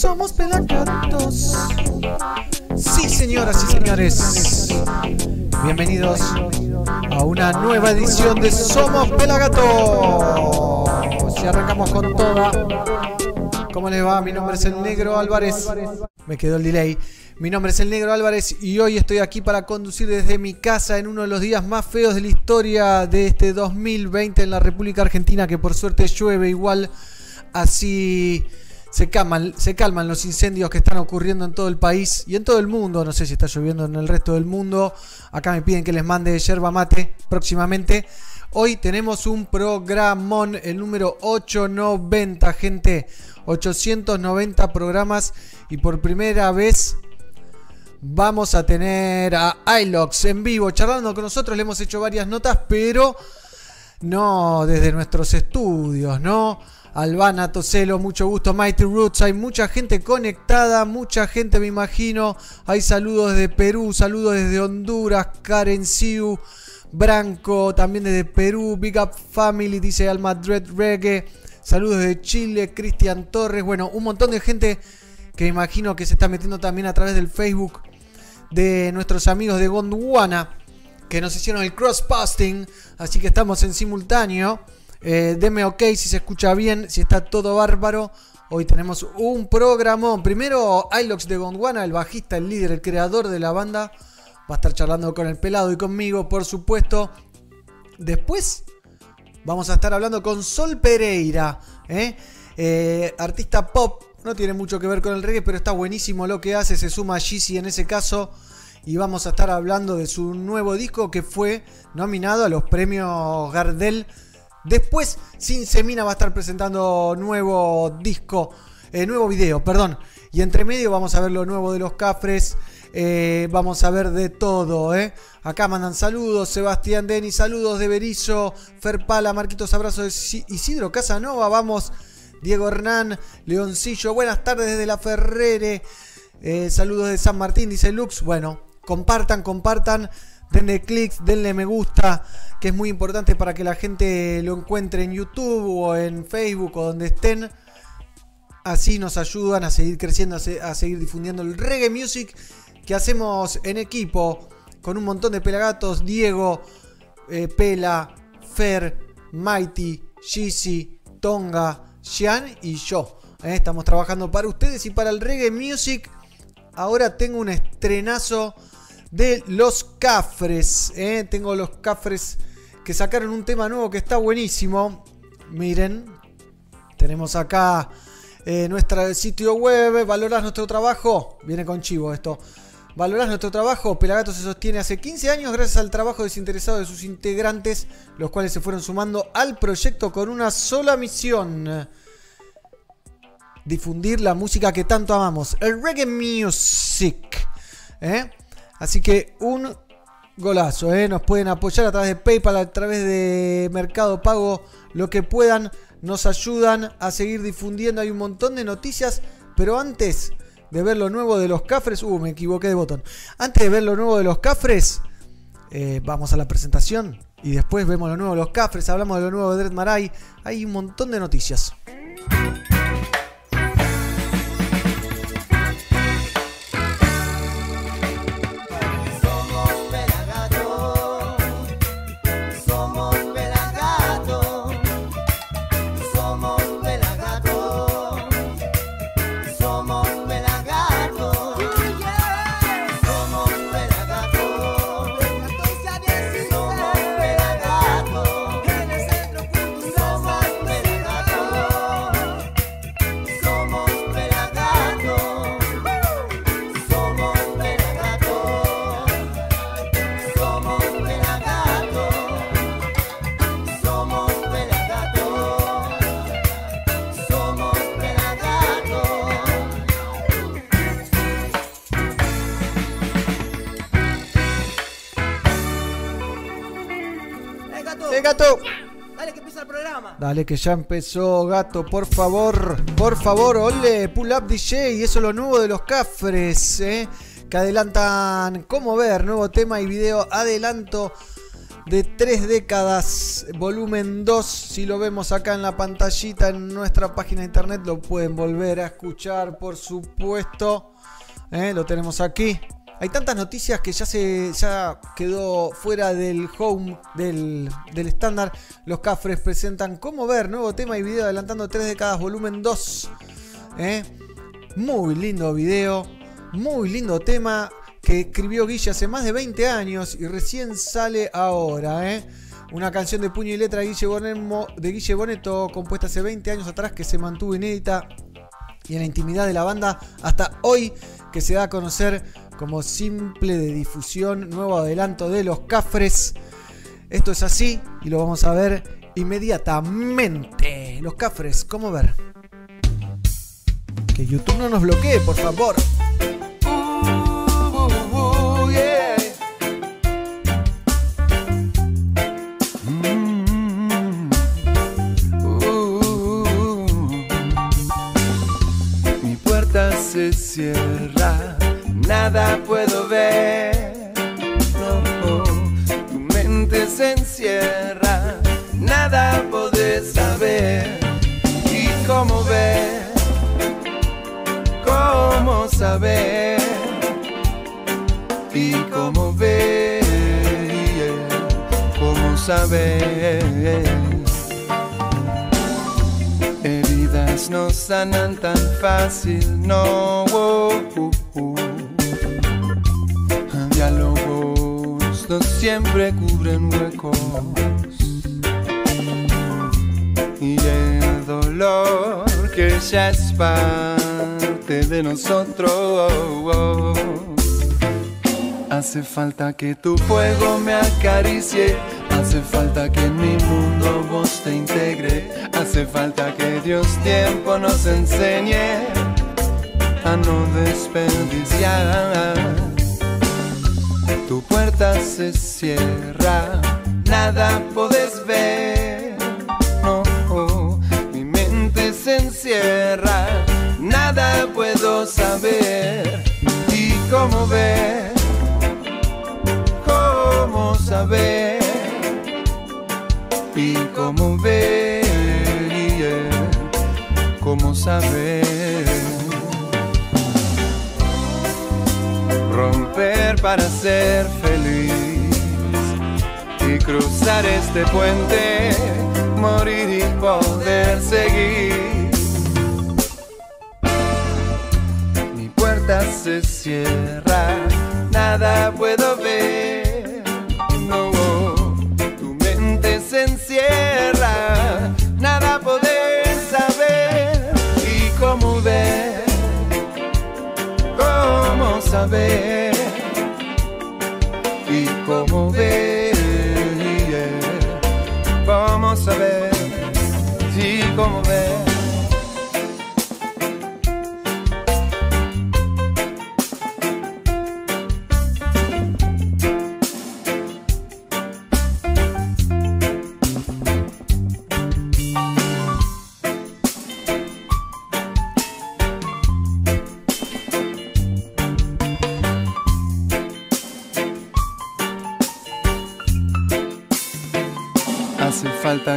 Somos pelagatos. Sí, señoras y señores. Bienvenidos a una nueva edición de Somos Pelagatos. Y arrancamos con toda. ¿Cómo les va? Mi nombre es el Negro Álvarez. Me quedó el delay. Mi nombre es el Negro Álvarez y hoy estoy aquí para conducir desde mi casa en uno de los días más feos de la historia de este 2020 en la República Argentina, que por suerte llueve igual, así se calman, se calman los incendios que están ocurriendo en todo el país y en todo el mundo. No sé si está lloviendo en el resto del mundo. Acá me piden que les mande yerba mate próximamente. Hoy tenemos un programón, el número 890, gente. 890 programas y por primera vez vamos a tener a iLox en vivo charlando con nosotros. Le hemos hecho varias notas, pero no desde nuestros estudios, ¿no? Albana Toselo, mucho gusto. Mighty Roots, hay mucha gente conectada, mucha gente me imagino. Hay saludos desde Perú, saludos desde Honduras, Karen Siu, Branco, también desde Perú, Big Up Family, dice Alma Dread Reggae. Saludos de Chile, Cristian Torres. Bueno, un montón de gente que imagino que se está metiendo también a través del Facebook de nuestros amigos de Gondwana, que nos hicieron el cross-posting, así que estamos en simultáneo. Eh, deme ok si se escucha bien, si está todo bárbaro. Hoy tenemos un programón. Primero, Ilox de Gondwana, el bajista, el líder, el creador de la banda. Va a estar charlando con el pelado y conmigo, por supuesto. Después vamos a estar hablando con Sol Pereira, ¿eh? Eh, artista pop no tiene mucho que ver con el reggae, pero está buenísimo lo que hace. Se suma a Yeezy en ese caso. Y vamos a estar hablando de su nuevo disco que fue nominado a los premios Gardel. Después, Sin Semina va a estar presentando nuevo disco, eh, nuevo video, perdón. Y entre medio vamos a ver lo nuevo de los Cafres. Eh, vamos a ver de todo, ¿eh? Acá mandan saludos, Sebastián Denis, saludos de Berizo, Ferpala, Marquitos, abrazos de Isidro Casanova, vamos Diego Hernán, Leoncillo, buenas tardes desde la Ferrere. Eh, saludos de San Martín, dice Lux. Bueno, compartan, compartan, denle clics, denle me gusta, que es muy importante para que la gente lo encuentre en YouTube o en Facebook o donde estén. Así nos ayudan a seguir creciendo, a seguir difundiendo el reggae music que hacemos en equipo con un montón de pelagatos. Diego, eh, Pela, Fer, Mighty, Shizzy, Tonga, Xian y yo. ¿eh? estamos trabajando para ustedes y para el reggae music. Ahora tengo un estrenazo de los Cafres. ¿eh? tengo los Cafres que sacaron un tema nuevo que está buenísimo. Miren, tenemos acá eh, nuestro sitio web. ¿Valorás nuestro trabajo? Viene con chivo esto. ¿Valorás nuestro trabajo? Pelagato se sostiene hace 15 años gracias al trabajo desinteresado de sus integrantes, los cuales se fueron sumando al proyecto con una sola misión. Difundir la música que tanto amamos, el reggae music. ¿eh? Así que un golazo, ¿eh? nos pueden apoyar a través de PayPal, a través de Mercado Pago, lo que puedan, nos ayudan a seguir difundiendo. Hay un montón de noticias, pero antes de ver lo nuevo de los Cafres. Uh, me equivoqué de botón. Antes de ver lo nuevo de los Cafres, eh, vamos a la presentación. Y después vemos lo nuevo de los Cafres. Hablamos de lo nuevo de Dread Marai. Hay un montón de noticias. Dale que ya empezó, gato, por favor, por favor, ole, pull up DJ, y eso es lo nuevo de los cafres, ¿eh? que adelantan cómo ver, nuevo tema y video, adelanto de tres décadas, volumen 2. Si lo vemos acá en la pantallita en nuestra página de internet, lo pueden volver a escuchar, por supuesto. ¿eh? Lo tenemos aquí. Hay tantas noticias que ya se ya quedó fuera del home del, estándar. Los Cafres presentan cómo ver nuevo tema y video adelantando tres décadas, volumen 2. ¿eh? Muy lindo video, muy lindo tema que escribió Guille hace más de 20 años y recién sale ahora. ¿eh? Una canción de puño y letra de Guille, de Guille Boneto compuesta hace 20 años atrás que se mantuvo inédita y en la intimidad de la banda hasta hoy que se da a conocer como simple de difusión, nuevo adelanto de los Cafres. Esto es así y lo vamos a ver inmediatamente. Los Cafres, ¿cómo ver? Que YouTube no nos bloquee, por favor. Nada puedo ver. No, tu mente se encierra, nada podés saber. ¿Y cómo ver? ¿Cómo saber? ¿Y cómo ver? ¿Cómo saber? Heridas no sanan tan fácil, no. Diálogos no siempre cubren huecos. Y el dolor que ya es parte de nosotros. Hace falta que tu fuego me acaricie. Hace falta que en mi mundo vos te integre. Hace falta que Dios tiempo nos enseñe a no desperdiciar tu puerta se cierra, nada podés ver. No, mi mente se encierra, nada puedo saber. ¿Y cómo ver? ¿Cómo saber? ¿Y cómo ver? ¿Cómo saber? Para ser feliz y cruzar este puente, morir y poder seguir. Mi puerta se cierra, nada puedo ver. No, tu mente se encierra, nada poder saber y cómo ver saber cómo ver. Vamos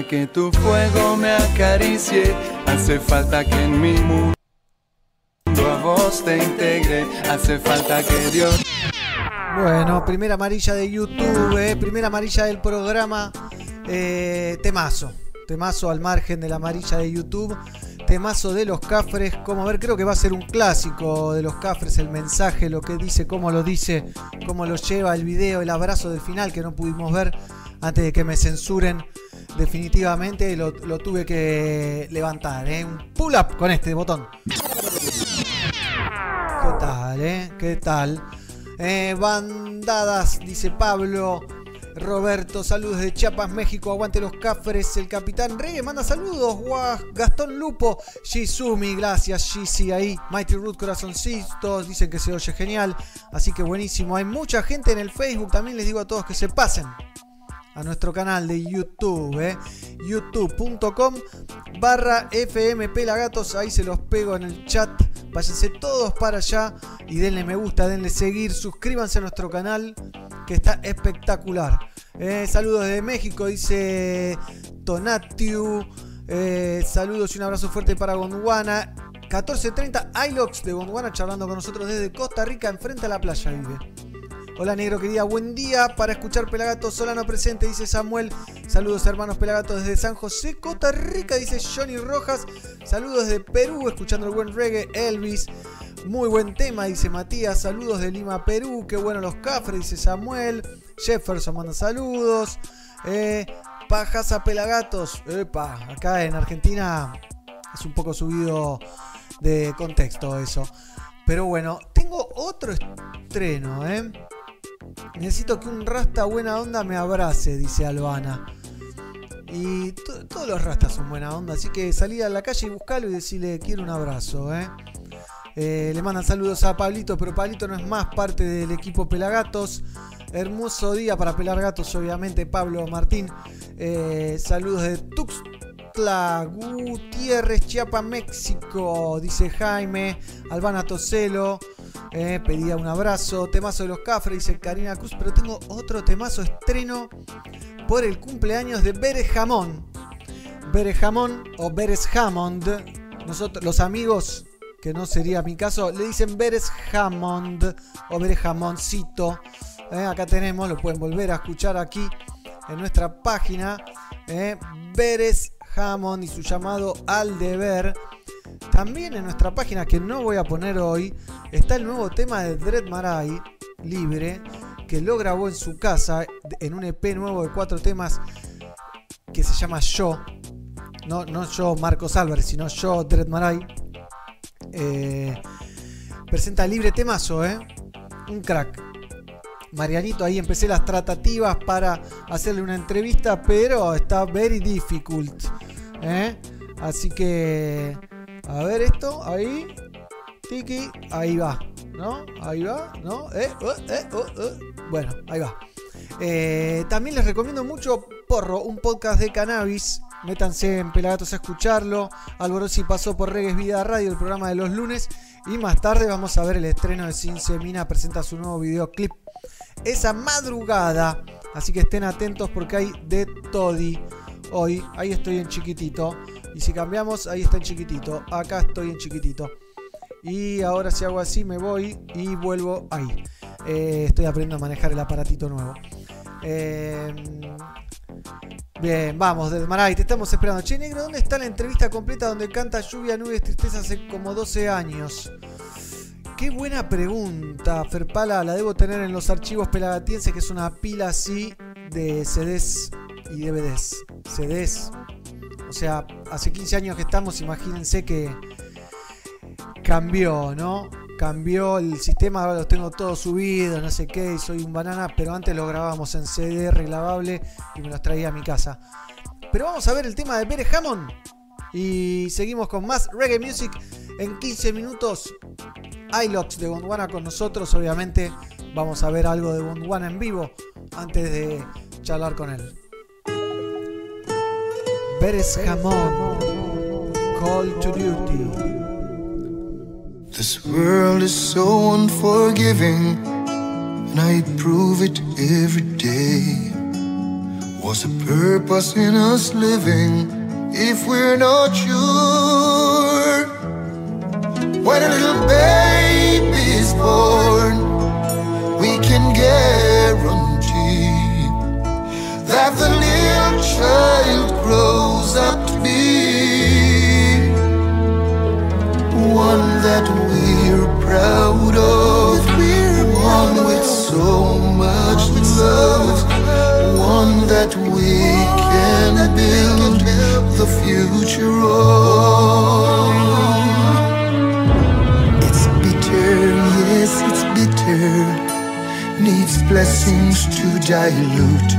que tu fuego me acaricie, hace falta que en mi mundo a vos te integre, hace falta que Dios... Bueno, primera amarilla de YouTube, eh, primera amarilla del programa, eh, temazo, temazo al margen de la amarilla de YouTube, temazo de los cafres, como a ver, creo que va a ser un clásico de los cafres, el mensaje, lo que dice, cómo lo dice, cómo lo lleva el video, el abrazo del final que no pudimos ver antes de que me censuren definitivamente lo, tuve que levantar. ¿eh? Un pull up con este botón. ¿Qué tal, eh? ¿Qué tal? Eh, bandadas, dice Pablo. Roberto, saludos de Chiapas, México. Aguante los cafres. El capitán Reggae manda saludos. Gastón Lupo. Shizumi, gracias. Shizi ahí. Mighty Root, corazoncitos. Dicen que se oye genial. Así que buenísimo. Hay mucha gente en el Facebook. También les digo a todos que se pasen a nuestro canal de YouTube, ¿eh? youtube.com barra FM Pelagatos, ahí se los pego en el chat, váyanse todos para allá y denle me gusta, denle seguir, suscríbanse a nuestro canal que está espectacular. Eh, saludos desde México, dice Tonatiu. Eh, saludos y un abrazo fuerte para Gondwana. 14.30 iLox de Gondwana charlando con nosotros desde Costa Rica, enfrente a la playa vive. Hola negro querida, buen día para escuchar Pelagato Solano presente, dice Samuel. Saludos hermanos Pelagato desde San José, Costa Rica, dice Johnny Rojas. Saludos desde Perú, escuchando el buen reggae, Elvis. Muy buen tema, dice Matías. Saludos de Lima, Perú. Qué bueno los cafres, dice Samuel. Jefferson manda saludos. Eh, Pajasa Pelagatos. Epa, acá en Argentina es un poco subido de contexto eso. Pero bueno, tengo otro estreno, ¿eh? Necesito que un rasta buena onda me abrace, dice Albana. Y todos los rastas son buena onda, así que salí a la calle y buscalo y decirle quiero un abrazo, ¿eh? ¿eh? le mandan saludos a Pablito, pero Pablito no es más parte del equipo Pelagatos. Hermoso día para pelar gatos, obviamente, Pablo Martín. Eh, saludos de Tuxtla, Gutiérrez, Chiapa, México, dice Jaime. Albana Toselo, eh, pedía un abrazo. Temazo de los Cafres, dice Karina Cruz. Pero tengo otro temazo estreno por el cumpleaños de Beres Jamón. Beres Jamón o Beres Hammond. Nosotros, los amigos, que no sería mi caso, le dicen Beres Hammond o Beres Jamoncito. Eh, acá tenemos, lo pueden volver a escuchar aquí en nuestra página. Eh, Beres Hammond y su llamado al deber. También en nuestra página, que no voy a poner hoy, está el nuevo tema de Dread Marai, libre, que lo grabó en su casa en un EP nuevo de cuatro temas que se llama Yo. No, no yo, Marcos Álvarez, sino yo, Dread Marai. Eh, presenta libre temazo, ¿eh? Un crack. Marianito, ahí empecé las tratativas para hacerle una entrevista, pero está very difficult. ¿eh? Así que, a ver esto, ahí, tiki, ahí va, ¿no? Ahí va, ¿no? Eh, eh, oh. Bueno, ahí va. también les recomiendo mucho Porro, un podcast de cannabis. Métanse en Pelagatos a escucharlo. Alborosi pasó por Regues Vida Radio, el programa de los lunes. Y más tarde vamos a ver el estreno de Sin Semina. Presenta su nuevo videoclip esa madrugada. Así que estén atentos porque hay de todi hoy. Ahí estoy en chiquitito. Y si cambiamos, ahí está en chiquitito. Acá estoy en chiquitito. Y ahora si hago así me voy y vuelvo ahí. Eh, estoy aprendiendo a manejar el aparatito nuevo. Eh, bien, vamos, Maray, te estamos esperando. Che, negro, ¿dónde está la entrevista completa donde canta Lluvia, Nubes, Tristeza hace como 12 años? Qué buena pregunta, Ferpala. La debo tener en los archivos pelagatienses, que es una pila así de CDs y DVDs. CDs. O sea, hace 15 años que estamos, imagínense que cambió, ¿no? Cambió el sistema, ahora los tengo todos subidos, no sé qué, y soy un banana, pero antes lo grabábamos en CD reglabable y me los traía a mi casa. Pero vamos a ver el tema de Bere Hammond y seguimos con más reggae music en 15 minutos iLox de Gondwana con nosotros. Obviamente vamos a ver algo de Gondwana en vivo antes de charlar con él. Beres Jamón, Call to Duty. This world is so unforgiving, and I prove it every day. What's the purpose in us living if we're not sure? When a little baby is born, we can guarantee that the little child grows up to be one that we're proud of, one with so much love, one that we can build the future of. Needs blessings to dilute.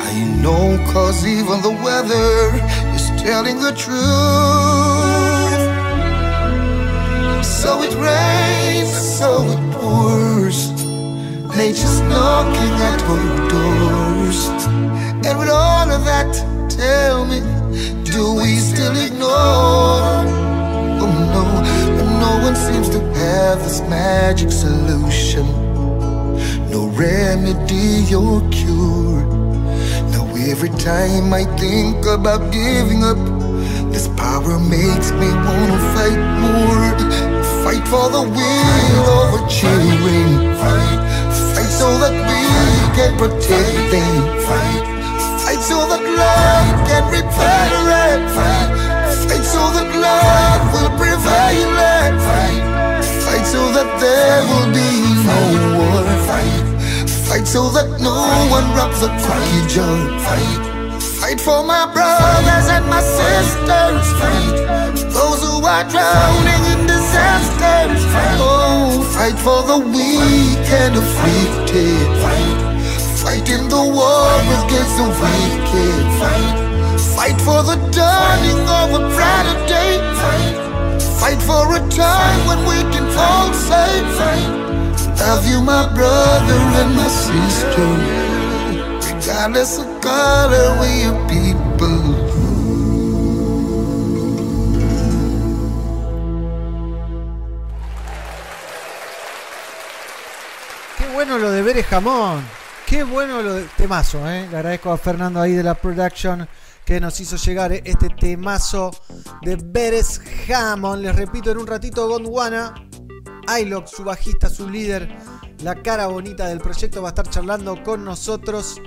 I know, cause even the weather is telling the truth. So it rains, so it pours. Nature's knocking at our doors. And with all of that, tell me, do we still ignore? Oh no, but no one seems to have this magic solution. No remedy or cure. Now every time I think about giving up, this power makes me wanna fight more. Fight for the will of a children. Fight, fight so that we can protect them. Fight, fight so that love can repair it. Fight, fight so that love will prevail. Fight, fight so that there will be no fight so that no one robs a cage. Fight, fight for my brothers and my sisters. Fight, those who are drowning in disasters. Oh, fight for the weak and afflicted. Fight, fight in the war against the wicked. Fight, fight for the dawning of a brighter day. Fight, fight for a time when we can all say, Fight, love you, my brother and my sister. Regardless of color, we are people. Qué bueno lo de Bere Jamón. Qué bueno lo de temazo, ¿eh? Le agradezco a Fernando ahí de la production que nos hizo llegar este temazo de Beres Hammond. Les repito en un ratito, Gondwana, Ilok, su bajista, su líder, la cara bonita del proyecto va a estar charlando con nosotros.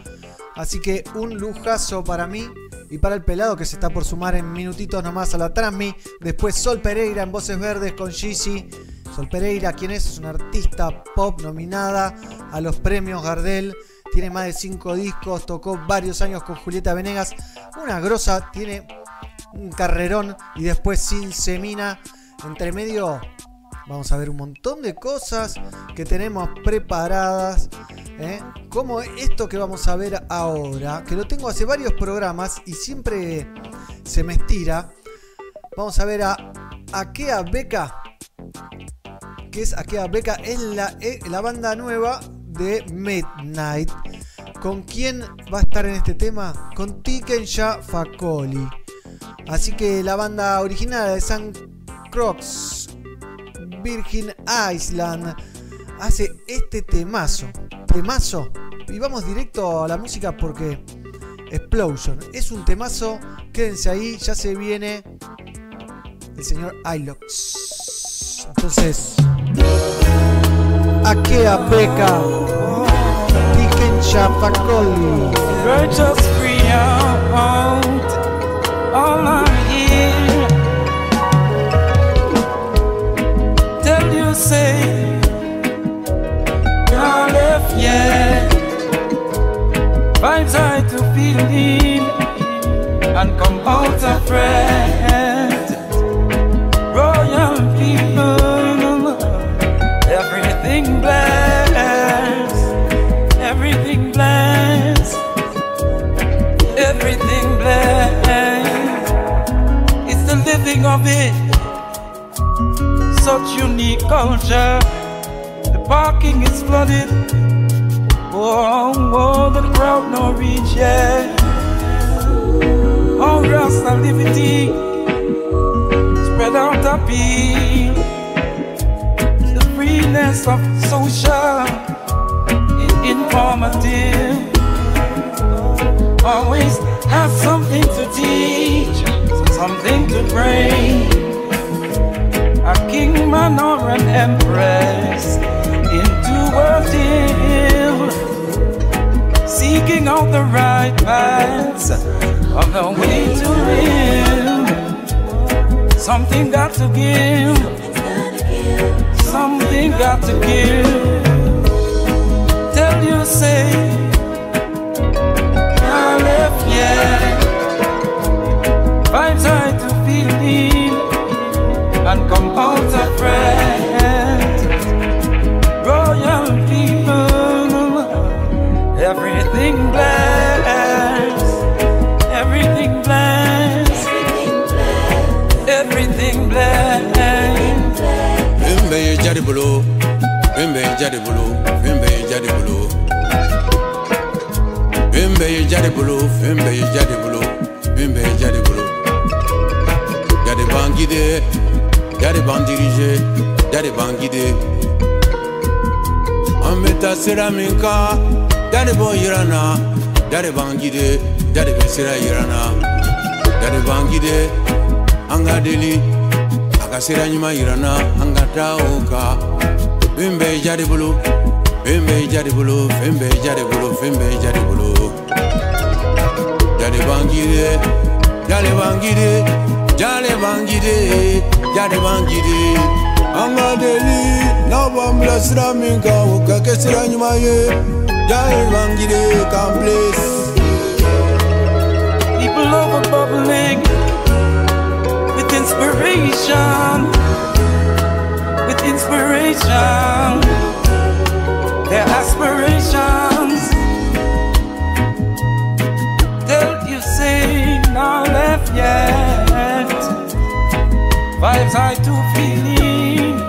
Así que un lujazo para mí y para el pelado que se está por sumar en minutitos nomás a la Transmi. Después Sol Pereira en Voces Verdes con Gigi. Sol Pereira, quien es? Es una artista pop nominada a los premios Gardel. Tiene más de 5 discos, tocó varios años con Julieta Venegas. Una grosa, tiene un carrerón y después sin semina. Entre medio vamos a ver un montón de cosas que tenemos preparadas. ¿eh? Como esto que vamos a ver ahora, que lo tengo hace varios programas y siempre se me estira. Vamos a ver a Akea Beca, que es Akea Beca, es la, eh, la banda nueva de Midnight. ¿Con quién va a estar en este tema? Con Tikensha Fakoli. Así que la banda original de San Crocs, Virgin Island, hace este temazo. Temazo. Y vamos directo a la música porque Explosion es un temazo. Quédense ahí, ya se viene el señor Ilox. Entonces, Akea Beca, Tiken Chapacoli. Say, can't left yet. Vibes I to feel in and come out of friend. Royal people, everything blessed, everything blessed, everything blessed. It's the living of it, such unique culture. The parking is flooded. Oh, oh, the crowd no reach yet. Oh, Rasta liberty spread out appeal. The freeness of social informative. Always have something to teach, something to bring. A king, man, or an empress into a deal. Seeking out the right paths of the way to live. Something got to give. Something got to give. Tell you, say, I left yet. Come out of friend. Royal people, mm-hmm. everything blessed, everything everything des bancs guidés, y'a des bancs dirigés, y'a des bancs guidés. En an bɛ taa sira min kan da de b'o yira n na da de b'an gide da de bɛ sira yira n na da de b'an gide an ka deli a ka sira ɲuman yira n na an ka taa o kan fɛn bɛɛ ja de bolo Fɛn bɛ ja de bolo fɛn bɛ ja de bolo fɛn bɛɛ ja de bolo ja de b'an gide ja de b'an gide ja de b'an gide anga deli minka nyuma ye. People with inspiration with inspiration their aspirations. Don't you see now left yeah vibes I do feeling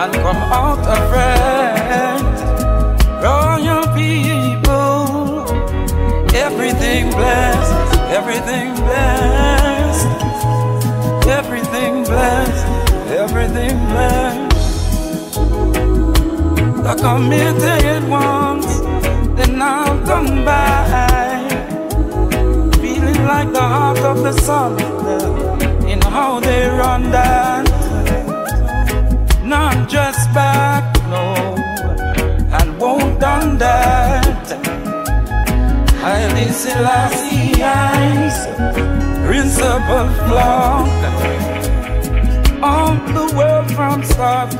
and come out afraid. Royal people everything blessed, everything blessed, everything blessed, everything blessed. The committed ones, they're now done by, feeling like the heart of the sun how they run that. Not just back, no, and won't done that. Haile Selassie eyes, principal flock. On the world from start,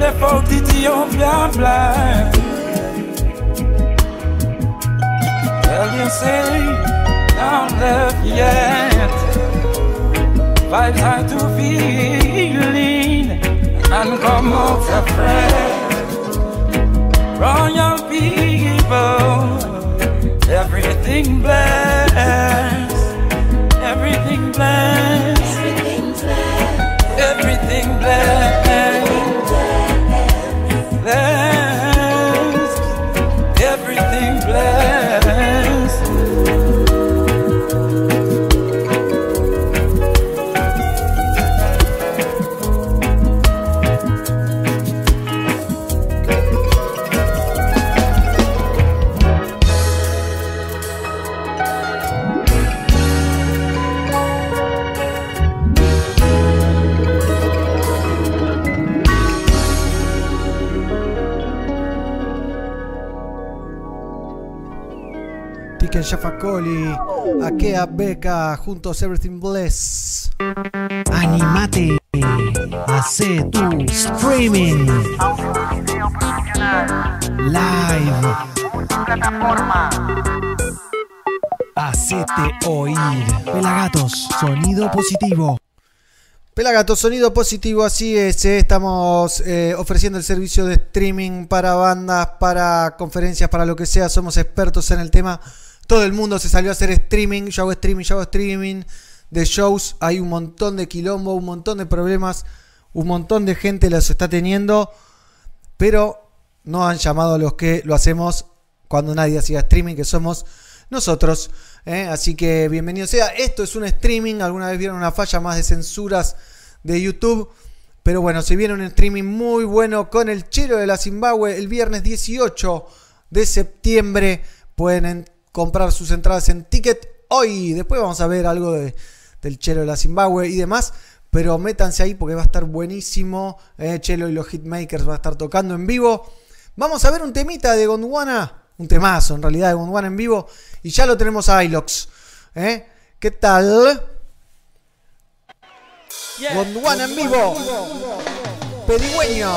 left out Ethiopia black. Tell you say, down left yet. Vibes hard to feeling and come out afraid. Royal people. Everything blessed, everything blessed, everything blessed, Everything blessed, Shafakoli, Akea Beca, juntos Everything Bless. Animate, hace tu streaming live. Hacete oír. Pelagatos, sonido positivo. Pelagato, sonido positivo, así es. eh, Estamos eh, ofreciendo el servicio de streaming para bandas, para conferencias, para lo que sea. Somos expertos en el tema. Todo el mundo se salió a hacer streaming. Yo hago streaming, yo hago streaming de shows. Hay un montón de quilombo, un montón de problemas. Un montón de gente los está teniendo. Pero no han llamado a los que lo hacemos cuando nadie hacía streaming, que somos nosotros. ¿eh? Así que bienvenido sea. Esto es un streaming. Alguna vez vieron una falla más de censuras de YouTube. Pero bueno, se viene un streaming muy bueno con el Chelo de la Zimbabue el viernes 18 de septiembre. Pueden en- comprar sus entradas en Ticket hoy. Después vamos a ver algo de- del Chelo de la Zimbabue y demás. Pero métanse ahí porque va a estar buenísimo. ¿eh? Chelo y los Hitmakers va a estar tocando en vivo. Vamos a ver un temita de Gondwana. Un temazo en realidad de Gondwana en vivo. Y ya lo tenemos a Ilox. ¿eh? ¿Qué tal? Gondwana en vivo. Pedigüeño.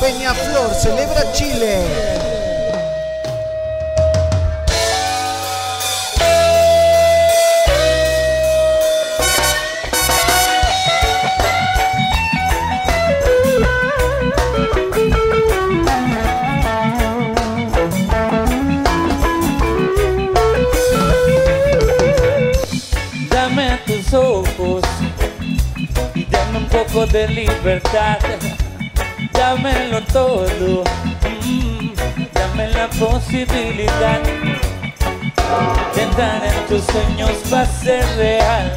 Peñaflor celebra Chile. Poco de libertad. Dámelo todo, mm, dame la posibilidad de entrar en tus sueños para ser real.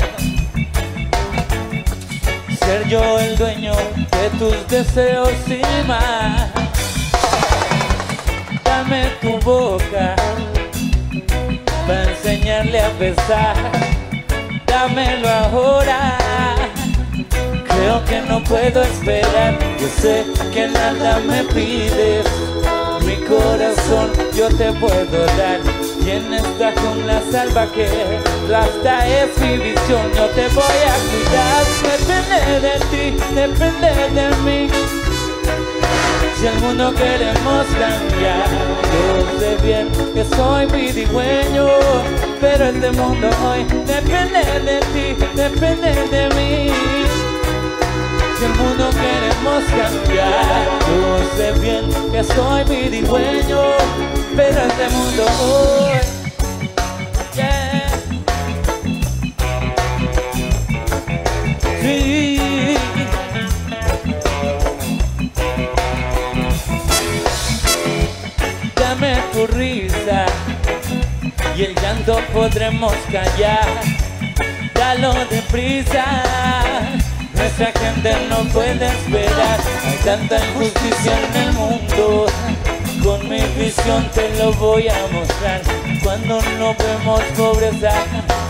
Ser yo el dueño de tus deseos y más. Dame tu boca para enseñarle a besar. Dámelo ahora. Creo que no puedo esperar. Yo sé que nada me pides. Mi corazón yo te puedo dar. ¿Quién está con la salvaje? Hasta es mi. Yo te voy a cuidar. Depende de ti, depende de mí. Si el mundo queremos cambiar, yo sé bien que soy vidigüeño, pero este mundo hoy depende de ti, depende de mí. Si el mundo queremos cambiar, yo sé bien que soy vidigüeño, pero este mundo hoy. Sí. Dame tu risa y el llanto podremos callar. Dalo deprisa, nuestra gente no puede esperar. Hay tanta injusticia en el mundo. Con mi visión te lo voy a mostrar. Cuando no vemos pobreza,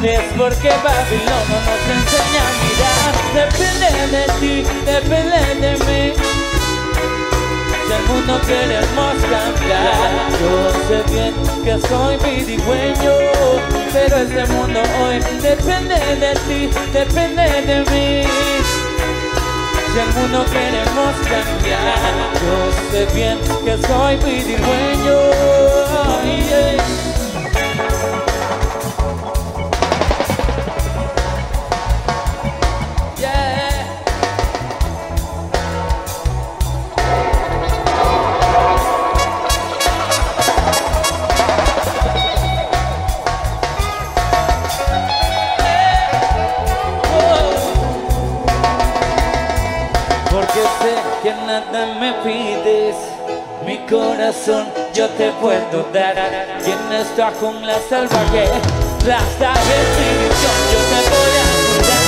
es porque Babilón no nos enseña a mirar. Depende de ti, depende de mí. Si el mundo queremos cambiar, yo sé bien que soy vidigüeño, pero este mundo hoy depende de ti, depende de mí. Si el mundo queremos cambiar, yo sé bien que soy vidigüeño. yeah. Mi corazón yo te puedo dar. Quien está con la salvaje, hasta definición yo te voy a cuidar.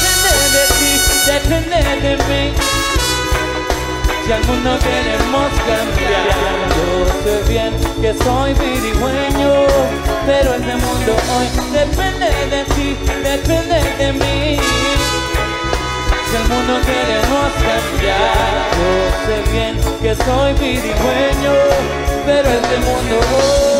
Depende de ti, depende de mí. Si al mundo queremos cambiar, yo sé bien que soy vidigüeño, pero este mundo hoy depende de ti, depende de mí. Si el mundo queremos cambiar, yo sé bien que soy vidigüeño, pero este mundo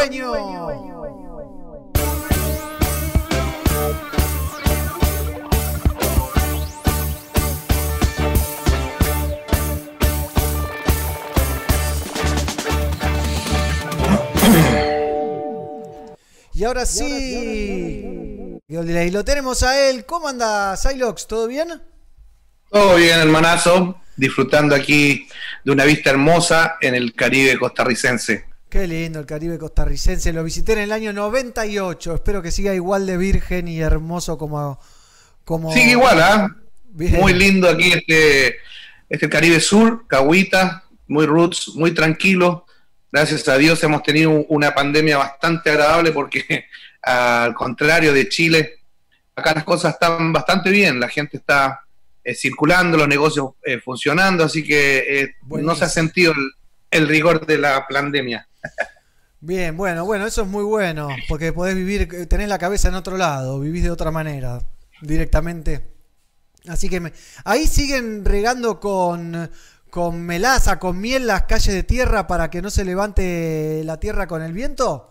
Pedigüeño. Y ahora sí, y lo tenemos a él. ¿Cómo anda, Silox? ¿Todo bien? Todo bien, hermanazo. Disfrutando aquí de una vista hermosa en el Caribe costarricense. Qué lindo el Caribe costarricense. Lo visité en el año 98. Espero que siga igual de virgen y hermoso como. como... Sigue igual, ¿ah? Bien. Muy lindo aquí este, este Caribe Sur, Cahuita, muy roots, muy tranquilo. Gracias a Dios hemos tenido una pandemia bastante agradable porque al contrario de Chile, acá las cosas están bastante bien, la gente está eh, circulando, los negocios eh, funcionando, así que eh, no se ha sentido el, el rigor de la pandemia. Bien, bueno, bueno, eso es muy bueno. Porque podés vivir, eh, tenés la cabeza en otro lado, vivís de otra manera, directamente. Así que me- ahí siguen regando con, con melaza, con miel las calles de tierra para que no se levante la tierra con el viento.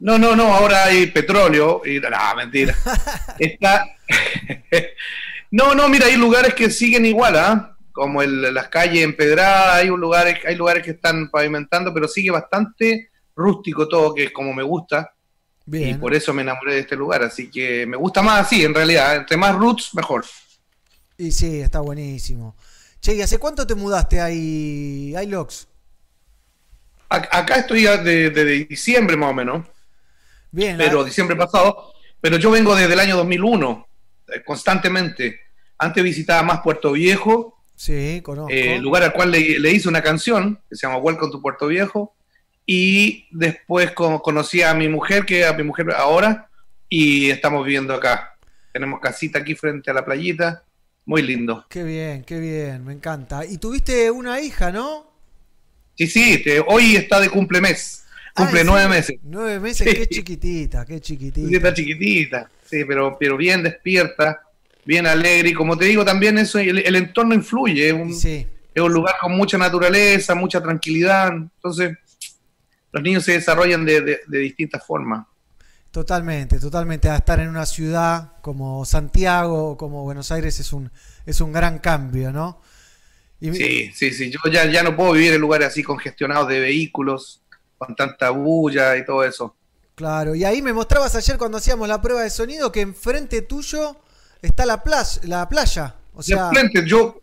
No, no, no, ahora hay petróleo y no, mentira. Está No, no, mira, hay lugares que siguen igual, ¿ah? Como el- las calles empedradas, hay un lugares, hay lugares que están pavimentando, pero sigue bastante rústico todo, que es como me gusta, y por eso me enamoré de este lugar, así que me gusta más así, en realidad, entre más roots, mejor. Y sí, está buenísimo. Che, ¿y hace cuánto te mudaste ahí, Ilox? Acá estoy desde de, diciembre más o menos. Bien. Pero diciembre pasado. Pero yo vengo desde el año 2001, eh, constantemente. Antes visitaba más Puerto Viejo. Sí, conozco. Eh, lugar al cual le, hice una canción que se llama Welcome to Puerto Viejo. Y después conocí a mi mujer, que es a mi mujer ahora, y estamos viviendo acá. Tenemos casita aquí frente a la playita. Muy lindo. Qué bien, qué bien, me encanta. Y tuviste una hija, ¿no? Sí, sí, hoy está de cumplemes. Cumple ah, nueve meses. Nueve meses, qué chiquitita, qué chiquitita. Sí, está chiquitita, sí, pero, pero bien despierta, bien alegre. Y como te digo, también eso, el, entorno influye. Es un, es un lugar con mucha naturaleza, mucha tranquilidad. Entonces, los niños se desarrollan de, de distintas formas. Totalmente, totalmente. A estar en una ciudad como Santiago o como Buenos Aires es un, es un gran cambio, ¿no? Sí, sí, sí. Yo ya, ya no puedo vivir en lugares así congestionados de vehículos, con tanta bulla y todo eso. Claro, y ahí me mostrabas ayer cuando hacíamos la prueba de sonido que enfrente tuyo está la, playa, la playa. O sea... Yo,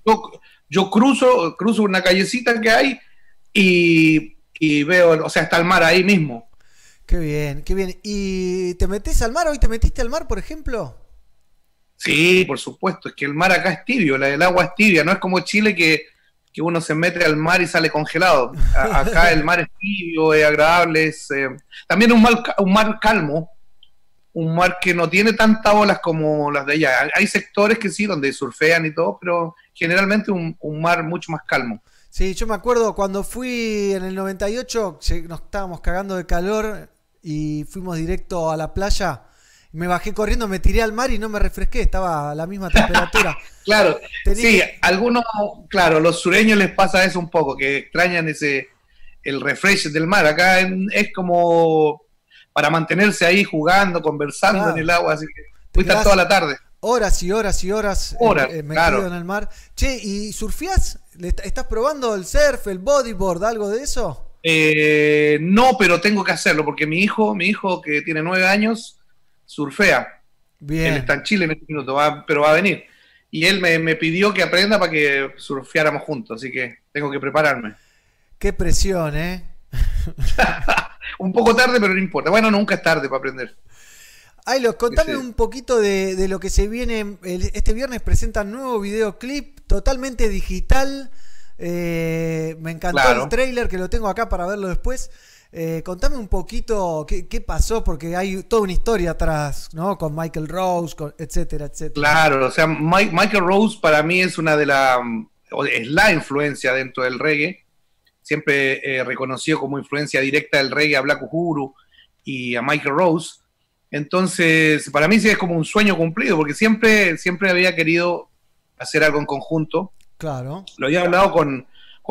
yo, cruzo, cruzo una callecita que hay y, y veo, o sea, está el mar ahí mismo. Qué bien, qué bien. ¿Y te metes al mar? ¿Hoy te metiste al mar, por ejemplo? Sí, por supuesto. Es que el mar acá es tibio, el agua es tibia. No es como Chile que, uno se mete al mar y sale congelado. acá el mar es tibio, es agradable. Es, eh, también un un mar calmo, un mar que no tiene tantas olas como las de allá. Hay sectores que sí, donde surfean y todo, pero generalmente un, un mar mucho más calmo. Sí, yo me acuerdo cuando fui en el 98, nos estábamos cagando de calor y fuimos directo a la playa. Me bajé corriendo, me tiré al mar y no me refresqué, estaba a la misma temperatura. claro, sí, algunos, claro, los sureños les pasa eso un poco, que extrañan ese el refresh del mar. Acá es como para mantenerse ahí jugando, conversando en el agua, así que fuiste toda la tarde. Horas y horas y horas, eh, metido en el mar. Che, ¿y surfías? ¿Estás probando el surf, el bodyboard, algo de eso? Eh, no, pero tengo que hacerlo porque mi hijo, mi hijo que tiene nueve años, surfea. Bien. Él está en Chile en este minuto, pero va a venir. Y él me, pidió que aprenda para que surfeáramos juntos, así que tengo que prepararme. Qué presión, ¿eh? un poco tarde, pero no importa. Bueno, nunca es tarde para aprender. Aylo, contame un poquito de, lo que se viene. este viernes presentan nuevo videoclip totalmente digital eh, me encantó el trailer que lo tengo acá para verlo después. Eh, contame un poquito qué, pasó, porque hay toda una historia atrás, ¿no? Con Michael Rose, etcétera, etcétera. Claro, o sea, Michael Rose para mí es una de las, es la influencia dentro del reggae. Siempre eh, reconocido como influencia directa del reggae a Black Uhuru y a Michael Rose. Entonces, para mí sí es como un sueño cumplido, porque siempre, siempre había querido hacer algo en conjunto. Claro. Lo había hablado con,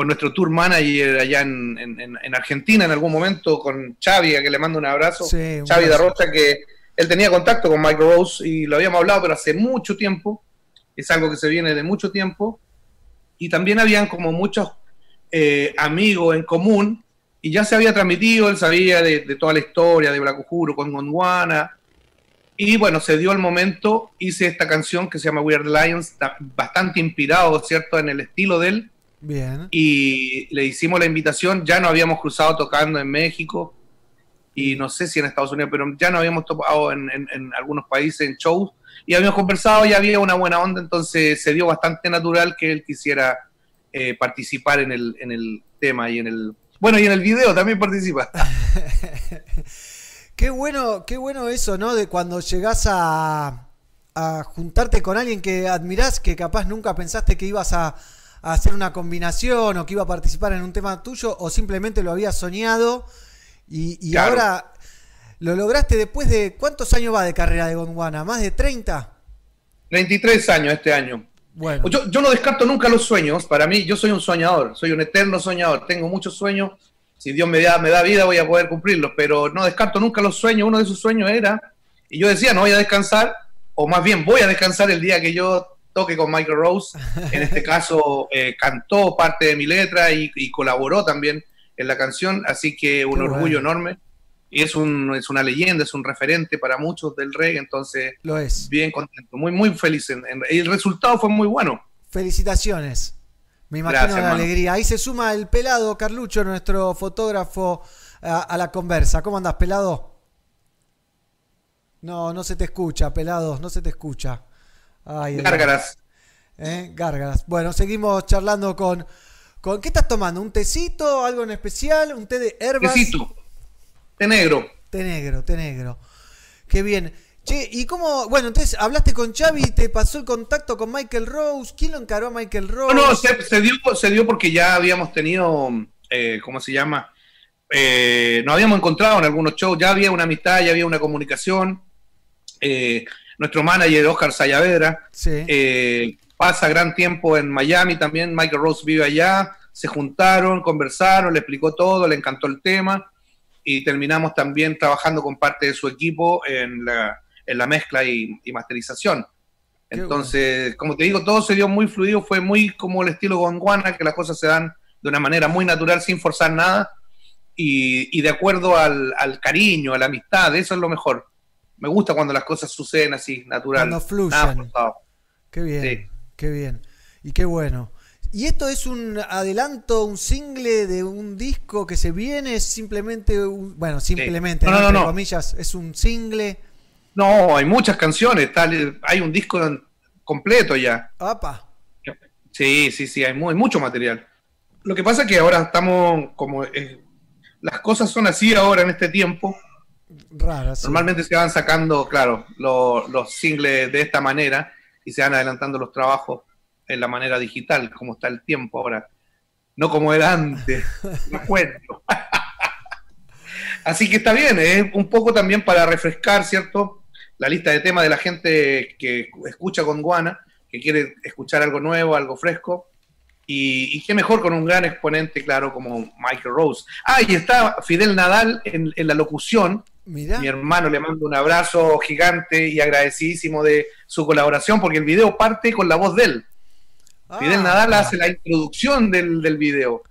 nuestro tour manager allá en, Argentina en algún momento, con Xavi, a que le mando un abrazo. Sí, Xavi de Rocha, que él tenía contacto con Mike Rose y lo habíamos hablado, pero hace mucho tiempo. Es algo que se viene de mucho tiempo. Y también habían como muchos eh, amigos en común y ya se había transmitido, él sabía de, toda la historia de Black Uhuru con Gondwana, y bueno, se dio el momento, hice esta canción que se llama Weird Lions, bastante inspirado, ¿cierto?, en el estilo de él. Bien. Y le hicimos la invitación, ya no habíamos cruzado tocando en México y no sé si en Estados Unidos, pero ya no habíamos tocado en, algunos países en shows y habíamos conversado y había una buena onda, entonces se dio bastante natural que él quisiera eh, participar en el, en el tema y en el... Bueno, y en el video también participa. Qué bueno, qué bueno eso, ¿no? De cuando llegás a, juntarte con alguien que admirás, que capaz nunca pensaste que ibas a, hacer una combinación o que iba a participar en un tema tuyo, o simplemente lo habías soñado y, ahora lo lograste después de. ¿Cuántos años va de carrera de Gondwana? ¿Más de 30? 23 años este año. Bueno. Yo, yo no descarto nunca los sueños. Para mí, yo soy un soñador, soy un eterno soñador. Tengo muchos sueños si Dios me da, me da vida voy a poder cumplirlos, pero no descarto nunca los sueños. Uno de sus sueños era, y yo decía, no voy a descansar, o más bien voy a descansar el día que yo toque con Michael Rose. En este caso, eh, cantó parte de mi letra y, colaboró también en la canción, así que un orgullo enorme. Y es, un, es una leyenda, es un referente para muchos del reggae, entonces Lo es. bien contento, muy, muy feliz. y el resultado fue muy bueno. Felicitaciones. Me imagino Gracias, la hermano. alegría. Ahí se suma el pelado Carlucho, nuestro fotógrafo, a, a la conversa. ¿Cómo andas, pelado? No, no se te escucha, pelado, no se te escucha. Ay, Gárgaras. ¿eh? Gárgaras. Bueno, seguimos charlando con, con. ¿Qué estás tomando? ¿Un tecito? ¿Algo en especial? ¿Un té de herbas? Tecito. Té negro. Té negro, té negro. Qué bien. Che, ¿y cómo? Bueno, entonces hablaste con Xavi, te pasó el contacto con Michael Rose. ¿Quién lo encaró a Michael Rose? No, no, se, se dio, se dio porque ya habíamos tenido, eh, ¿cómo se llama? Eh, nos habíamos encontrado en algunos shows, ya había una amistad, ya había una comunicación. Eh, nuestro manager, Oscar Sayavedra, Sí. eh, pasa gran tiempo en Miami también, Michael Rose vive allá, se juntaron, conversaron, le explicó todo, le encantó el tema y terminamos también trabajando con parte de su equipo en la, en la mezcla y, y masterización. Qué Entonces, como te digo, todo se dio muy fluido, fue muy como el estilo Gondwana, que las cosas se dan de una manera muy natural, sin forzar nada, y, y de acuerdo al, al cariño, a la amistad, eso es lo mejor. Me gusta cuando las cosas suceden así, natural. Cuando fluyen. nada forzado. Qué bien, Sí. qué bien. Y qué bueno. ¿Y esto es un adelanto, un single de un disco que se viene? ¿Es simplemente, un- bueno, simplemente, No, no, no, Entre no. comillas, es un single. No, hay muchas canciones, tal, hay un disco completo ya. ¡Apa! Sí, sí, sí, hay, mu- hay mucho material. Lo que pasa es que ahora estamos como... eh, las cosas son así ahora en este tiempo. Rara, sí. Normalmente se van sacando, claro, lo- los singles de esta manera y se van adelantando los trabajos en la manera digital, como está el tiempo ahora. No como era antes, no cuento. Así que está bien, es un poco también para refrescar, ¿cierto? La lista de temas de la gente que escucha con Guana, que quiere escuchar algo nuevo, algo fresco. Y, y qué mejor con un gran exponente, claro, como Michael Rose. Ah, y está Fidel Nadal en, en la locución, Mirá, mi hermano le mando un abrazo gigante y agradecidísimo de su colaboración, porque el video parte con la voz de él. Ah, Fidel Nadal hace la introducción del, del video.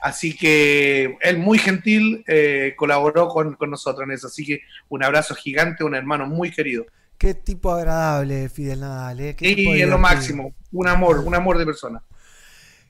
Así que él muy gentil eh, colaboró con, con nosotros en eso. Así que un abrazo gigante, un hermano muy querido. Qué tipo agradable, Fidel Nadal. ¿eh? Qué Y es lo máximo, un amor, un amor de persona.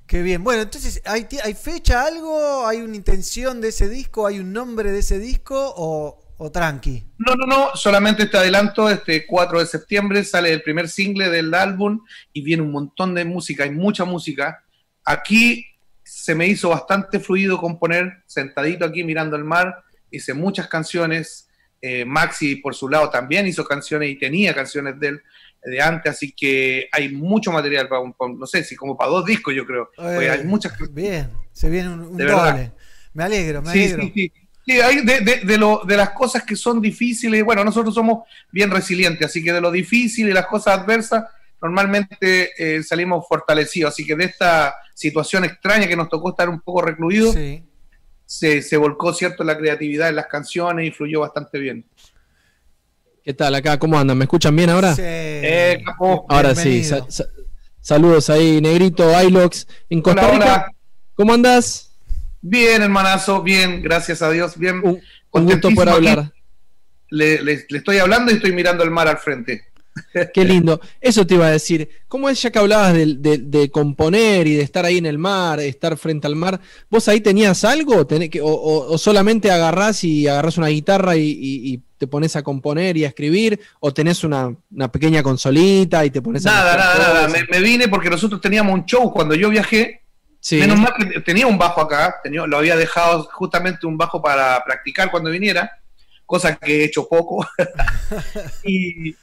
Qué bien. Bueno, entonces, ¿hay, ¿hay fecha algo? ¿Hay una intención de ese disco? ¿Hay un nombre de ese disco? ¿O, o tranqui? No, no, no, solamente este adelanto, este 4 de septiembre sale el primer single del álbum y viene un montón de música, hay mucha música. Aquí se me hizo bastante fluido componer, sentadito aquí mirando el mar, hice muchas canciones. Eh, Maxi, por su lado, también hizo canciones y tenía canciones de él de antes, así que hay mucho material para un, para un- no sé, si como para dos discos, yo creo. Porque Eh, hay muchas Bien, se viene un, un doble. Me alegro, me Sí, alegro. sí, sí. Sí, hay de, de- de lo- de las cosas que son difíciles, bueno, nosotros somos bien resilientes, así que de lo difícil y las cosas adversas, normalmente eh, salimos fortalecidos. Así que de esta situación extraña que nos tocó estar un poco recluidos, Sí. se, se volcó, ¿cierto?, la creatividad en las canciones y fluyó bastante bien. ¿Qué tal acá? ¿Cómo andan? ¿Me escuchan bien ahora? Sí. Eh, capo. Ahora sí. Bienvenido. sa- sa- saludos ahí, Negrito, Ilox. En Costa Hola, Rica, hola. ¿cómo andas? Bien, hermanazo, bien, gracias a Dios, bien. Un, un gusto por hablar. Le, le- le estoy hablando y estoy mirando el mar al frente. Qué lindo. Eso te iba a decir. ¿Cómo es ya que hablabas de, de- de componer y de estar ahí en el mar, estar frente al mar? ¿Vos ahí tenías algo? Tenés que- o, o- o solamente agarrás y agarrás una guitarra y, y- y te pones a componer y a escribir? ¿O tenés una, una pequeña consolita y te pones a Nada, nada, nada. Me, me vine porque nosotros teníamos un show cuando yo viajé. Sí. Menos mal que tenía un bajo acá, tenía, lo había dejado justamente un bajo para practicar cuando viniera, cosa que he hecho poco. y,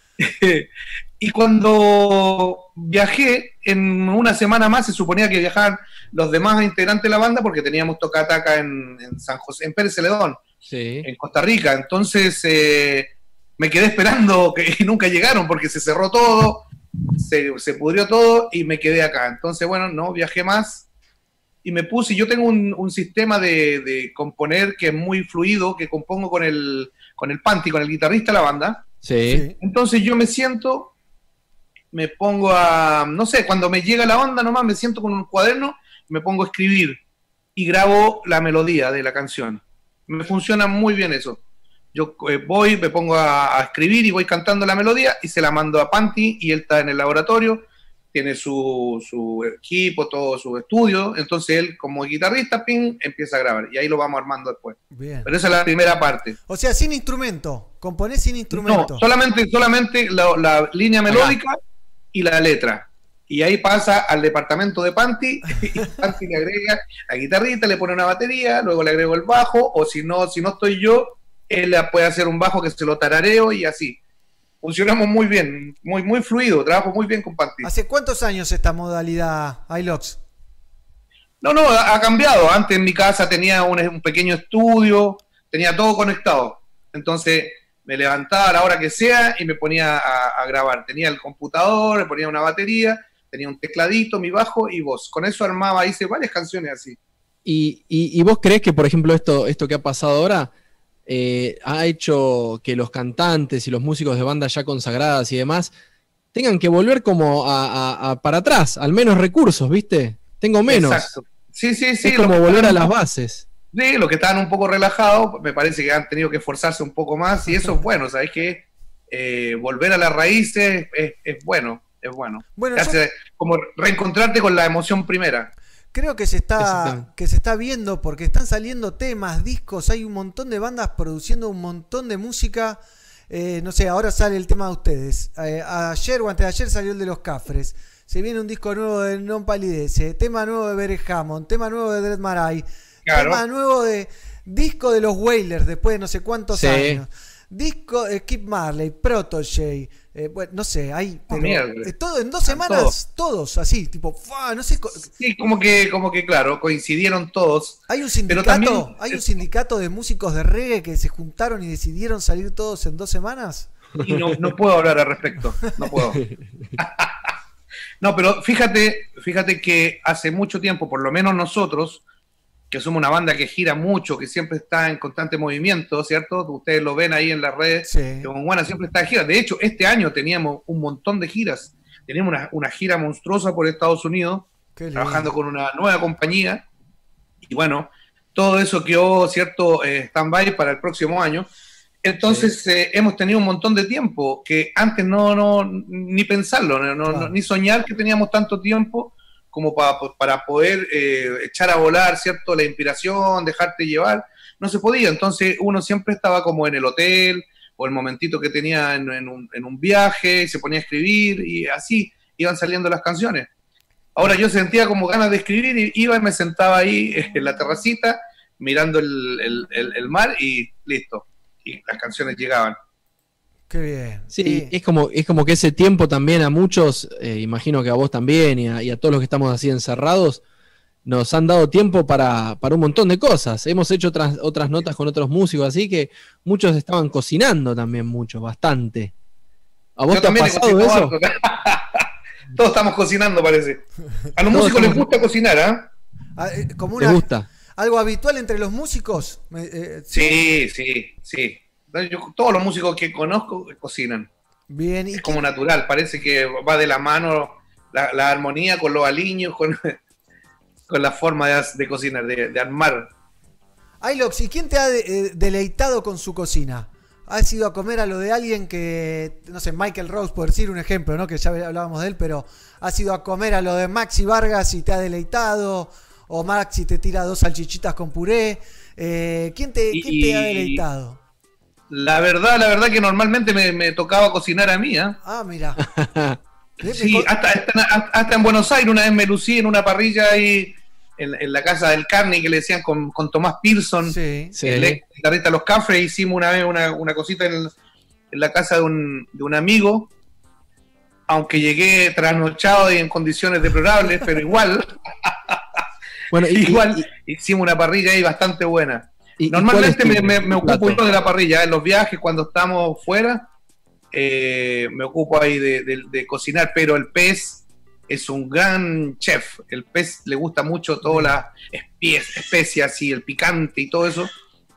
y cuando viajé, en una semana más se suponía que viajaban los demás integrantes de la banda porque teníamos tocata acá en, en San José, en Pérez Celedón, Sí. en Costa Rica. Entonces eh, me quedé esperando que y nunca llegaron porque se cerró todo, se, se pudrió todo y me quedé acá. Entonces, bueno, no viajé más y me puse. Yo tengo un, un sistema de, de componer que es muy fluido, que compongo con el, con el Panty, con el guitarrista de la banda. Sí. Entonces yo me siento, me pongo a, no sé, cuando me llega la onda nomás, me siento con un cuaderno, me pongo a escribir y grabo la melodía de la canción. Me funciona muy bien eso. Yo eh, voy, me pongo a, a escribir y voy cantando la melodía y se la mando a Panty y él está en el laboratorio tiene su, su equipo, todo su estudio, entonces él como guitarrista, ping, empieza a grabar y ahí lo vamos armando después. Bien. Pero esa es la primera parte. O sea, sin instrumento. Componés sin instrumento. No, solamente, solamente la, la línea melódica y la letra. Y ahí pasa al departamento de Panti, y Panti le agrega la guitarrita, le pone una batería, luego le agrego el bajo, o si no, si no estoy yo, él puede hacer un bajo que se lo tarareo y así. Funcionamos muy bien, muy, muy fluido, trabajo muy bien con Panti. ¿Hace cuántos años esta modalidad iLox? No, no, ha, ha cambiado. Antes en mi casa tenía un, un pequeño estudio, tenía todo conectado. Entonces me levantaba a la hora que sea y me ponía a, a grabar. Tenía el computador, le ponía una batería, tenía un tecladito, mi bajo y voz. Con eso armaba, hice varias canciones así. ¿Y, y- y vos crees que, por ejemplo, esto, esto que ha pasado ahora eh, ha hecho que los cantantes y los músicos de bandas ya consagradas y demás tengan que volver como a, a- a- para atrás, al menos recursos, ¿viste? Tengo menos. Exacto. Sí, sí, sí. es como volver a las bases. Sí, los que estaban un poco relajados, me parece que han tenido que esforzarse un poco más y eso es bueno, ¿sabes qué? Eh, volver a las raíces es, es bueno, es bueno. Bueno, Te yo- hace como reencontrarte con la emoción primera. Creo que se está que se está viendo porque están saliendo temas, discos, hay un montón de bandas produciendo un montón de música. Eh, no sé, ahora sale el tema de ustedes. Eh, ayer o antes de ayer salió el de los Cafres. Se viene un disco nuevo de Non Palidece, tema nuevo de Bere Hammond, tema nuevo de Dread Marai, Claro. tema nuevo de disco de los Wailers después de no sé cuántos Sí. años. Disco de Kip Marley, Protege, eh, bueno, no sé, hay pero, mierda. eh, todo en dos semanas, todos así, tipo, ¡fua! no sé, Sí, como que, como que claro, coincidieron todos. Hay un sindicato, también- hay un sindicato de músicos de reggae que se juntaron y decidieron salir todos en dos semanas. Y no, no puedo hablar al respecto, no puedo. No, pero fíjate, fíjate que hace mucho tiempo, por lo menos nosotros, que somos una banda que gira mucho, que siempre está en constante movimiento, ¿cierto? Ustedes lo ven ahí en las redes, Sí. que Bonguana siempre está de gira. De hecho, este año teníamos un montón de giras. Teníamos una, una gira monstruosa por Estados Unidos, trabajando con una nueva compañía. Y bueno, todo eso quedó, ¿cierto?, eh, stand-by para el próximo año. Entonces eh, hemos tenido un montón de tiempo que antes no, no ni pensarlo, no, no- ni soñar que teníamos tanto tiempo como para, poder eh, echar a volar, ¿cierto?, la inspiración, dejarte llevar. No se podía, entonces uno siempre estaba como en el hotel o el momentito que tenía en, en un, en un viaje, se ponía a escribir y así iban saliendo las canciones. Ahora yo sentía como ganas de escribir y iba y me sentaba ahí en la terracita mirando el, el- el- el mar y listo. Y las canciones llegaban. Qué bien. Sí, Sí. es como, es como que ese tiempo también a muchos, eh, imagino que a vos también y a, y a todos los que estamos así encerrados, nos han dado tiempo para, para un montón de cosas. Hemos hecho otras, otras notas con otros músicos, así que muchos estaban cocinando también mucho, bastante. ¿A vos Yo te ha pasado eso? Todos estamos cocinando, parece. A los Todos músicos les gusta cocinar, ¿ah? Ah, eh, como ¿Te una, gusta? algo habitual entre los músicos. Eh, Sí, sí, sí. Yo- todos los músicos que conozco cocinan. Bien. ¿Y Es como natural, parece que va de la mano la, la armonía con los aliños, con, con la forma de, de cocinar, de, de armar. Ilox, ¿y quién te ha de- eh, deleitado con su cocina? ¿Has ido a comer a lo de alguien que, no sé, Michael Rose, por decir un ejemplo, ¿no? Que ya hablábamos de él, pero has ido a comer a lo de Maxi Vargas y te ha deleitado? ¿O Maxi te tira dos salchichitas con puré? Eh, ¿quién, te, quién te ha Y- deleitado? La verdad, la verdad que normalmente me, me tocaba cocinar a mí, ¿ah? Ah, mira. Sí, hasta, hasta, hasta en Buenos Aires una vez me lucí en una parrilla ahí en, en la casa del Carney que le decían con, con Tomás Pearson, Sí. Sí. el ex guitarrista de los Cafres, hicimos una vez una, una cosita en, el- en la casa de un, de un amigo, aunque llegué trasnochado y en condiciones deplorables, pero igual, Bueno, y, igual hicimos una parrilla ahí bastante buena. Y- Normalmente me, ocupo yo de la parrilla, en los viajes, cuando estamos fuera, eh, me ocupo ahí de, de- de cocinar, pero el pez es un gran chef. El pez le gusta mucho todas las especias y el picante y todo eso.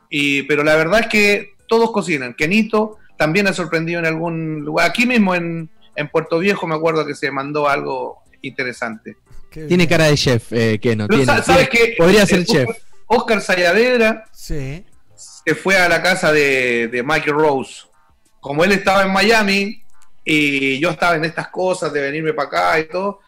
Y, pero la verdad es que todos cocinan. Kenito también ha sorprendido en algún lugar. Aquí mismo en, en Puerto Viejo me acuerdo que se mandó algo interesante. Qué. Tiene cara de chef, eh, que no tiene. sa- ¿sabes tiene- qué? Podría ser Eh, chef. Oscar Sayavedra Sí. se fue a la casa de, de Michael Rose. Como él estaba en Miami y yo estaba en estas cosas de venirme para acá y todo,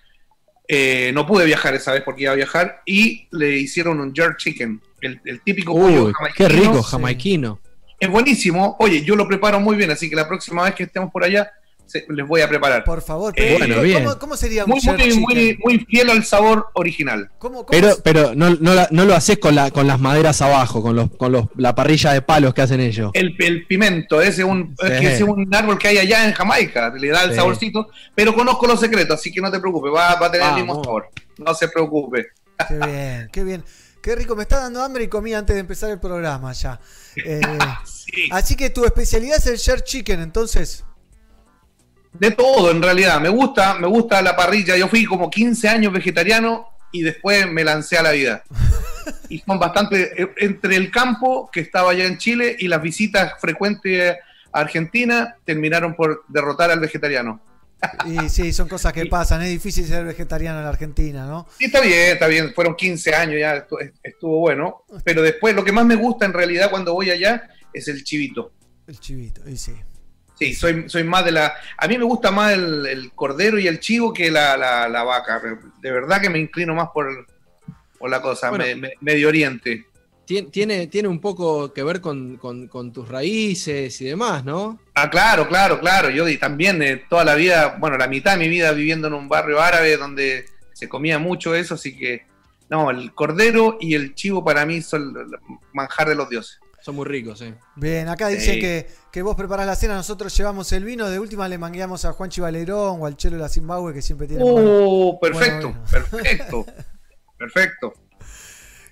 Eh, no pude viajar esa vez porque iba a viajar y le hicieron un jerk chicken, el, el típico pollo Uy, jamaiquino. qué rico, jamaiquino. Es buenísimo. Oye, yo lo preparo muy bien, así que la próxima vez que estemos por allá se- les voy a preparar. Por favor, Eh, pero bueno, bien. ¿cómo, cómo sería un Muy, muy, muy, muy fiel al sabor original. ¿Cómo- cómo Pero, pero no, no, la- no lo haces con, la, con las maderas abajo, con, los, con los, la parrilla de palos que hacen ellos. El, el pimento, ese es un, es Sí. que ese es un árbol que hay allá en Jamaica, le da el Sí. saborcito, pero conozco los secretos, así que no te preocupes, va, va a tener el mismo sabor. No se preocupe. Qué bien, qué bien. Qué rico, me está dando hambre y comí antes de empezar el programa ya. Eh, Sí. así que tu especialidad es el jerk chicken, entonces. De todo, en realidad. Me gusta, me gusta la parrilla. Yo fui como 15 años vegetariano y después me lancé a la vida. Y son bastante. eh, Entre el campo que estaba allá en Chile y las visitas frecuentes a Argentina, terminaron por derrotar al vegetariano. Y sí, son cosas que pasan. Es difícil ser vegetariano en la Argentina, ¿no? Sí, está bien, está bien. Fueron 15 años, ya estu- estuvo bueno. Pero después, lo que más me gusta en realidad cuando voy allá es el chivito. El chivito, y sí. Sí, soy, soy más de la. A mí me gusta más el, el cordero y el chivo que la, la- la vaca. De verdad que me inclino más por, por la cosa, Bueno. me- me- Medio Oriente. Tien- Tiene, tiene un poco que ver con, con- con tus raíces y demás, ¿no? Ah, claro, claro, claro. Yo también eh, toda la vida, bueno, la mitad de mi vida viviendo en un barrio árabe donde se comía mucho eso, así que. No, el cordero y el chivo para mí son el manjar de los dioses. Son muy ricos, sí. Bien, acá dicen Sí. que, que vos preparás la cena, nosotros llevamos el vino. De última le mangueamos a Juan Chivalerón o al Chelo de la Zimbabue, que siempre tiene. Oh, perfecto, Bueno, perfecto, perfecto.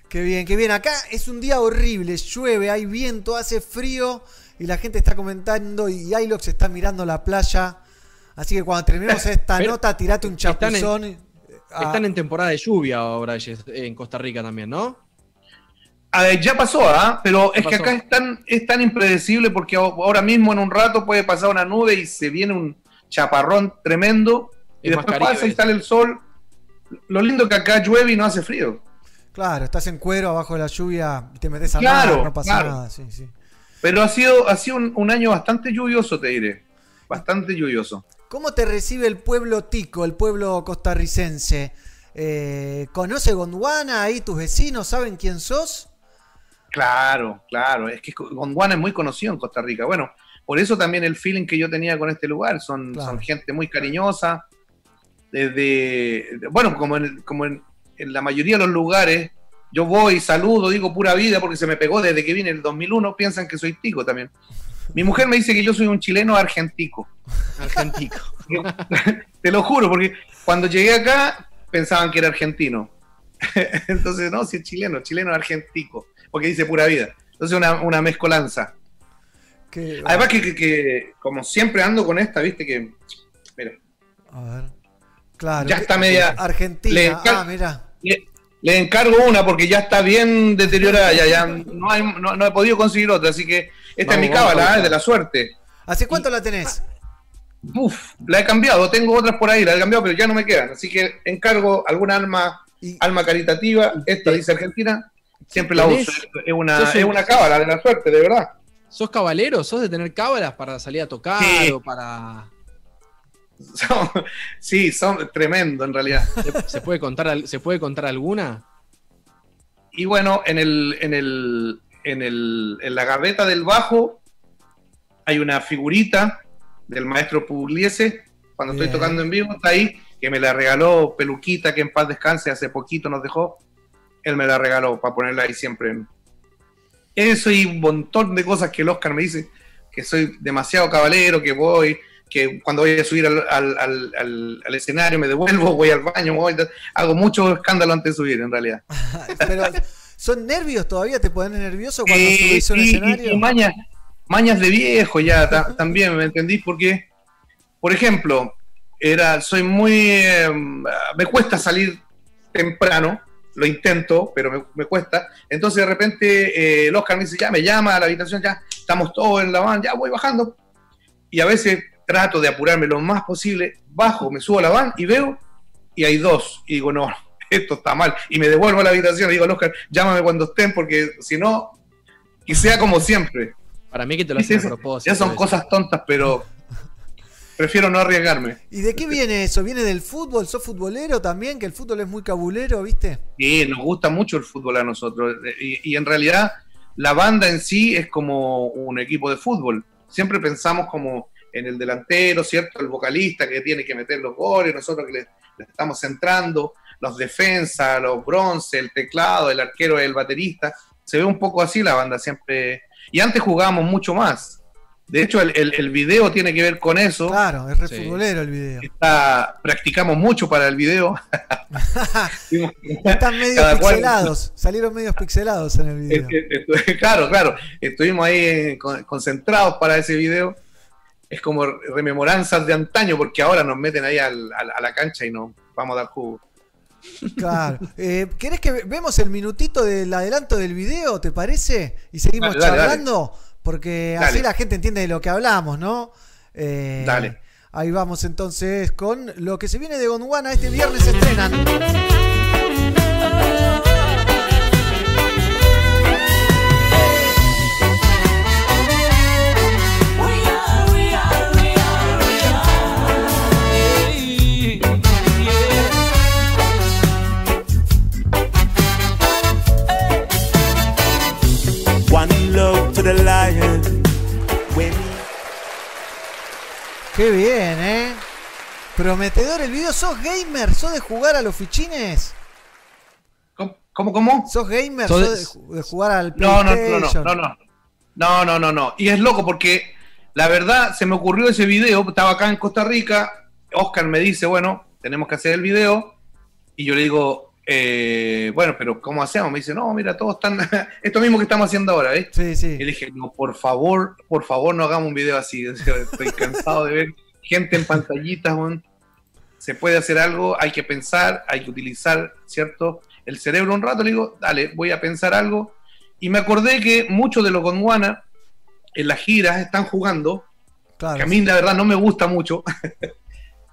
Qué bien, qué bien. Acá es un día horrible, llueve, hay viento, hace frío y la gente está comentando y Ilox está mirando la playa. Así que cuando terminemos esta Pero nota, tirate un están en- chapuzón. y- ah, Están en temporada de lluvia ahora en Costa Rica también, ¿no? Ah, ya pasó, ¿ah? Pero es que acá es tan, es tan impredecible porque a- ahora mismo en un rato puede pasar una nube y se viene un chaparrón tremendo y Es después Caribe pasa y sale el sol. Lo lindo es que acá llueve y no hace frío. Claro, estás en cuero abajo de la lluvia y te metes a Claro, mar, no pasa claro. nada. Sí, sí. Pero ha sido, ha sido un, un año bastante lluvioso, te diré. Bastante lluvioso. ¿Cómo te recibe el pueblo tico, el pueblo costarricense? Eh, ¿Conoce Gondwana ahí tus vecinos? ¿Saben quién sos? Claro, claro. Es que Gondwana es muy conocido en Costa Rica. Bueno, por eso también el feeling que yo tenía con este lugar. Son, Claro. son gente muy cariñosa. Desde, bueno, como, en, como en, en la mayoría de los lugares, yo voy, saludo, digo pura vida porque se me pegó desde que vine en el 2001. Piensan que soy tico también. Mi mujer me dice que yo soy un chileno argentico. Argentico. Te lo juro, porque cuando llegué acá pensaban que era argentino. Entonces, no, si es chileno, chileno argentico, porque dice pura vida. Entonces, una, una mezcolanza. Además, que, que- que como siempre ando con esta, viste que. Mira, A ver. Claro. Ya está media- Argentina. le encar- Ah, mira. le, le encargo una porque ya está bien deteriorada, ya, ya no, hay- no, no he podido conseguir otra, así que esta Vamos, es mi cábala, buscar. ¿eh? de la suerte. ¿Hace cuánto la tenés? Uf, la he cambiado, tengo otras por ahí, la he cambiado, pero ya no me quedan. Así que encargo alguna alma, Y- alma caritativa, esta dice Argentina, siempre la uso. Es una, ¿Sos un- es una cábala de la suerte, de verdad. ¿Sos cabalero? ¿Sos de tener cábalas para salir a tocar Sí. o para... Son- sí, son tremendo en realidad. ¿Se, se puede, contar, ¿Se puede contar alguna? Y bueno, en el, en el, en el, en la gaveta del bajo hay una figurita del maestro Pugliese, cuando Bien. estoy tocando en vivo, está ahí, que me la regaló Peluquita, que en paz descanse, hace poquito nos dejó. Él me la regaló para ponerla ahí siempre. en- Eso y un montón de cosas que el Oscar me dice, que soy demasiado cabalero, que voy, que cuando voy a subir al, al- al- escenario me devuelvo, voy al baño, voy, hago mucho escándalo antes de subir en realidad. Pero, ¿son nervios todavía? ¿Te pones nervioso cuando Eh, subís a un y- escenario? y- y mañas, mañas de viejo ya ta- también, ¿me entendís? Porque, por ejemplo, era, soy muy. eh, me cuesta salir temprano, lo intento, pero me, me cuesta. Entonces, de repente, eh, el Oscar me dice, ya me llama a la habitación, ya estamos todos en la van, ya voy bajando. Y a veces trato de apurarme lo más posible, bajo, me subo a la van y veo, y hay dos. Y digo, no, esto está mal. Y me devuelvo a la habitación y digo Oscar, llámame cuando estén, porque si no, y sea como siempre. Para mí que te lo hacen a propósito. Ya son cosas tontas, pero prefiero no arriesgarme. ¿Y de qué viene eso? ¿Viene del fútbol? ¿Sos futbolero también? Que el fútbol es muy cabulero, ¿viste? Sí, nos gusta mucho el fútbol a nosotros. Y, y en realidad la banda en sí es como un equipo de fútbol. Siempre pensamos como en el delantero, ¿cierto? El vocalista que tiene que meter los goles, nosotros que le, le estamos centrando, los defensas, los bronce, el teclado, el arquero, el baterista. Se ve un poco así la banda siempre. Y antes jugábamos mucho más. De hecho, el, el, el video tiene que ver con eso. Claro, es re Sí. futbolero el video. Está- practicamos mucho para el video. Están medio Cada cual- pixelados. Salieron medios pixelados en el video. Claro, claro. Estuvimos ahí eh, con- concentrados para ese video. Es como rememoranzas de antaño, porque ahora nos meten ahí al- al- a la cancha y nos vamos a dar jugo. Claro. Eh, ¿Querés que ve- vemos el minutito del adelanto del video, te parece? Y seguimos Dale, dale, dale. Porque así la gente entiende de lo que hablamos, ¿no? Eh, Dale. Ahí vamos entonces con lo que se viene de Gondwana. Este viernes se estrenan. Qué bien, ¿eh? Prometedor el video. ¿Sos gamer? ¿Sos de jugar a los fichines? ¿Cómo? ¿Cómo? ¿Sos gamer? ¿Sos ¿Sos de- de, ju- de jugar al No, no, no, no, no, no. No, no, no, no. Y es loco porque la verdad se me ocurrió ese video. Estaba acá en Costa Rica. Oscar me dice, bueno, tenemos que hacer el video. Y yo le digo, eh, bueno, pero ¿cómo hacemos? Me dice, no, mira, todos están. Esto mismo que estamos haciendo ahora, ¿eh? Sí, sí. Y le dije, no, por favor, por favor, no hagamos un video así. Estoy cansado de ver gente en pantallitas, weón. Se puede hacer algo, hay que pensar, hay que utilizar, ¿cierto? El cerebro un rato, le digo, dale, voy a pensar algo. Y me acordé que muchos de los Gondwana en las giras están jugando, Claro. que a mí la verdad no me gusta mucho.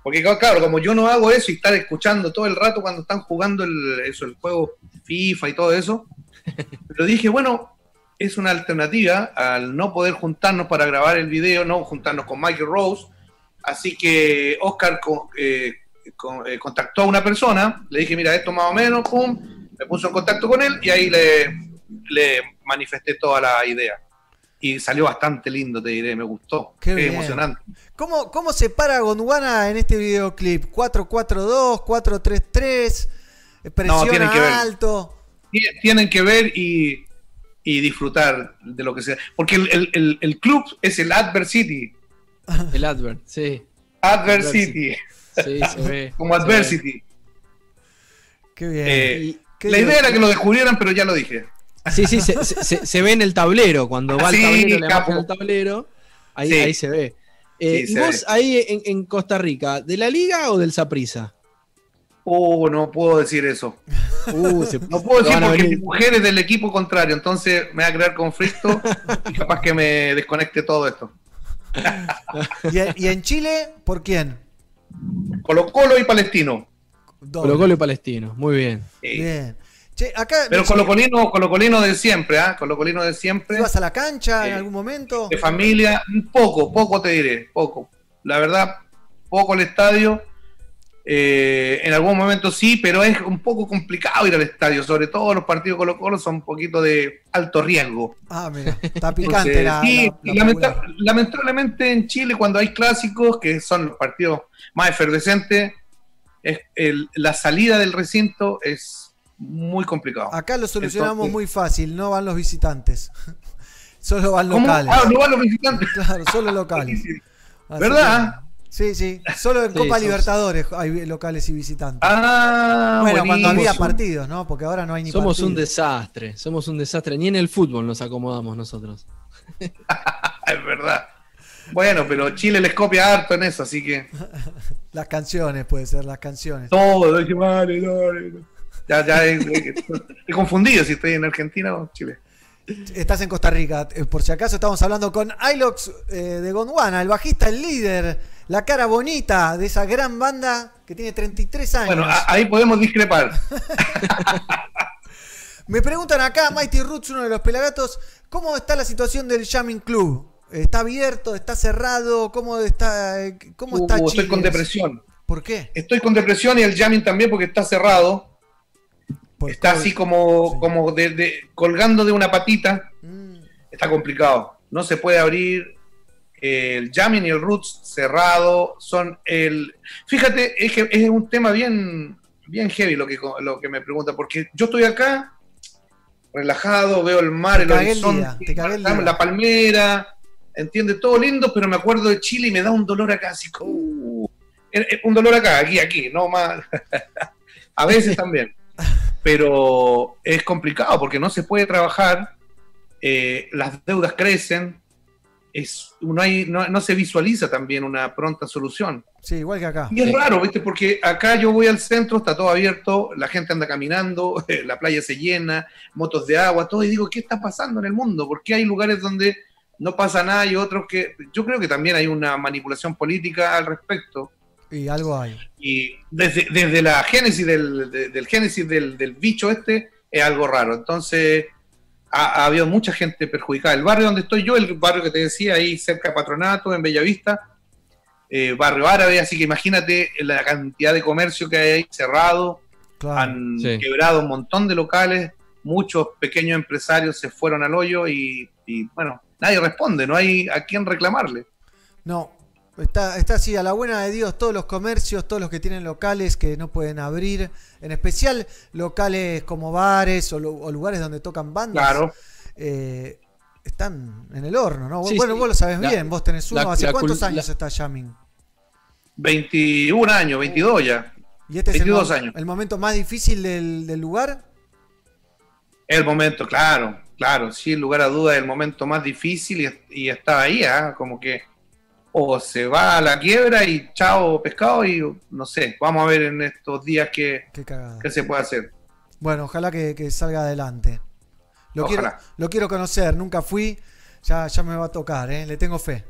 Porque claro, como yo no hago eso y estar escuchando todo el rato cuando están jugando el, eso, el juego FIFA y todo eso, pero dije, bueno, es una alternativa al no poder juntarnos para grabar el video, no juntarnos con Michael Rose. Así que Oscar eh, con- eh, contactó a una persona, le dije, mira, esto más o menos, pum, me puso en contacto con él y ahí le, le manifesté toda la idea. Y salió bastante lindo, te diré, me gustó. Qué emocionante. ¿Cómo, ¿Cómo se para Gondwana en este videoclip? ¿442, 433? ¿Presiona tienen que ver. alto? Tie- Tienen que ver y, y disfrutar de lo que sea. Porque el, el- el- el club es el Adversity. El advert, sí. Adversity. Sí, se ve. Como se ve. Adversity. Qué bien. Eh, qué La idea era que lo descubrieran, pero ya lo dije. Sí, sí, se, se- se- se ve en el tablero. Cuando va Sí, al tablero, la capo. imagen al tablero, ahí, Sí. ahí se ve. Eh, Sí, ¿Y se vos ve. ahí en, en Costa Rica, de la liga o del Saprisa? Oh, no puedo decir eso. Uh, se- No puedo decir porque mi mujer es del equipo contrario, entonces me va a crear conflicto y capaz que me desconecte todo esto. ¿Y, en- y en Chile, por quién? Colo Colo y Palestino. Doble. Colo Colo y Palestino, muy bien. Sí. Bien. Che, acá Pero colocolino, colocolino de siempre, ¿ah? Colocolino de siempre. ¿ibas a la cancha en Sí. algún momento? de familia, un poco, poco te diré, poco. La verdad, poco el estadio. Eh, en algún momento sí, pero es un poco complicado ir al estadio, sobre todo los partidos Colo Colo son un poquito de alto riesgo. Ah, mira, está picante Entonces, la, sí, la- y la lamenta- popular. lamentablemente en Chile cuando hay clásicos, que son los partidos más efervescentes, es el- la salida del recinto es muy complicado. Acá lo solucionamos Entonces- muy fácil, no van los visitantes. Solo van ¿Cómo? locales. Ah, no van los visitantes. Claro, solo locales. Así ¿Verdad? que- Sí, sí. Solo en Sí, Copa sos- Libertadores hay locales y visitantes. Ah, bueno, cuando había buenísimo. partidos, ¿no? Porque ahora no hay ni Somos un desastre, somos un desastre. Ni en el fútbol nos acomodamos nosotros. Es verdad. Bueno, pero Chile les copia harto en eso, así que Las canciones, puede ser, las canciones. todo, vale, dale, dale. Ya, ya he, he- he confundido si estoy en Argentina o Chile. Estás en Costa Rica. Eh, Por si acaso estamos hablando con Ilox eh, de Gondwana, el bajista, el líder, la cara bonita de esa gran banda que tiene 33 años. Bueno, ahí podemos discrepar. Me preguntan acá, Mighty Roots, uno de los pelagatos, ¿cómo está la situación del Jamming Club? ¿Está abierto? ¿Está cerrado? ¿Cómo está, cómo está Uh, Chile? estoy con depresión. ¿Por qué? Estoy con depresión y el jamming también porque está cerrado. Por Está COVID. así como, Sí. como de- de- colgando de una patita. Mm, Está complicado. No se puede abrir. eh, El jamming y el roots cerrado son el. Fíjate, es que es un tema bien, bien heavy lo que, lo que me pregunta, porque yo estoy acá relajado, veo el mar, Te el horizonte, el día. la palmera, entiende todo lindo, pero me acuerdo de Chile y me da un dolor acá, así como uh, eh, eh, un dolor acá, aquí, aquí, no más. A veces también. Pero es complicado porque no se puede trabajar, eh, las deudas crecen, es, no, hay, no, no se visualiza también una pronta solución. sí, igual que acá. Y es raro, ¿viste? Porque acá yo voy al centro, está todo abierto, la gente anda caminando, la playa se llena, motos de agua, todo, y digo, ¿qué está pasando en el mundo? ¿Por qué hay lugares donde no pasa nada y otros que... Yo creo que también hay una manipulación política al respecto. Y algo hay. Y desde, desde la génesis del, de- del génesis del, del bicho este es algo raro. Entonces ha, ha habido mucha gente perjudicada. El barrio donde estoy yo, el barrio que te decía ahí cerca de Patronato, en Bellavista, eh, barrio árabe, así que imagínate la cantidad de comercio que hay ahí cerrado, Claro. han Sí. quebrado un montón de locales, muchos pequeños empresarios se fueron al hoyo y, y, bueno, nadie responde, no hay a quién reclamarle. No, está, está así, a la buena de Dios, todos los comercios, todos los que tienen locales que no pueden abrir, en especial locales como bares o, lu- o lugares donde tocan bandas, Claro. eh, están en el horno, ¿no? Sí, bueno, sí. vos lo sabés La- bien, vos tenés uno. la- ¿Hace la cuántos años está Jamming? 21 años, 22 ya. ¿Y este es el, 22 mo- años. el momento más difícil del, del lugar? El momento, claro, claro, sin lugar a duda, el momento más difícil y, y estaba ahí, ¿ah? como que o se va a la quiebra y chao pescado y no sé, vamos a ver en estos días qué, Qué se puede hacer. Bueno, ojalá que, que salga adelante. Lo quiero, lo quiero conocer, nunca fui, ya, ya me va a tocar, ¿eh? le tengo fe.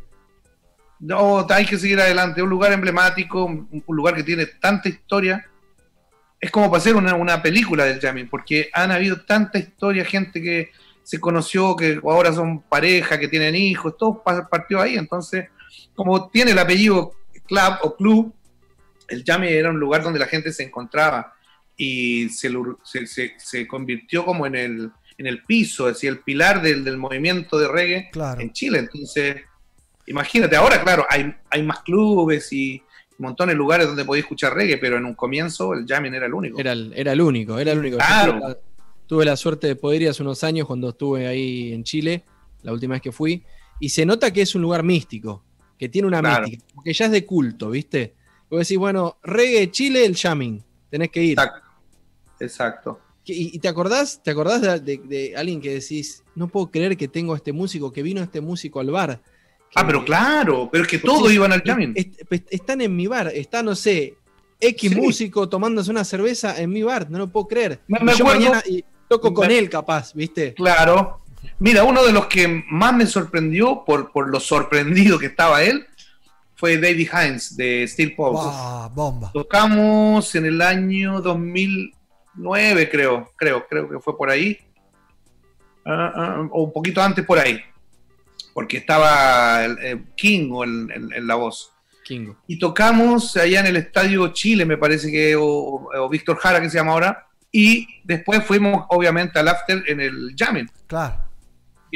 No, hay que seguir adelante, un lugar emblemático, un, lugar que tiene tanta historia. Es como para hacer una, una película del jamming, porque han habido tanta historia, gente que se conoció, que ahora son pareja, que tienen hijos, todo pa- partió ahí. Entonces, como tiene el apellido club o club, el jamming era un lugar donde la gente se encontraba y se, se, se- se convirtió como en el, en el piso, es decir, el pilar del, del movimiento de reggae Claro. en Chile. Entonces, imagínate, ahora, claro, hay, hay más clubes y montones de lugares donde podéis escuchar reggae, pero en un comienzo el jamming era el único. Era el, era el único, era el único. Claro. tuve, la, tuve la suerte de poder ir hace unos años cuando estuve ahí en Chile, la última vez que fui, y se nota que es un lugar místico, que tiene una Claro. mística, porque ya es de culto, ¿viste? Vos decís, bueno, reggae Chile, el jamming, tenés que ir. Exacto. ¿Y, y te acordás, te acordás de, de- de alguien que decís, no puedo creer que tengo a este músico, que vino este músico al bar? Ah, pero claro, pero es que todos sí, iban al jamming. es- es- están en mi bar, está, no sé, X Sí. músico tomándose una cerveza en mi bar, no lo puedo creer. Me- Y me yo acuerdo- mañana y toco con me- él, capaz, ¿viste? Claro. Mira, uno de los que más me sorprendió por, por lo sorprendido que estaba él fue David Hines de Steel Pulse. Ah, bomba. Tocamos en el año 2009, creo, creo, creo que fue por ahí. Ah, ah, o un poquito antes por ahí. Porque estaba el, eh, King o el- en- en la voz. Kingo. y tocamos allá en el Estadio Chile, me parece que, o, o Víctor Jara, que se llama ahora, y después fuimos, obviamente, al after en el jamming. Claro.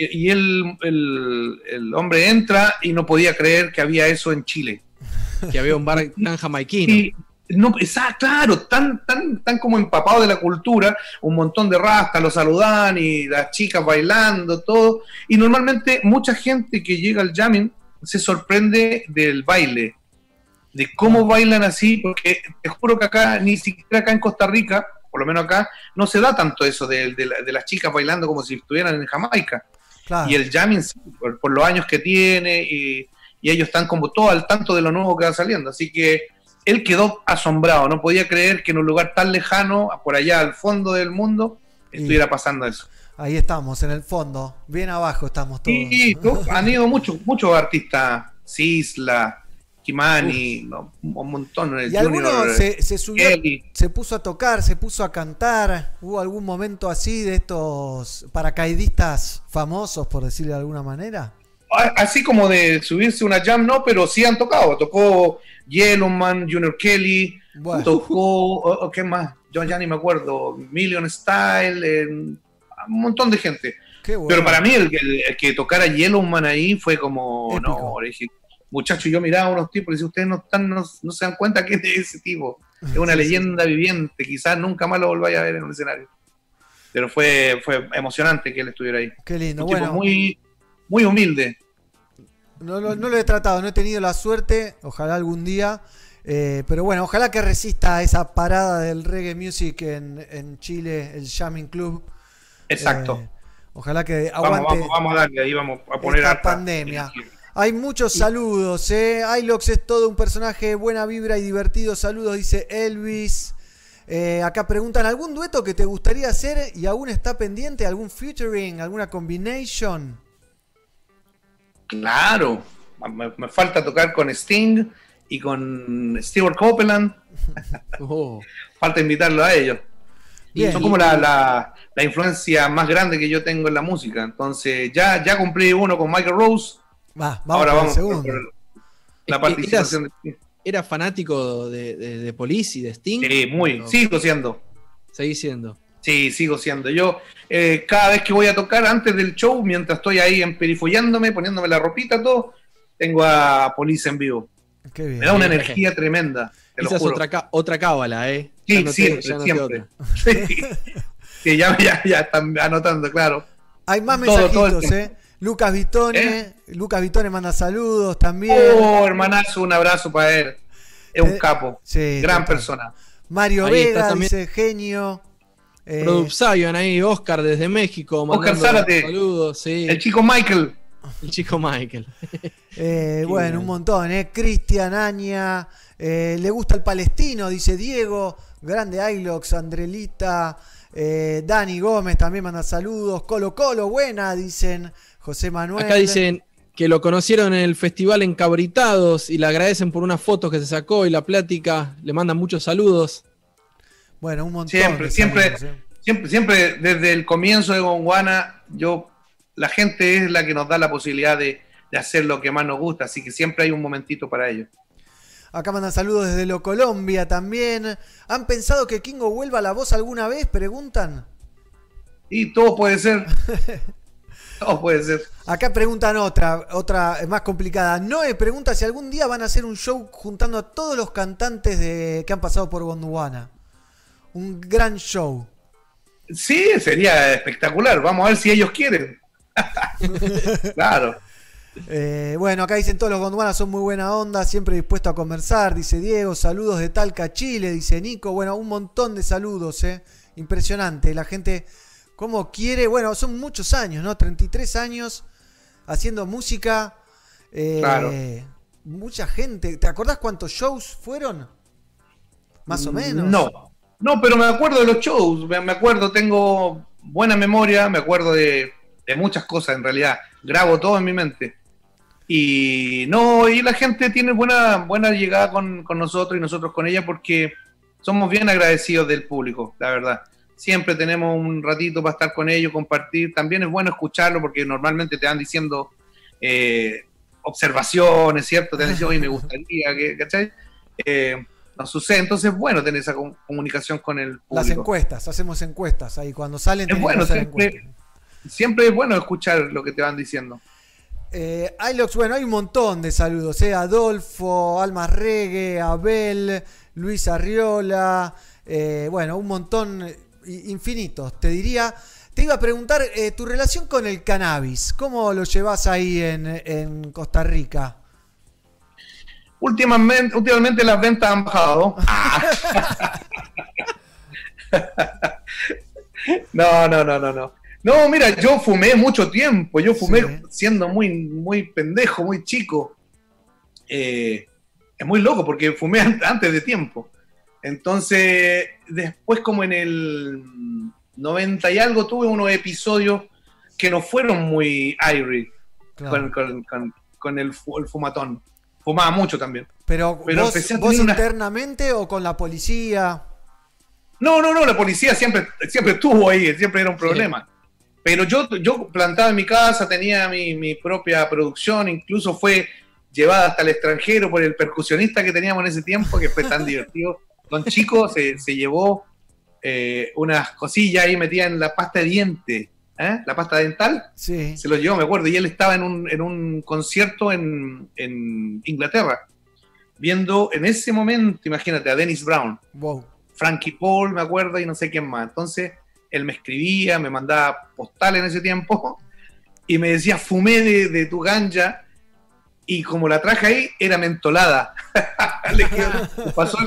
Y, el, el- el hombre entra y no podía creer que había eso en Chile. Que había un bar tan jamaiquino. Y no, exacto, claro, tan, tan, tan como empapado de la cultura, un montón de rastas lo saludan y las chicas bailando, todo. Y normalmente mucha gente que llega al jamming se sorprende del baile, de cómo bailan así, porque te juro que acá, ni siquiera acá en Costa Rica, por lo menos acá, no se da tanto eso de, de la- de las chicas bailando como si estuvieran en Jamaica. Claro. Y el jamming, sí, por, por los años que tiene, y, y ellos están como todo al tanto de lo nuevo que va saliendo. Así que él quedó asombrado, no podía creer que en un lugar tan lejano, por allá al fondo del mundo, estuviera pasando eso. Ahí estamos, en el fondo. Bien abajo estamos todos. Y ¿no? han ido muchos muchos artistas, Sisla, Kimani, no, un montón. Y alguno se, se subió, Kelly. se puso a tocar, se puso a cantar. ¿Hubo algún momento así de estos paracaidistas famosos, por decirlo de alguna manera? a- así como de subirse una jam, no, pero sí han tocado. Tocó Yellowman, Junior Kelly, Bueno. tocó, ¿qué más? Yo ya ni me acuerdo, Million Style, eh, un montón de gente. Bueno. Pero para mí el, que- el que tocara Yellowman ahí fue como, Épico. no, dije, muchachos, yo miraba a unos tipos y decía, ustedes no, están, no, no se dan cuenta quién es ese tipo. Es una Sí, sí, leyenda viviente, quizás nunca más lo volváis a ver en un escenario. Pero fue, fue emocionante que él estuviera ahí. Qué lindo. Un tipo muy, muy humilde. no, lo- no lo he tratado, no he tenido la suerte. Ojalá algún día. Eh, pero bueno, ojalá que resista esa parada del reggae music en, en Chile, el Jamming Club. Exacto. Eh, ojalá que vamos, aguante. vamos, vamos a darle ahí, vamos a poner esta pandemia. Hay muchos saludos, ¿eh? Ilox es todo un personaje, buena vibra y divertido. Saludos, dice Elvis. Eh, acá preguntan, ¿algún dueto que te gustaría hacer y aún está pendiente? ¿Algún featuring? ¿Alguna combination? Claro, me, me falta tocar con Sting y con Stewart Copeland. Oh. Falta invitarlo a ellos. Bien. Son como la, la- la influencia más grande que yo tengo en la música. Entonces, ya, ya cumplí uno con Michael Rose. Va, vamos Ahora vamos segundo. por la participación de. ¿Era fanático de, de, de Police y de Sting? Sí, muy. ¿O Sigo siendo. Seguís siendo. Sí, sigo siendo. Yo, eh, cada vez que voy a tocar antes del show, mientras estoy ahí emperifollándome, poniéndome la ropita, todo, tengo a Police en vivo. Qué bien. Me da una Bien. energía tremenda. Te lo es otra, cá- otra cábala, ¿eh? Sí, noté- siempre, otra. Sí. Sí, ya, ya, ya están anotando, claro. Hay más Todo, mensajitos. ¿eh? Lucas Vitone, ¿Eh? Lucas Vitone manda saludos también. Oh, hermanazo, un abrazo para él. Es un Eh, capo. sí, Gran total. persona. Mario Ahí Vega también. dice genio. Eh, Produpsayon ahí, Oscar desde México. Oscar Zárate. Saludos, sí. El chico Michael. El chico Michael. Eh, bueno, bien. un montón, ¿eh? Cristian, Aña, eh, le gusta el palestino, dice Diego, grande Ilox, Andrelita, eh, Dani Gómez también manda saludos, Colo Colo, buena, dicen José Manuel. Acá dicen que lo conocieron en el festival en Cabritados y le agradecen por unas fotos que se sacó y la plática. Le mandan muchos saludos. Bueno, un montón. Siempre, de siempre, saludos, ¿eh? siempre, siempre, desde el comienzo de Gonguana, yo, la gente es la que nos da la posibilidad de, de hacer lo que más nos gusta, así que siempre hay un momentito para ello. Acá mandan saludos desde lo Colombia también. ¿Han pensado que Kingo vuelva a la voz alguna vez? Preguntan. Y todo puede ser. todo puede ser. Acá preguntan otra, otra más complicada. Noé pregunta si algún día van a hacer un show juntando a todos los cantantes de, que han pasado por Gondwana. Un gran show. Sí, sería espectacular. Vamos a ver si ellos quieren. claro. Eh, bueno, acá dicen todos los gondwanas son muy buena onda, siempre dispuestos a conversar, dice Diego. Saludos de Talca, Chile, dice Nico. Bueno, un montón de saludos, eh. Impresionante. La gente, como quiere, bueno, son muchos años, ¿no? 33 años haciendo música. Eh, Claro. Mucha gente. ¿Te acordás cuántos shows fueron? Más o menos. No, no, pero me acuerdo de los shows, me, me acuerdo, tengo buena memoria, me acuerdo de, de muchas cosas en realidad, grabo todo en mi mente. Y no, y la gente tiene buena, buena llegada con, con nosotros y nosotros con ella porque somos bien agradecidos del público, la verdad. Siempre tenemos un ratito para estar con ellos, compartir. También es bueno escucharlo porque normalmente te van diciendo eh, observaciones, ¿cierto? Te van diciendo, oye, me gustaría, que, ¿cachai? Eh, no sucede. Entonces, es bueno tener esa com- comunicación con el público. Las encuestas, hacemos encuestas ahí. Cuando salen, Es bueno, siempre, siempre es bueno escuchar lo que te van diciendo. Eh, Ilox, bueno, hay un montón de saludos, ¿eh? Adolfo, Alma Regue, Abel, Luis Arriola, eh, bueno, un montón, infinitos, te diría. Te iba a preguntar eh, tu relación con el cannabis, ¿cómo lo llevas ahí en, en Costa Rica? Últimamente, últimamente las ventas han bajado. no, no, no, no, no. No, mira, yo fumé mucho tiempo. Yo fumé Sí. siendo muy, muy pendejo, muy chico. Eh, es muy loco porque fumé an- antes de tiempo. Entonces, después como en el 90 y algo tuve unos episodios que no fueron muy Claro. con, con- con- con el, fu- el fumatón. Fumaba mucho también. Pero, pero vos, empecé a vos una- internamente o con la policía? No, no, no, la policía siempre, siempre estuvo ahí, siempre era un problema. Pero yo, yo plantaba en mi casa, tenía mi, mi propia producción, incluso fue llevada hasta el extranjero por el percusionista que teníamos en ese tiempo, que fue tan divertido. Don Chico se, se llevó eh, unas cosillas ahí metidas en la pasta de diente, ¿eh? la pasta dental, Sí. se lo llevó, me acuerdo, y él estaba en un, en un concierto en, en Inglaterra, viendo en ese momento, imagínate, a Dennis Brown, Wow. Frankie Paul, me acuerdo, y no sé quién más. Entonces, él me escribía, me mandaba postales en ese tiempo, y me decía, fumé de, de tu ganja, y como la traje ahí, era mentolada. Le quedó- pasó,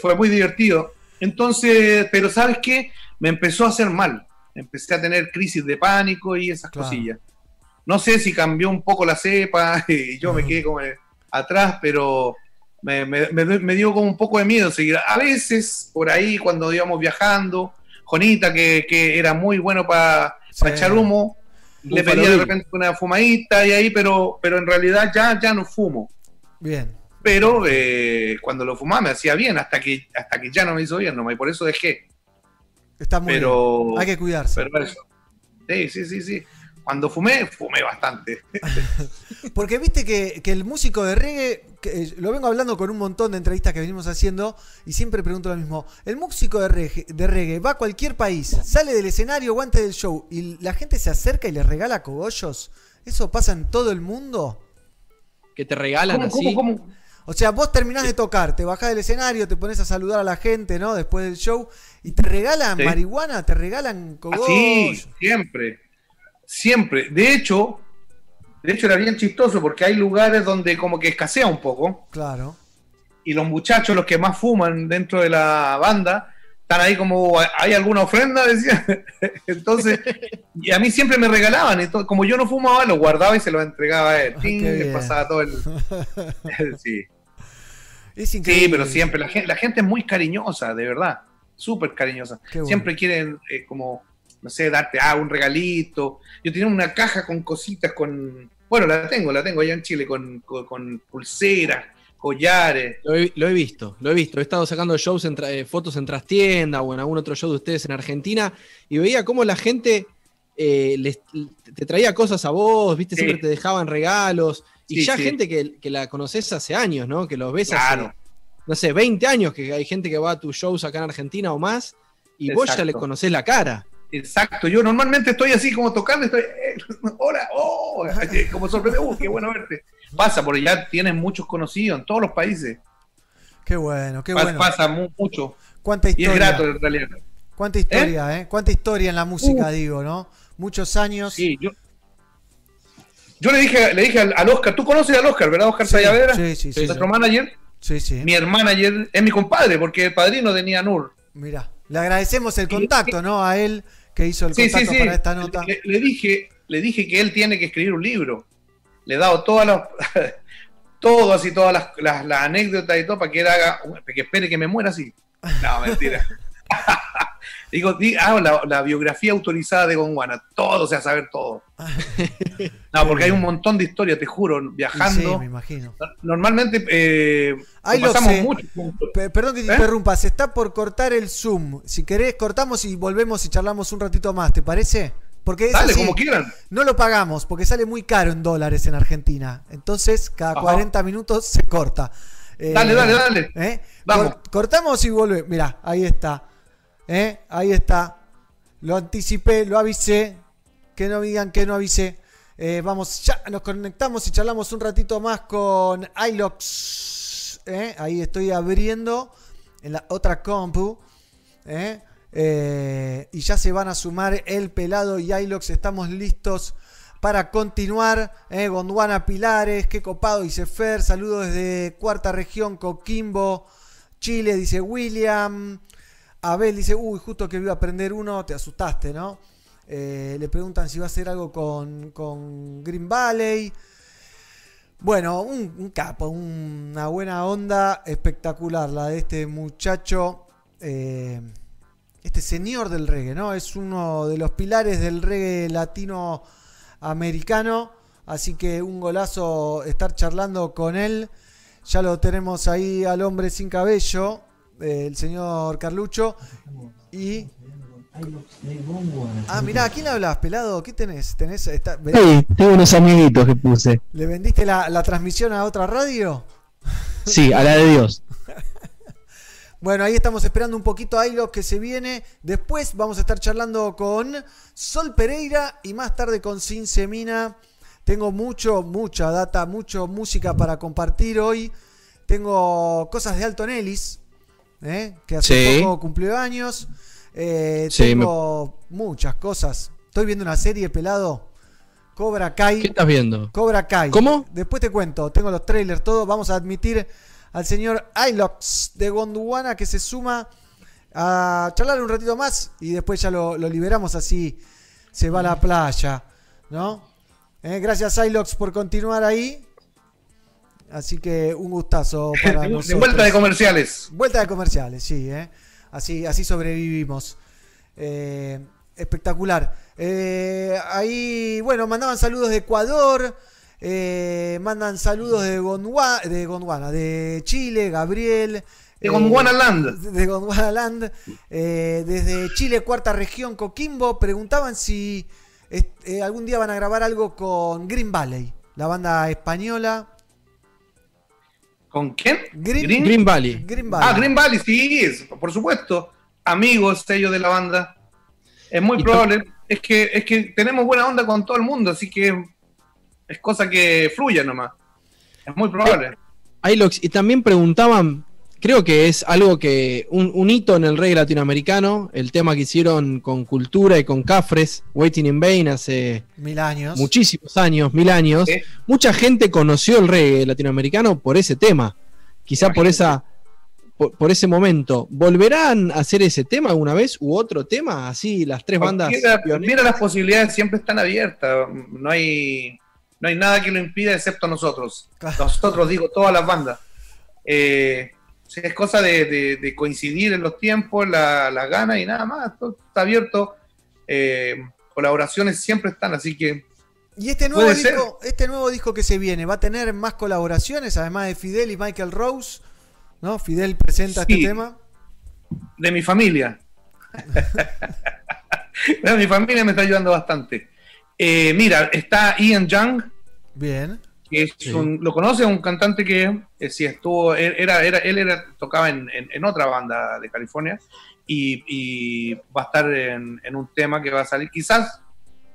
fue muy divertido. Entonces, pero ¿sabes qué? Me empezó a hacer mal. Empecé a tener crisis de pánico y esas Claro. cosillas. No sé si cambió un poco la cepa y yo me quedé como atrás, pero me, me- me- me dio como un poco de miedo seguir. A veces, por ahí, cuando íbamos viajando, Jonita, que, que era muy bueno para Sí. echar humo, le pedía de repente una fumadita y ahí, pero, pero en realidad ya, ya no fumo. Bien. Pero eh, cuando lo fumaba me hacía bien, hasta que, hasta que ya no me hizo bien, nomás, y por eso dejé. Está muy Pero, bien. Hay que cuidarse. pero eso. Sí, sí, sí, sí. Cuando fumé, fumé bastante. Porque viste que, que el músico de reggae, que, eh, lo vengo hablando con un montón de entrevistas que venimos haciendo y siempre pregunto lo mismo. El músico de reggae, de reggae va a cualquier país, sale del escenario o antes del show y la gente se acerca y le regala cogollos. ¿Eso pasa en todo el mundo? Que te regalan ¿Cómo, así. cómo, cómo? O sea, vos terminás de tocar, te bajás del escenario, te pones a saludar a la gente, ¿no? Después del show y te regalan Sí. marihuana, te regalan cogollos. Así, siempre. Siempre. De hecho, de hecho era bien chistoso porque hay lugares donde como que escasea un poco. Claro. y los muchachos, los que más fuman dentro de la banda, están ahí como, ¿hay alguna ofrenda? Decía. Entonces, y a mí siempre me regalaban, entonces, como yo no fumaba, lo guardaba y se lo entregaba a él. Ah, Ting, le pasaba todo el... sí. Es sí, pero siempre, la gente, la gente es muy cariñosa, de verdad, súper cariñosa. Bueno. Siempre quieren eh, como, no sé, darte ah, un regalito. Yo tenía una caja con cositas, con... Bueno, la tengo, la tengo allá en Chile, con, con, con pulseras, collares. Lo he, lo he visto, lo he visto. He estado sacando shows en eh, fotos en trastienda o en algún otro show de ustedes en Argentina y veía cómo la gente eh, les- te traía cosas a vos, viste, Sí. siempre te dejaban regalos. Y Sí, ya sí. gente que, que la conoces hace años, ¿no? Que los ves Claro. hace, no sé, 20 años que hay gente que va a tus shows acá en Argentina o más y vos ya le conocés la cara. Exacto, yo normalmente estoy así como tocando, estoy, eh, hola, oh, eh, como sorprendido, uh, qué bueno verte. Pasa, porque ya tienes muchos conocidos en todos los países. Qué bueno, qué bueno. Pasa mu- mucho. Cuánta Y es historia. grato en realidad. Cuánta historia, ¿eh? Cuánta historia en la música, digo, ¿no? Muchos años. Sí, yo. Yo le dije, le dije al, al Oscar, tú conoces al Oscar, ¿verdad? Oscar Sí, Sayavedra, sí, sí, sí. nuestro manager. Sí, sí. Mi manager es mi compadre, porque el padrino de Nianur. Mira, le agradecemos el contacto, ¿no? A él que hizo el Sí, sí, contacto sí. para esta nota. Le, le dije, le dije que él tiene que escribir un libro. Le he dado todas las, todo así, todas las, las- las anécdotas y todo para que él haga, que espere que me muera así. No, mentira. Digo, di- la, la biografía autorizada de Gonguana, todo, o sea, saber todo. No, porque hay un montón de historias, te juro, Y Sí, viajando. me imagino. Normalmente eh, Ahí lo pasamos mucho Perdón que te ¿Eh? interrumpa, se está por cortar el Zoom. Si querés, cortamos y volvemos y charlamos un ratito más, ¿te parece? Porque es Dale, así. como quieran. No lo pagamos porque sale muy caro en dólares en Argentina. Entonces, cada Ajá. 40 minutos se corta. Eh, Dale, dale, dale. ¿eh? Vamos. Cor- cortamos y volvemos. Mirá, ahí está. ¿Eh? Ahí está. Lo anticipé, lo avisé. Que no digan que no avisé. Eh, vamos, ya nos conectamos y charlamos un ratito más con iLox. ¿eh? Ahí estoy abriendo en la otra compu. ¿eh? Y ya se van a sumar el pelado y iLox. Estamos listos para continuar. Gondwana Pilares, qué copado, dice Fer. Saludos desde Cuarta Región, Coquimbo, Chile, dice William. Abel dice, uy, justo que iba a aprender uno, te asustaste, ¿no? Eh, le preguntan si va a hacer algo con, con Green Valley. Bueno, un, capo, una buena onda espectacular la de este muchacho, eh, este señor del reggae, ¿no? Es uno de los pilares del reggae latinoamericano, así que un golazo estar charlando con él. Ya lo tenemos ahí al hombre sin cabello, el señor Carlucho. Y Ah, mirá, ¿a quién le hablas, pelado? ¿Qué tenés? ¿Tenés Hey, tengo unos amiguitos que puse. ¿Le vendiste la, la transmisión a otra radio? Sí, a la de Dios. Bueno, ahí estamos esperando un poquito a lo que se viene. Después vamos a estar charlando con Sol Pereira y más tarde con Sin Semina. Tengo mucho, mucha data, mucho música para compartir hoy. Tengo cosas de Alton Ellis, ¿eh? que hace Sí. poco cumplió años. Eh, Sí, tengo muchas cosas. Estoy viendo una serie, pelado. Cobra Kai. ¿Qué estás viendo? Cobra Kai. ¿Cómo? Después te cuento, tengo los trailers, todo. Vamos a admitir al señor Ilox de Gondwana que se suma a charlar un ratito más y después ya lo, lo liberamos así se va a la playa, ¿no? Eh, gracias Ilox por continuar ahí. Así que un gustazo para De nosotros. vuelta de comerciales. Vuelta de comerciales, sí, ¿eh? Así, así sobrevivimos. Eh, espectacular. Eh, ahí, bueno, mandaban saludos de Ecuador. eh, mandan saludos de, Gondwa- de Gondwana, de Chile, Gabriel. De Gondwana Land. De Gondwana Land. desde Chile, cuarta región, Coquimbo. Preguntaban si algún día van a grabar algo con Green Valley, la banda española. ¿Con quién? Green, Green Valley. Green Valley. Ah, Green Valley, sí, es, por supuesto. Amigos ellos de la banda. Es muy probable. Es que, es que tenemos buena onda con todo el mundo, así que es cosa que fluya nomás. Es muy probable. Ilox, y también preguntaban, creo que es algo que, un, un hito en el reggae latinoamericano, el tema que hicieron con Cultura y con Cafres, Waiting in Vain, hace Mil años. muchísimos años, mil años. Mucha gente conoció el reggae latinoamericano por ese tema, quizá por esa... Por, por ese momento, ¿volverán a hacer ese tema alguna vez u otro tema? Así, las tres bandas. Cualquiera- pioneras. mira, las posibilidades siempre están abiertas. No hay, no hay nada que lo impida excepto nosotros. Nosotros, digo, todas las bandas. Eh, es cosa de, de- de coincidir en los tiempos, la- las ganas y nada más. Todo está abierto. Eh, colaboraciones siempre están, así que Y este nuevo, ser. disco, este nuevo disco que se viene, ¿va a tener más colaboraciones, además de Fidel y Michael Rose? ¿No? Fidel presenta Sí. este tema. de mi familia. mi familia me está ayudando bastante. Eh, mira, está Ian Young, Bien. Que es Sí. un- lo conoce, un cantante que eh, sí estuvo, él era, era, él era, tocaba en, en- en otra banda de California y, y va a estar en, en un tema que va a salir, quizás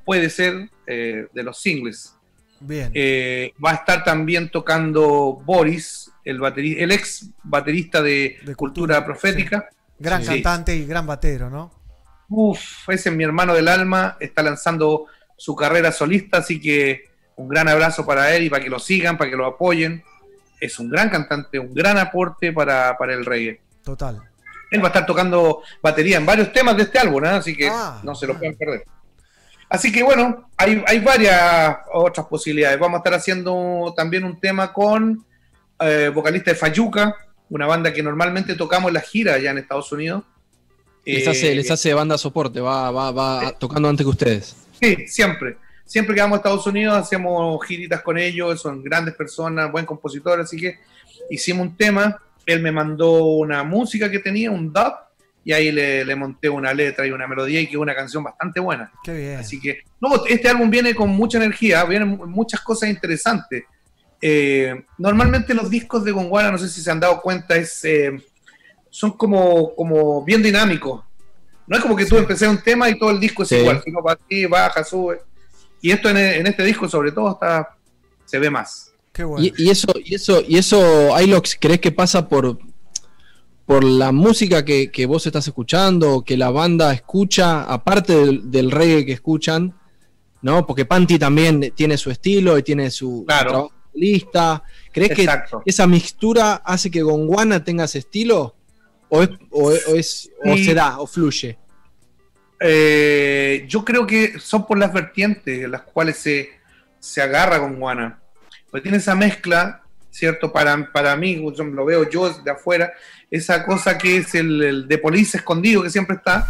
puede ser eh, de los singles. Bien. Eh, va a estar también tocando Boris, el, bateri- el ex baterista de, De Cultura, Cultura, Profética. gran sí. cantante y gran batero, ¿no? Uf, ese es mi hermano del alma, está lanzando su carrera solista, así que un gran abrazo para él y para que lo sigan, para que lo apoyen. Es un gran cantante, un gran aporte para, para el reggae. Total. Él va a estar tocando batería en varios temas de este álbum, ¿eh? así que Ah, no se lo ah. pueden perder. Así que bueno, hay, hay varias otras posibilidades. Vamos a estar haciendo también un tema con eh, vocalista de Fayuca, una banda que normalmente tocamos en la gira allá en Estados Unidos. Les Eh, hace, les hace banda soporte, va, va, va tocando antes que ustedes. Sí, siempre. Siempre que vamos a Estados Unidos hacemos giritas con ellos, son grandes personas, buen compositor, así que hicimos un tema, él me mandó una música que tenía, un dub, y ahí le, le monté una letra y una melodía y quedó una canción bastante buena. Qué bien. Así que, no, este álbum viene con mucha energía, vienen mu- muchas cosas interesantes. Eh, normalmente los discos de Gonguana, no sé si se han dado cuenta, es, eh, son como, como bien dinámicos. No es como que tú empecé un tema y todo el disco es Sí. igual, sino para ti, baja, sube. Y esto en, en este disco sobre todo está se ve más. Qué bueno. Y, y eso, y eso, y eso, Ilox, ¿crees que pasa por, por la música que, que vos estás escuchando, o que la banda escucha, aparte del, del reggae que escuchan? ¿No? Porque Panty también tiene su estilo y tiene su, su Claro. trabajo lista. ¿Crees que esa mixtura hace que Gonguana tenga ese estilo? ¿O, es, o, es- o es- o Sí. se da, o fluye? Eh, yo creo que son por las vertientes en las cuales se, se agarra con Guana. Pues tiene esa mezcla, ¿cierto? Para, para mí, yo lo veo yo de afuera, esa cosa que es el, el de Police escondido que siempre está,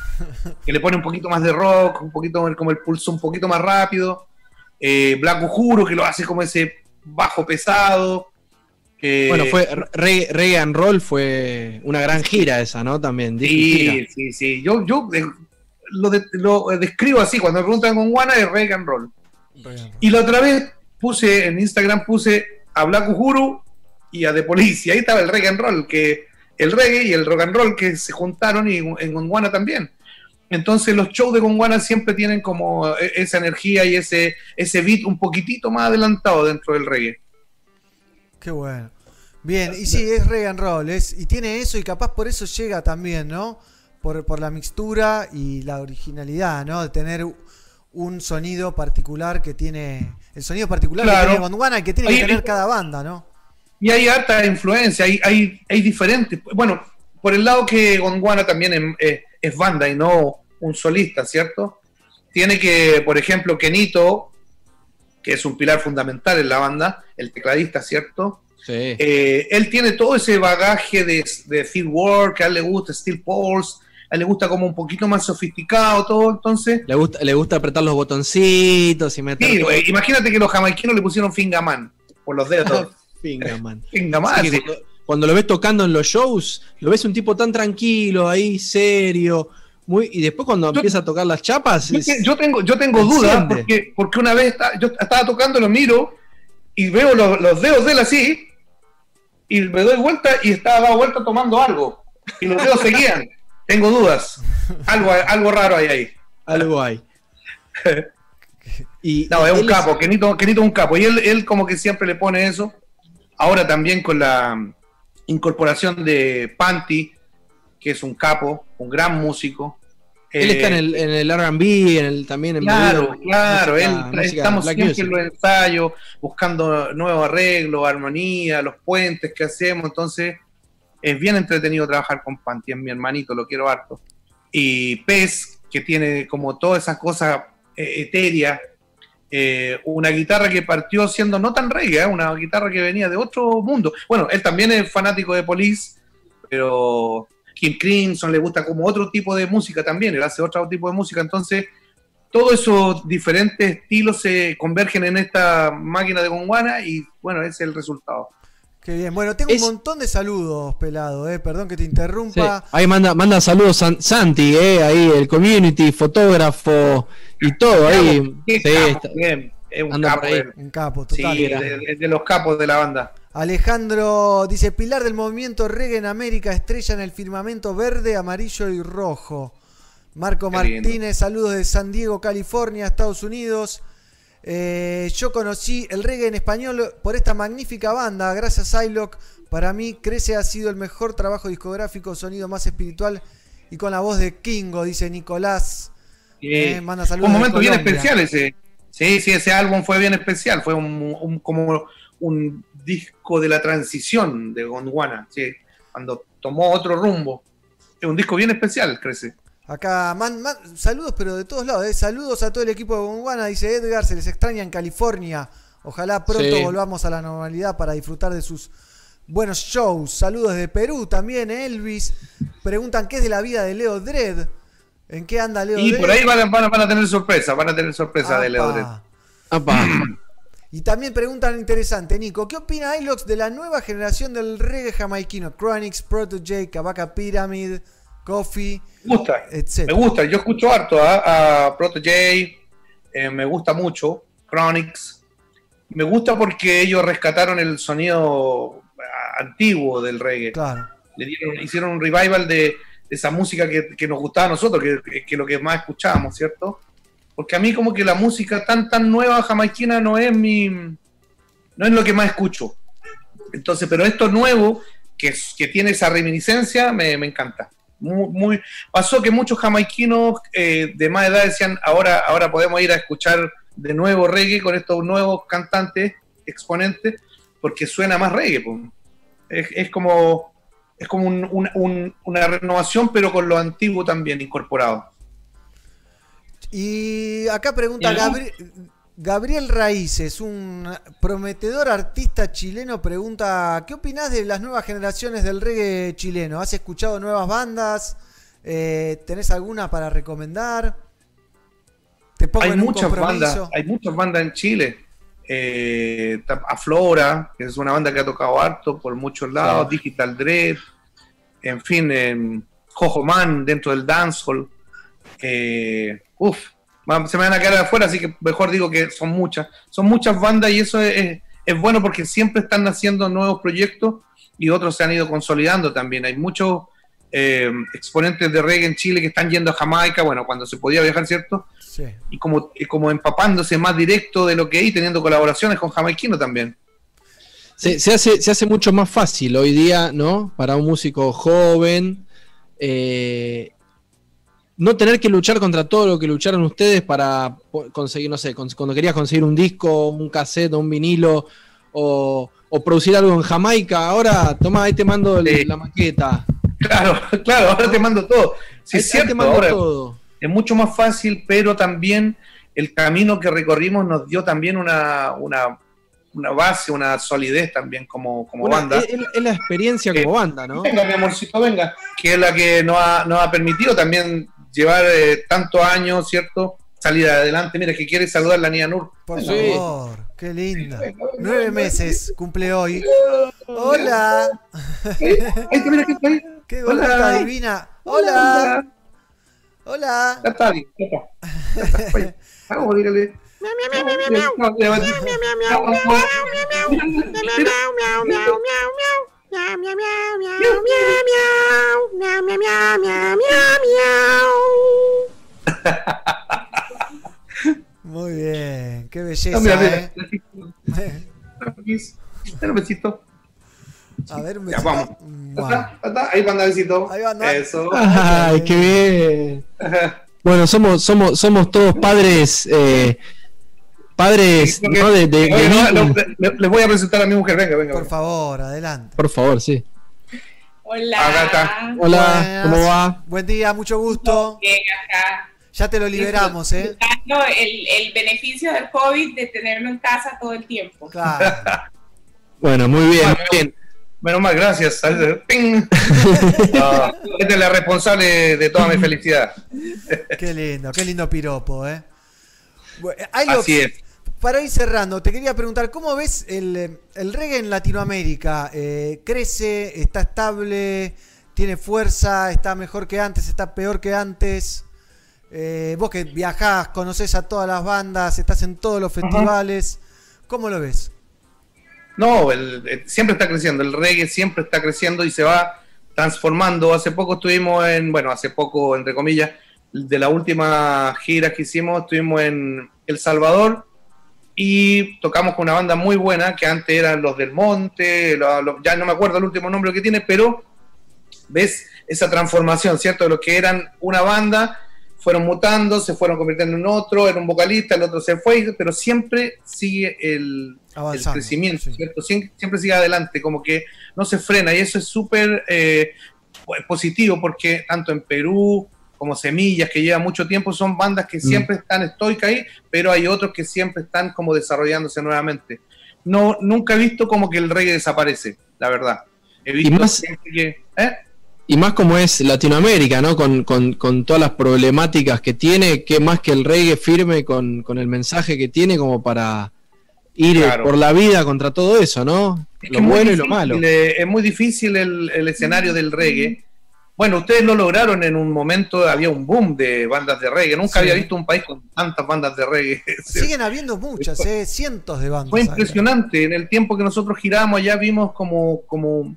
que le pone un poquito más de rock, un poquito como el pulso un poquito más rápido. Eh, Black Uhuru, que lo hace como ese bajo pesado. Bueno, fue reggae, reggae and Roll fue una gran gira esa, ¿no? También. Sí, sí, sí. Yo, yo eh, lo, de- lo describo así, cuando me preguntan con Guana es reggae and roll. Y la otra vez puse en Instagram puse a Black Uhuru y a The Police, y ahí estaba el reggae and roll, que el reggae y el rock and roll que se juntaron y en Gondwana también. Entonces los shows de Gondwana siempre tienen como e- esa energía y ese, ese beat un poquitito más adelantado dentro del reggae. Qué bueno. Bien, y sí, es reggae and roll, es, y tiene eso y capaz por eso llega también, ¿no? Por, por la mixtura y la originalidad, ¿no? De tener un sonido particular que tiene, el sonido particular Claro. que tiene Gondwana y que tiene que tener cada banda, ¿no? Y hay harta influencia, hay, hay, hay diferentes. Bueno, por el lado que Gondwana también es, es- es banda y no un solista, ¿cierto? Tiene que, por ejemplo, Kenito, que es un pilar fundamental en la banda, el tecladista, ¿cierto? Sí. Eh, él tiene todo ese bagaje de, de field work, que a él le gusta Steel Pulse, a él le gusta como un poquito más sofisticado todo, entonces... Le gusta, le gusta apretar los botoncitos y meter. Sí, imagínate que los jamaiquinos le pusieron Fingaman por los dedos. Fingerman. Fingaman, Sí, cuando, cuando lo ves tocando en los shows, lo ves un tipo tan tranquilo, ahí, serio. Muy, y después cuando empieza a tocar las chapas. Yo, es- yo tengo, yo tengo dudas porque, porque una vez esta- yo estaba tocando, lo miro y veo los, los dedos de él así y me doy vuelta y estaba dado vuelta tomando algo y los dedos seguían. Tengo dudas. Algo, algo raro hay ahí. algo hay. Y, No, es un capo, Kenito, Kenito es un capo. Y él, él como que siempre le pone eso. Ahora también con la mm, incorporación de Panty, que es un capo, un gran músico. Él Eh, está en el, en el RB, en el, también en Claro, video, claro, música- él, estamos black siempre music. en los ensayos, buscando nuevos arreglos, armonía, los puentes que hacemos, entonces es bien entretenido trabajar con Panty, es mi hermanito, lo quiero harto. Y Pez, que tiene como todas esas cosas eh, etéreas, eh, una guitarra que partió siendo no tan reggae, ¿eh? una guitarra que venía de otro mundo. Bueno, él también es fanático de Police, pero Kim Crimson le gusta como otro tipo de música también, él hace otro tipo de música, entonces todos esos diferentes estilos se convergen en esta máquina de Gondwana y bueno, ese es el resultado. Qué bien. Bueno, tengo Es- un montón de saludos, pelado, eh. Perdón que te Sí, interrumpa. Ahí manda, manda saludos San- Santi, eh, ahí el community, fotógrafo y todo ahí. Sí, capo, está- bien, es un anda capo. Un capo, Sí, total. de, de los capos de la banda. Alejandro dice, pilar del movimiento reggae en América, estrella en el firmamento verde, amarillo y rojo. Marco. Martínez, saludos de San Diego, California, Estados Unidos. Eh, yo conocí el reggae en español por esta magnífica banda, gracias a iLock. Para mí, Crece ha sido el mejor trabajo discográfico, sonido más espiritual y con la voz de Kingo, dice Nicolás. Eh, Eh, manda saludos un momento bien especial ese. Sí, sí, ese álbum fue bien especial. Fue un, un- como un disco de la transición de Gondwana, sí, cuando tomó otro rumbo. Es un disco bien especial, crece. Acá, man- man- saludos, pero de todos lados. ¿eh? Saludos a todo el equipo de Gonguana, dice Edgar. Se les extraña en California. Ojalá pronto Sí. volvamos a la normalidad para disfrutar de sus buenos shows. Saludos de Perú también, ¿eh? Elvis. Preguntan qué es de la vida de Leo Dredd. ¿En qué anda Leo Y Dredd? por ahí van a, van a- van a tener sorpresa, van a tener sorpresa de. Leo Dredd. Apa. Y también preguntan interesante, Nico, ¿qué opina Ilox de la nueva generación del reggae jamaiquino? Chronix, Protege, Kabaka Pyramid, Coffee, Me gusta, etc. me gusta. Yo escucho harto a, a Protege, eh, me gusta mucho. Chronix. Me gusta porque ellos rescataron el sonido ah, antiguo del reggae. Claro. le dieron, hicieron un revival de, esa música que, que nos gustaba a nosotros, que, que, lo que más escuchábamos, ¿cierto? Porque a mí como que la música tan tan nueva jamaiquina no es mi no es lo que más escucho. Entonces, pero esto nuevo que, tiene esa reminiscencia me, me encanta. Muy, muy- pasó que muchos jamaiquinos eh, de más edad decían ahora ahora podemos ir a escuchar de nuevo reggae con estos nuevos cantantes exponentes porque suena más reggae. Es, es como es como un- un- un- una renovación, pero con lo antiguo también incorporado. Y acá pregunta Y el- Gabri- Gabriel Raíces, un prometedor artista chileno, pregunta, ¿qué opinás de las nuevas generaciones del reggae chileno? ¿Has escuchado nuevas bandas? Eh, ¿Tenés alguna para recomendar? Te pongo Hay en muchas bandas, hay muchas bandas en Chile. Eh, Aflora, que es una banda que ha tocado harto por muchos lados, Digital Dread, en fin, eh, Jojo Man dentro del dancehall. eh, uf, se me van a quedar afuera, así que mejor digo que son muchas. Son muchas bandas y eso es, es- es bueno porque siempre están haciendo nuevos proyectos y otros se han ido consolidando también. Hay muchos eh, exponentes de reggae en Chile que están yendo a Jamaica, bueno, cuando se podía viajar, ¿cierto? Sí. Y como, y como empapándose más directo de lo que hay, teniendo colaboraciones con jamaiquino también. Se, se hace, se hace mucho más fácil hoy día, ¿no? Para un músico joven. eh, no tener que luchar contra todo lo que lucharon ustedes para conseguir, no sé, cuando querías conseguir un disco, un cassette, un vinilo o, o producir algo en Jamaica. Ahora, toma, ahí te mando el- Sí. la maqueta. Claro, claro, ahora te mando todo. Sí, Ahí- es ahí te mando ahora todo. es mucho más fácil, pero también el camino que recorrimos nos dio también una, una, una base, una solidez también como, como Una- banda. es, es- es la experiencia Eh, como banda, ¿no? Venga, mi amorcito, venga. Que es la que nos ha, nos ha permitido también llevar eh, tantos años, ¿cierto? Salir adelante. Mira, que quiere saludar la niña Nur. Por Sí. favor, qué linda. Nueve meses cumple hoy. Hola. Qué divina. Hola. Hola. Ya está, bien, ya está. Ya está, oye, Vamos, dígale. No, levanta. Muy bien, qué No, belleza, mira, ¿eh? mira. Dale un besito. A ver, un Ya, besito. vamos. ¿Está? ¿Está? Ahí va a besito. Ahí va a andar. Eso. Ay, qué bien. Bueno, somos, somos, somos todos padres, eh, padres, que- ¿no? De, de- Oye, de no, niños. no, le- les voy a presentar a mi mujer. Venga, venga. Por venga. favor, adelante. Por favor, sí. Hola. Acá está. Hola, Buenas. ¿cómo va? Buen día, mucho gusto. Bien, acá. Ya te lo liberamos, ¿eh? El, el beneficio del COVID de tenerlo en casa todo el tiempo. Claro. Bueno, muy bien, muy bien. Menos mal, gracias. ¡Ping! No, esta es la responsable de toda mi felicidad. Qué lindo, qué lindo piropo, ¿eh? Bueno, Así es. Para ir cerrando, te quería preguntar, ¿cómo ves el, eh, el reggae en Latinoamérica? Eh, ¿Crece? ¿Está estable? ¿Tiene fuerza? ¿Está mejor que antes? ¿Está peor que antes? Eh, vos que viajás, conoces a todas las bandas, estás en todos los festivales, ¿cómo lo ves? No, el- el- siempre está creciendo, el reggae siempre está creciendo y se va transformando. Hace poco estuvimos en, bueno, hace poco, entre comillas, de la última gira que hicimos, estuvimos en El Salvador y tocamos con una banda muy buena que antes eran los del Monte, lo- lo- ya no me acuerdo el último nombre que tiene, pero ves esa transformación, ¿cierto? De lo que eran una banda, fueron mutando, se fueron convirtiendo en otro, era un vocalista, el otro se fue, pero siempre sigue el, el crecimiento, sí. ¿cierto? Siempre, siempre sigue adelante, como que no se frena, y eso es súper eh, positivo, porque tanto en Perú como Semillas, que lleva mucho tiempo, son bandas que siempre están estoicas ahí, pero hay otros que siempre están como desarrollándose nuevamente. No, nunca he visto como que el reggae desaparece, la verdad. He visto más- siempre que... ¿eh? Y más como es Latinoamérica, ¿no? Con, con- con todas las problemáticas que tiene, que más que el reggae firme con, con el mensaje que tiene como para ir eh, Claro. por la vida contra todo eso, ¿no? Es lo bueno y lo malo. eh, es muy difícil el, el escenario del reggae. Bueno, ustedes lo lograron en un momento, había un boom de bandas de reggae. Nunca Sí. había visto un país con tantas bandas de reggae. Siguen habiendo muchas, ¿eh? Cientos de bandas. Fue impresionante. En el tiempo que nosotros giramos allá vimos como, como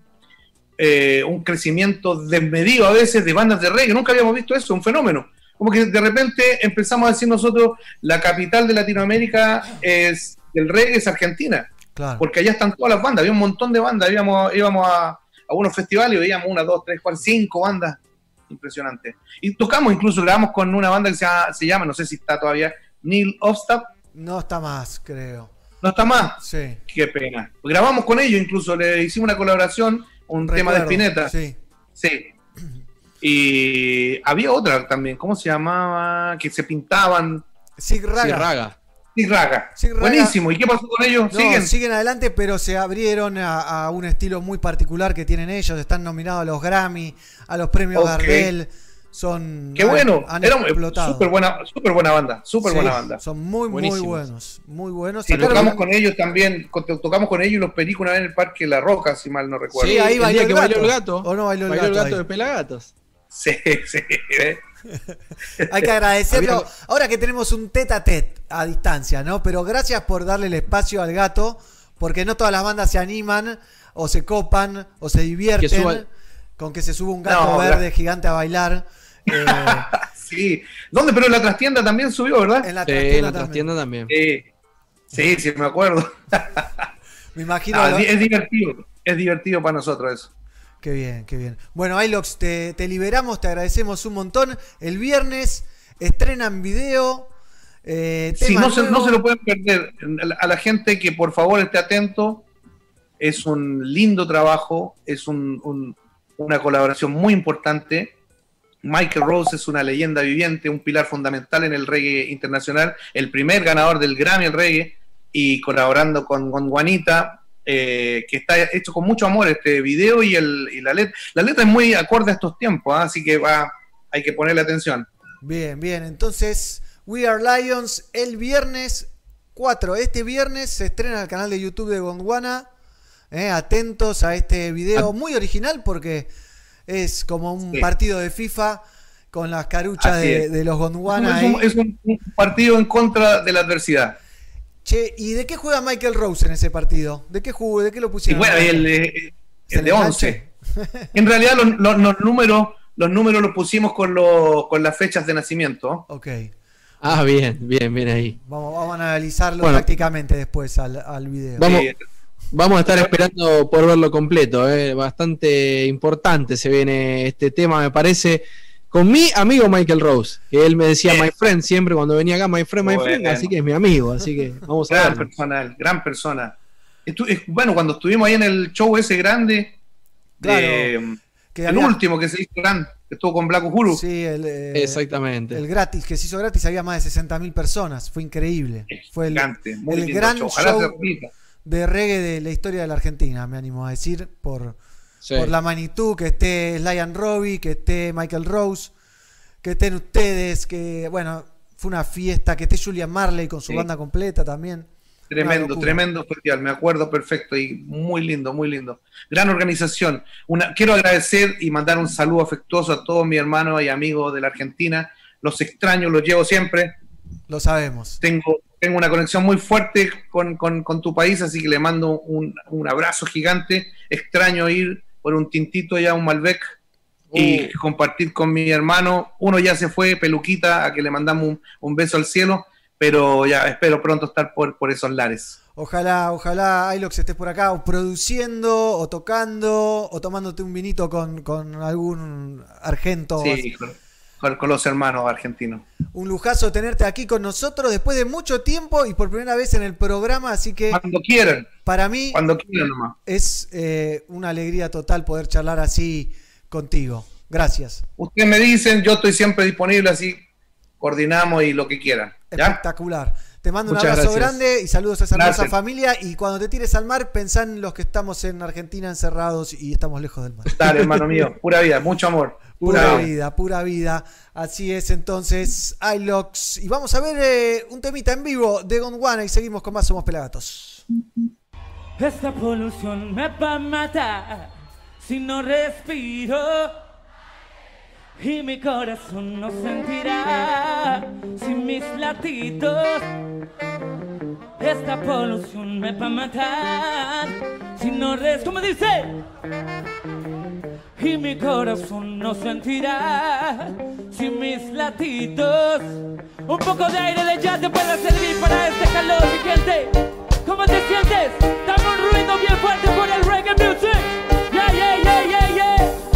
eh, un crecimiento desmedido a veces de bandas de reggae. Nunca habíamos visto eso, un fenómeno. Como que de repente empezamos a decir nosotros, la capital de Latinoamérica es del reggae es Argentina Claro. porque allá están todas las bandas, había un montón de bandas, íbamos, íbamos a, a unos festivales y veíamos una, dos, tres, cuatro, cinco bandas, impresionante. Y tocamos, incluso grabamos con una banda que se llama, se llama, no sé si está todavía, Neil Ofstad, No está más, creo. no está más, Sí. qué pena. Grabamos con ellos, incluso le hicimos una colaboración, un tema de Spinetta, Sí. sí. Y había otra también, ¿cómo se llamaba? Que se pintaban, Sig Raga. Sí, raga. Buenísimo, ¿y qué pasó con ellos? No, ¿Siguen? siguen. adelante, pero se abrieron a, a un estilo muy particular que tienen ellos. Están nominados a los Grammy, a los premios Ok. Gardel. Son. Qué han- bueno, han era explotado. súper buena, súper buena banda, súper Sí, buena banda. Son muy, muy Buenísimos. buenos. Muy buenos. Sí, Sacaron- tocamos con ellos también, con- tocamos con ellos y los pericos una vez en el Parque La Roca, si mal no recuerdo. Sí, ahí bailó el que gato. bailó el gato. ¿O no bailó el bailó gato el gato ahí? de Pelagatos. Sí, sí, ¿eh? Hay que agradecerlo. Ahora que tenemos un tete a tete a distancia, ¿no? Pero gracias por darle el espacio al gato, porque no todas las bandas se animan, o se copan, o se divierten Que suba el- con que se suba un gato No, verde gra- gigante a bailar. Eh, Sí. ¿Dónde? Pero en la trastienda también subió, ¿verdad? en la Sí, trastienda en la también. trastienda también. Sí. Sí, sí, me acuerdo. Me imagino. Ah, lo- es divertido. Es divertido para nosotros eso. Qué bien, qué bien. Bueno, Ilox, te, te liberamos, te agradecemos un montón. El viernes estrenan video. Eh, Sí, no se, no se lo pueden perder. A la gente que por favor esté atento. Es un lindo trabajo, es un- un- una colaboración muy importante. Michael Rose es una leyenda viviente, un pilar fundamental en el reggae internacional, el primer ganador del Grammy el reggae y colaborando con, con Juanita, eh, que está hecho con mucho amor este video y, el, y la letra. La letra es muy acorde a estos tiempos, ¿ah? así que va, hay que ponerle atención. Bien, bien. Entonces, We Are Lions el viernes 4. Este viernes se estrena el canal de YouTube de Gondwana. Eh, atentos a este video muy original porque es como un Sí. partido de FIFA con las caruchas de, los Gondwana. es, un, es un- un partido en contra de la adversidad. Che, ¿y de qué juega Michael Rose en ese partido? ¿De qué jugó? ¿De qué lo Y pusieron? bueno, el, eh, ¿Se el de enganche? 11. En realidad los, los- los números los números los pusimos con, los- con las fechas de nacimiento. Ok. Ah, bien, bien, bien ahí. Vamos, vamos a analizarlo Bueno. tácticamente después al, al video. Vamos, vamos a estar esperando por verlo completo. eh. Bastante importante se viene este tema, me parece. Con mi amigo Michael Rose, que él me decía my friend siempre cuando venía acá, my friend, my friend, Bueno. así que es mi amigo, así que vamos a gran ver. persona, gran persona. Estu- es- bueno, cuando estuvimos ahí en el show ese grande, de- Que el había- último que se hizo grande, que estuvo con Black Uhuru. Sí, el, eh, Exactamente. el gratis, que se hizo gratis, había más de 60.000 personas. Fue increíble. Fue el, Gigante, muy el lindo gran show. Ojalá show de reggae de la historia de la Argentina, me animo a decir, por, Sí. por la magnitud, que esté and Robbie, que esté Michael Rose, que estén ustedes, que bueno, fue una fiesta, que esté Julian Marley con su Sí. banda completa también. Tremendo, tremendo festival, me acuerdo perfecto y muy lindo, muy lindo. Gran organización. Una, quiero agradecer y mandar un saludo afectuoso a todos mis hermanos y amigos de la Argentina. Los extraño, los llevo siempre. Lo sabemos. Tengo, tengo una conexión muy fuerte con, con- con tu país, así que le mando un, un abrazo gigante. Extraño ir por un tintito ya un Malbec y compartir con mi hermano. Uno ya se fue, Peluquita, a que le mandamos un, un beso al cielo, pero ya espero pronto estar por, por esos lares. Ojalá, ojalá Ilox estés por acá o produciendo, o tocando, o tomándote un vinito con, con algún argento. Sí, con, con- con los hermanos argentinos. Un lujazo tenerte aquí con nosotros después de mucho tiempo y por primera vez en el programa, así que Cuando quieran, para mí cuando quieran nomás. es eh, una alegría total poder charlar así contigo. Gracias. Ustedes me dicen, yo estoy siempre disponible, así coordinamos y lo que quieran. ¿ya? Espectacular. Te mando Muchas un abrazo gracias. grande y saludos a esa hermosa familia. Y cuando te tires al mar, pensá en los que estamos en Argentina encerrados y estamos lejos del mar. Dale, hermano mío, pura vida, mucho amor. Pura vida, pura vida. Así es entonces, iLox. Y vamos a ver eh, un temita en vivo de Gondwana y seguimos con más Somos Pelagatos. Esta polución me va a matar si no respiro y mi corazón no sentirá sin mis latidos. Esta polución me va a matar si no respiro. ¿Cómo dice? Y mi corazón no sentirá sin mis latidos. Un poco de aire de jazz te puede servir para este calor siguiente. ¿Cómo te sientes? Dame un ruido bien fuerte por el reggae music. Yeah, yeah, yeah, yeah, yeah.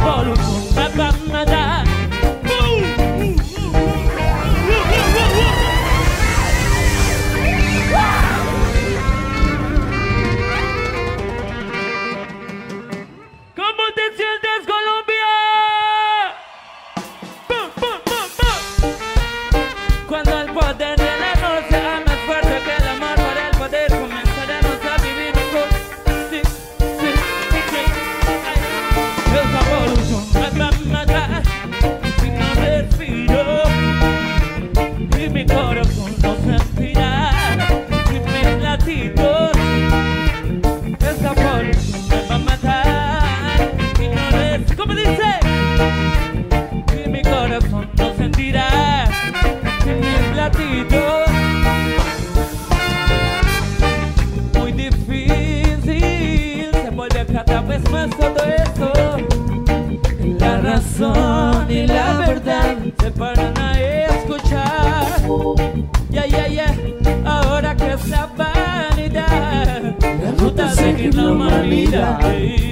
Esta polución me la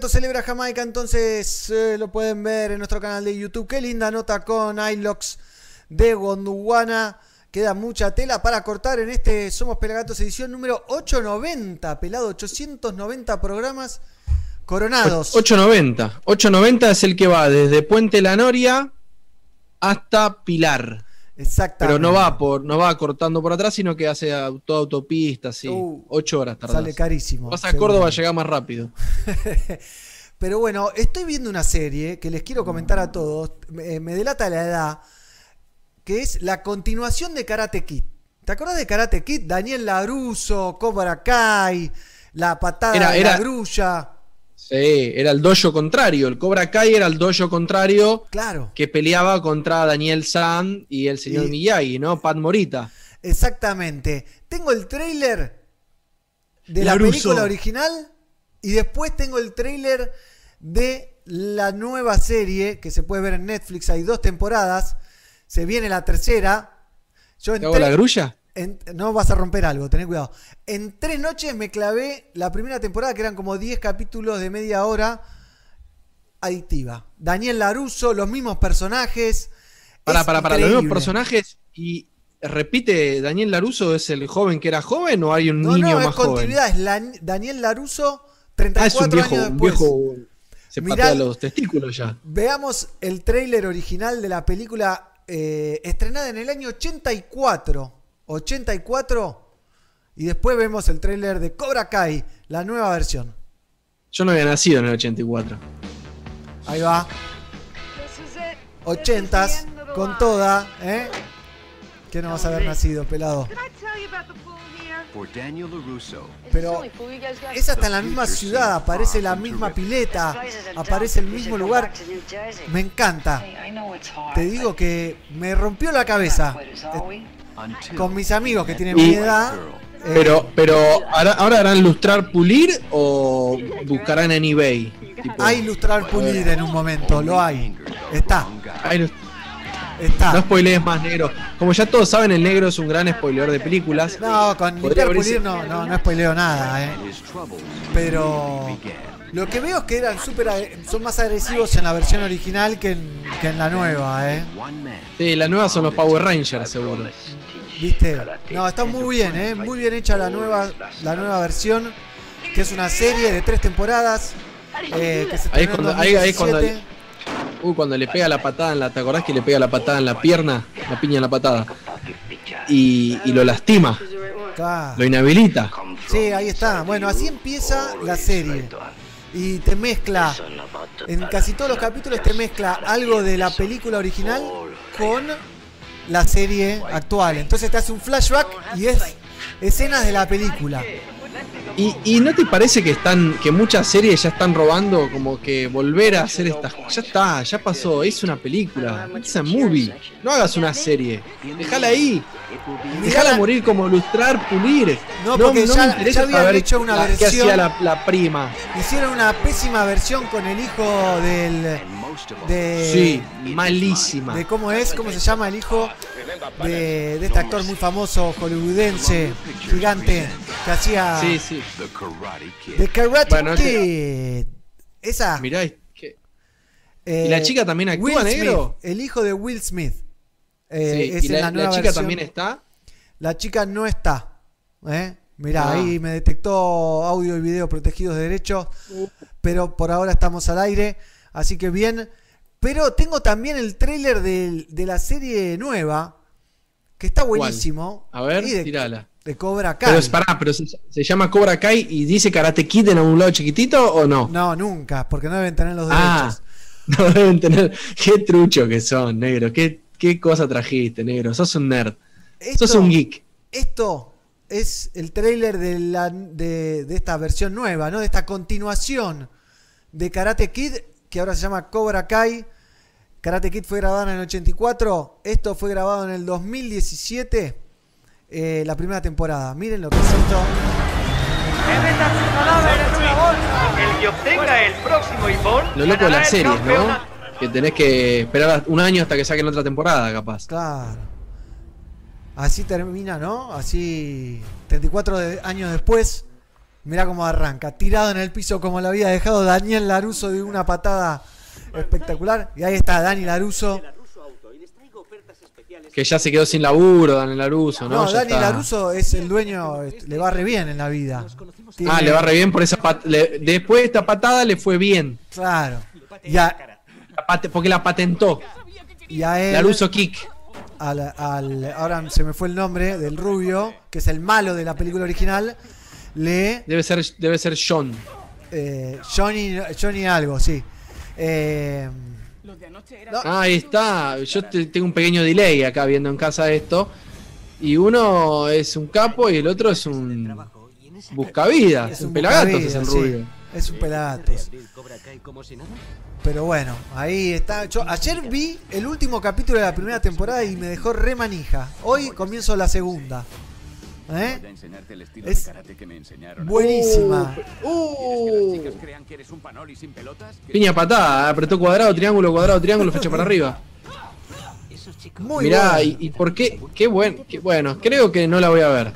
Pelagato celebra Jamaica, entonces eh, lo pueden ver en nuestro canal de YouTube. Qué linda nota con iLox de Gondwana. Queda mucha tela para cortar en este Somos Pelagatos edición número 890. Pelado, 890 programas coronados. 890. 890 es el que va desde Puente La Noria hasta Pilar. Exactamente. Pero no va por, no va cortando por atrás, sino que hace toda autopista, sí. Uh, Ocho horas tardás. Sale carísimo. Vas a. Córdoba, llega más rápido. Pero bueno, estoy viendo una serie que les quiero comentar a todos. Me, me delata la edad. Que es la continuación de Karate Kid. ¿Te acordás de Karate Kid? Daniel Laruso, Cobra Kai, la patada Era- de era- la grulla. Sí, era el dojo contrario. El Cobra Kai era el dojo contrario Claro, que peleaba contra Daniel San y el señor Y- Miyagi, ¿no? Pat Morita. exactamente. Tengo el trailer de la película original y después tengo el trailer de la nueva serie que se puede ver en Netflix. Hay dos temporadas. Se viene la tercera. Yo ¿Te hago la grulla? En- no vas a romper algo, ten cuidado. En tres noches me clavé la primera temporada, que eran como 10 capítulos de media hora. adictiva. Daniel Laruso, los mismos personajes. Para, Es para, para, los mismos personajes y repite, Daniel Laruso es el joven que era joven o hay un No, niño no, es más joven? continuidad. Es la- Daniel Laruso, Ah, es 34 un viejo, años un después. viejo se Mirá- patea los testículos ya. Veamos el tráiler original de la película eh, estrenada en el año 84. 84. Y después vemos el tráiler de Cobra Kai, la nueva versión. Yo no había nacido en el 84. Ahí va. 80s con toda, ¿eh? Que no vas a haber nacido, pelado. Pero es hasta en la misma ciudad, aparece la misma pileta, aparece el mismo lugar. Me encanta. Te digo que me rompió la cabeza con mis amigos que tienen mi edad. eh, Pero, pero ¿ahora, ahora harán lustrar pulir o buscarán en eBay? Tipo, hay ilustrar pulir en un momento, lo hay. Está, hay está. no spoilees más negro. Como ya todos saben, el negro es un gran spoileador de películas. No, con Podría pulir no, no, no spoileo nada, eh. Pero lo que veo es que eran súper ag- son más agresivos en la versión original que en, que en la nueva, eh. Sí, la nueva son los Power Rangers, seguro. ¿Viste? No, está muy bien, eh. Muy bien hecha la nueva, la nueva versión, que es una serie de tres temporadas. eh, que se Ahí cuando- ahí- ahí cuando- 2017. Uh, cuando le pega la patada en la. ¿Te acordás que le pega la patada en la pierna? La piña en la patada. Y, y lo lastima, lo inhabilita. Sí, ahí está. Bueno, así empieza la serie. Y te mezcla, en casi todos los capítulos te mezcla algo de la película original con la serie actual. Entonces te hace un flashback y es escenas de la película. ¿Y, y no te parece que están que muchas series ya están robando como que volver a hacer estas Ya está, ya pasó, es una película, es a movie. No hagas una serie, déjala ahí. Déjala morir como lustrar, pulir. No, porque ya- me interesa ya habían saber hecho una la- versión- hacía la, la prima. Hicieron una pésima versión con el hijo del. De, Sí, malísima. de cómo es, cómo se llama el hijo de, de este actor muy famoso hollywoodense, gigante, que hacía Sí, sí. The Karate Bueno, es Kid. Esa. Mirá, es que- eh, ¿Y la chica también actúa, Will negro? Smith, el hijo de Will Smith. Eh, sí, es y en la, la, la chica versión. también está. La chica no está. ¿eh? Mirá, Ah. ahí me detectó audio y video protegidos de derechos. Pero por ahora estamos al aire. Así que bien. Pero tengo también el tráiler de, la serie nueva. Que está ¿Cuál? buenísimo. A ver, y de, tirala. De Cobra Kai. Pero, es- pará, pero se, se llama Cobra Kai y dice Karate Kid en algún lado chiquitito o no? No, nunca, porque no deben tener los Ah, derechos. no deben tener. Qué trucho que son, negro. Qué, qué cosa trajiste, negro. Sos un nerd. Esto- Sos un geek. Esto es el tráiler de, la- de, de esta versión nueva, ¿no? De esta continuación de Karate Kid, que ahora se llama Cobra Kai. Karate Kid fue grabado en el 84, esto fue grabado en el 2017, eh, la primera temporada. Miren lo que es esto. El que obtenga el próximo Ivón. Lo loco de las series, ¿no? Que tenés que esperar un año hasta que saquen otra temporada, capaz. Claro. Así termina, ¿no? Así 34 de- años después. Mirá cómo arranca. Tirado en el piso como lo había dejado Daniel Laruso de una patada espectacular. Y ahí está Dani Laruso. Que ya se quedó sin laburo, Daniel Laruso, ¿no? No, Ya Dani está. Laruso es el dueño, est- le va re bien en la vida. Tiene- Ah, le va re bien por esa pat- le- Después de esta patada le fue bien. Claro. Y a, porque la patentó. y a él. Laruso Kick. al- al- ahora se me fue el nombre del rubio, que es el malo de la película original. Le. Debe ser, debe ser John. eh, Johnny, Johnny algo, sí. Eh, Ah, ahí está. Yo te- tengo un pequeño delay acá viendo en casa esto. Y uno es un capo y el otro es un buscavidas. Es un un pelagatos buscavidas, es el sí. rubio. Es un pelagatos. Pero bueno, ahí está. Yo ayer vi el último capítulo de la primera temporada y me dejó re manija. Hoy comienzo la segunda. ¿Eh? Voy a enseñarte el estilo Es de karate que me enseñaron. buenísima. Uh, ¿Quieres que las chicas crean que eres un panoli sin pelotas? Piña patada, apretó cuadrado, triángulo, cuadrado, triángulo, flecha para arriba. Muy Mirá, y, y por qué, qué buen, qué bueno, creo que no la voy a ver.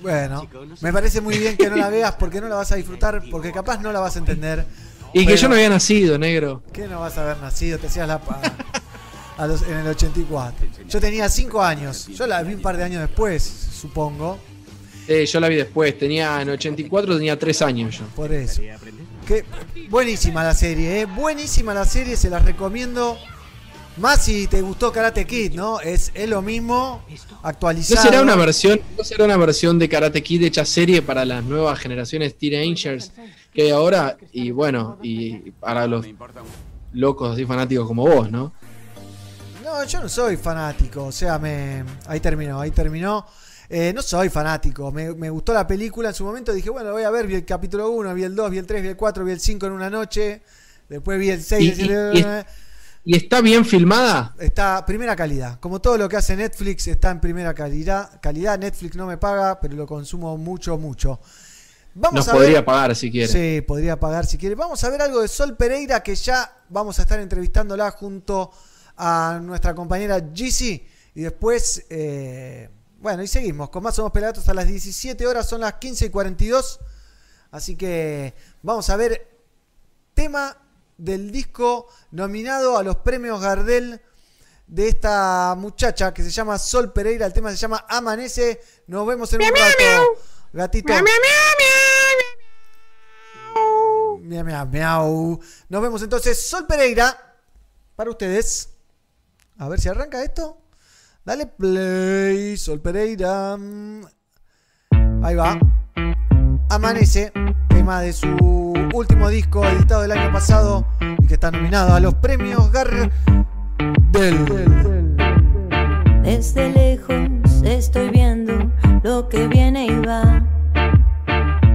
Bueno, me parece muy bien que no la veas porque no la vas a disfrutar, porque capaz no la vas a entender. Y que yo no había nacido, negro. ¿Qué no vas a haber nacido? Te hacías la pa- a los- en el 84. Yo tenía 5 años. Yo la vi un par de años después, supongo. Eh, yo la vi después, tenía en 84, tenía 3 años yo. Por eso. Que, buenísima la serie, ¿eh? Buenísima la serie, se las recomiendo. Más si te gustó Karate Kid, ¿no? Es, es lo mismo, ¿No actualizado. será una versión, no será una versión de Karate Kid hecha serie para las nuevas generaciones teenagers que hay ahora? Y bueno, y para los locos así fanáticos como vos, ¿no? No, yo no soy fanático, o sea, me ahí terminó, ahí terminó. Eh, no soy fanático, me, me gustó la película en su momento, dije, bueno, voy a ver, vi el capítulo 1, vi el 2, vi el 3, vi el 4, vi el 5 en una noche, después vi el 6, Y- y- y- ¿Y está bien filmada? Está primera calidad. Como todo lo que hace Netflix está en primera calidad. Calidad Netflix no me paga, pero lo consumo mucho, mucho. Vamos Nos a podría ver- pagar si quiere. Sí, podría pagar si quiere. Vamos a ver algo de Sol Pereira que ya vamos a estar entrevistándola junto a nuestra compañera Gizzy. Y después, eh, bueno, y seguimos con más Somos Pelagatos a las 17 horas, son las 15 y 42. Así que vamos a ver tema del disco nominado a los premios Gardel de esta muchacha que se llama Sol Pereira. El tema se llama Amanece. Nos vemos en un rato. Gatito. Miau, miau, miau. Nos vemos entonces. Sol Pereira. Para ustedes. A ver si arranca esto. Dale play. Sol Pereira. Ahí va. Amanece. Tema de su último disco editado el año pasado. Y que está nominado a los premios Gardel. Desde lejos estoy viendo lo que viene y va.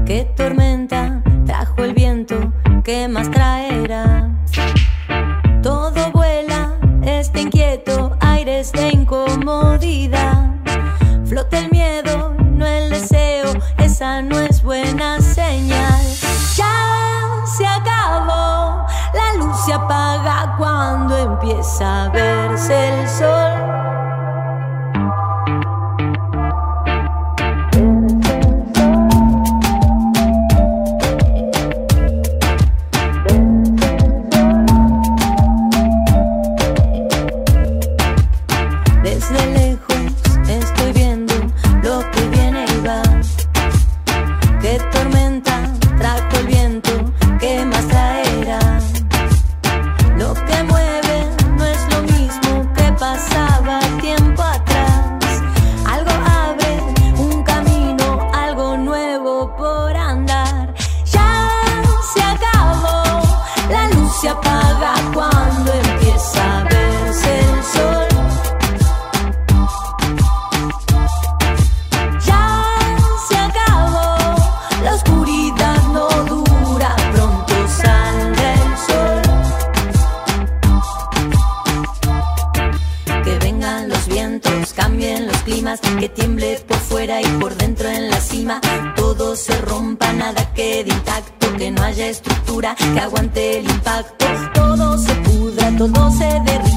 Qué tormenta trajo el viento, ¿qué más traerá? Inquieto, aires de incomodidad. Flota el miedo, no el deseo, esa no es buena señal. Ya se acabó, la luz se apaga cuando empieza a verse el sol. Que tiemble por fuera y por dentro en la cima. Todo se rompa, nada quede intacto, que no haya estructura que aguante el impacto. Todo se pudra, todo se derrita,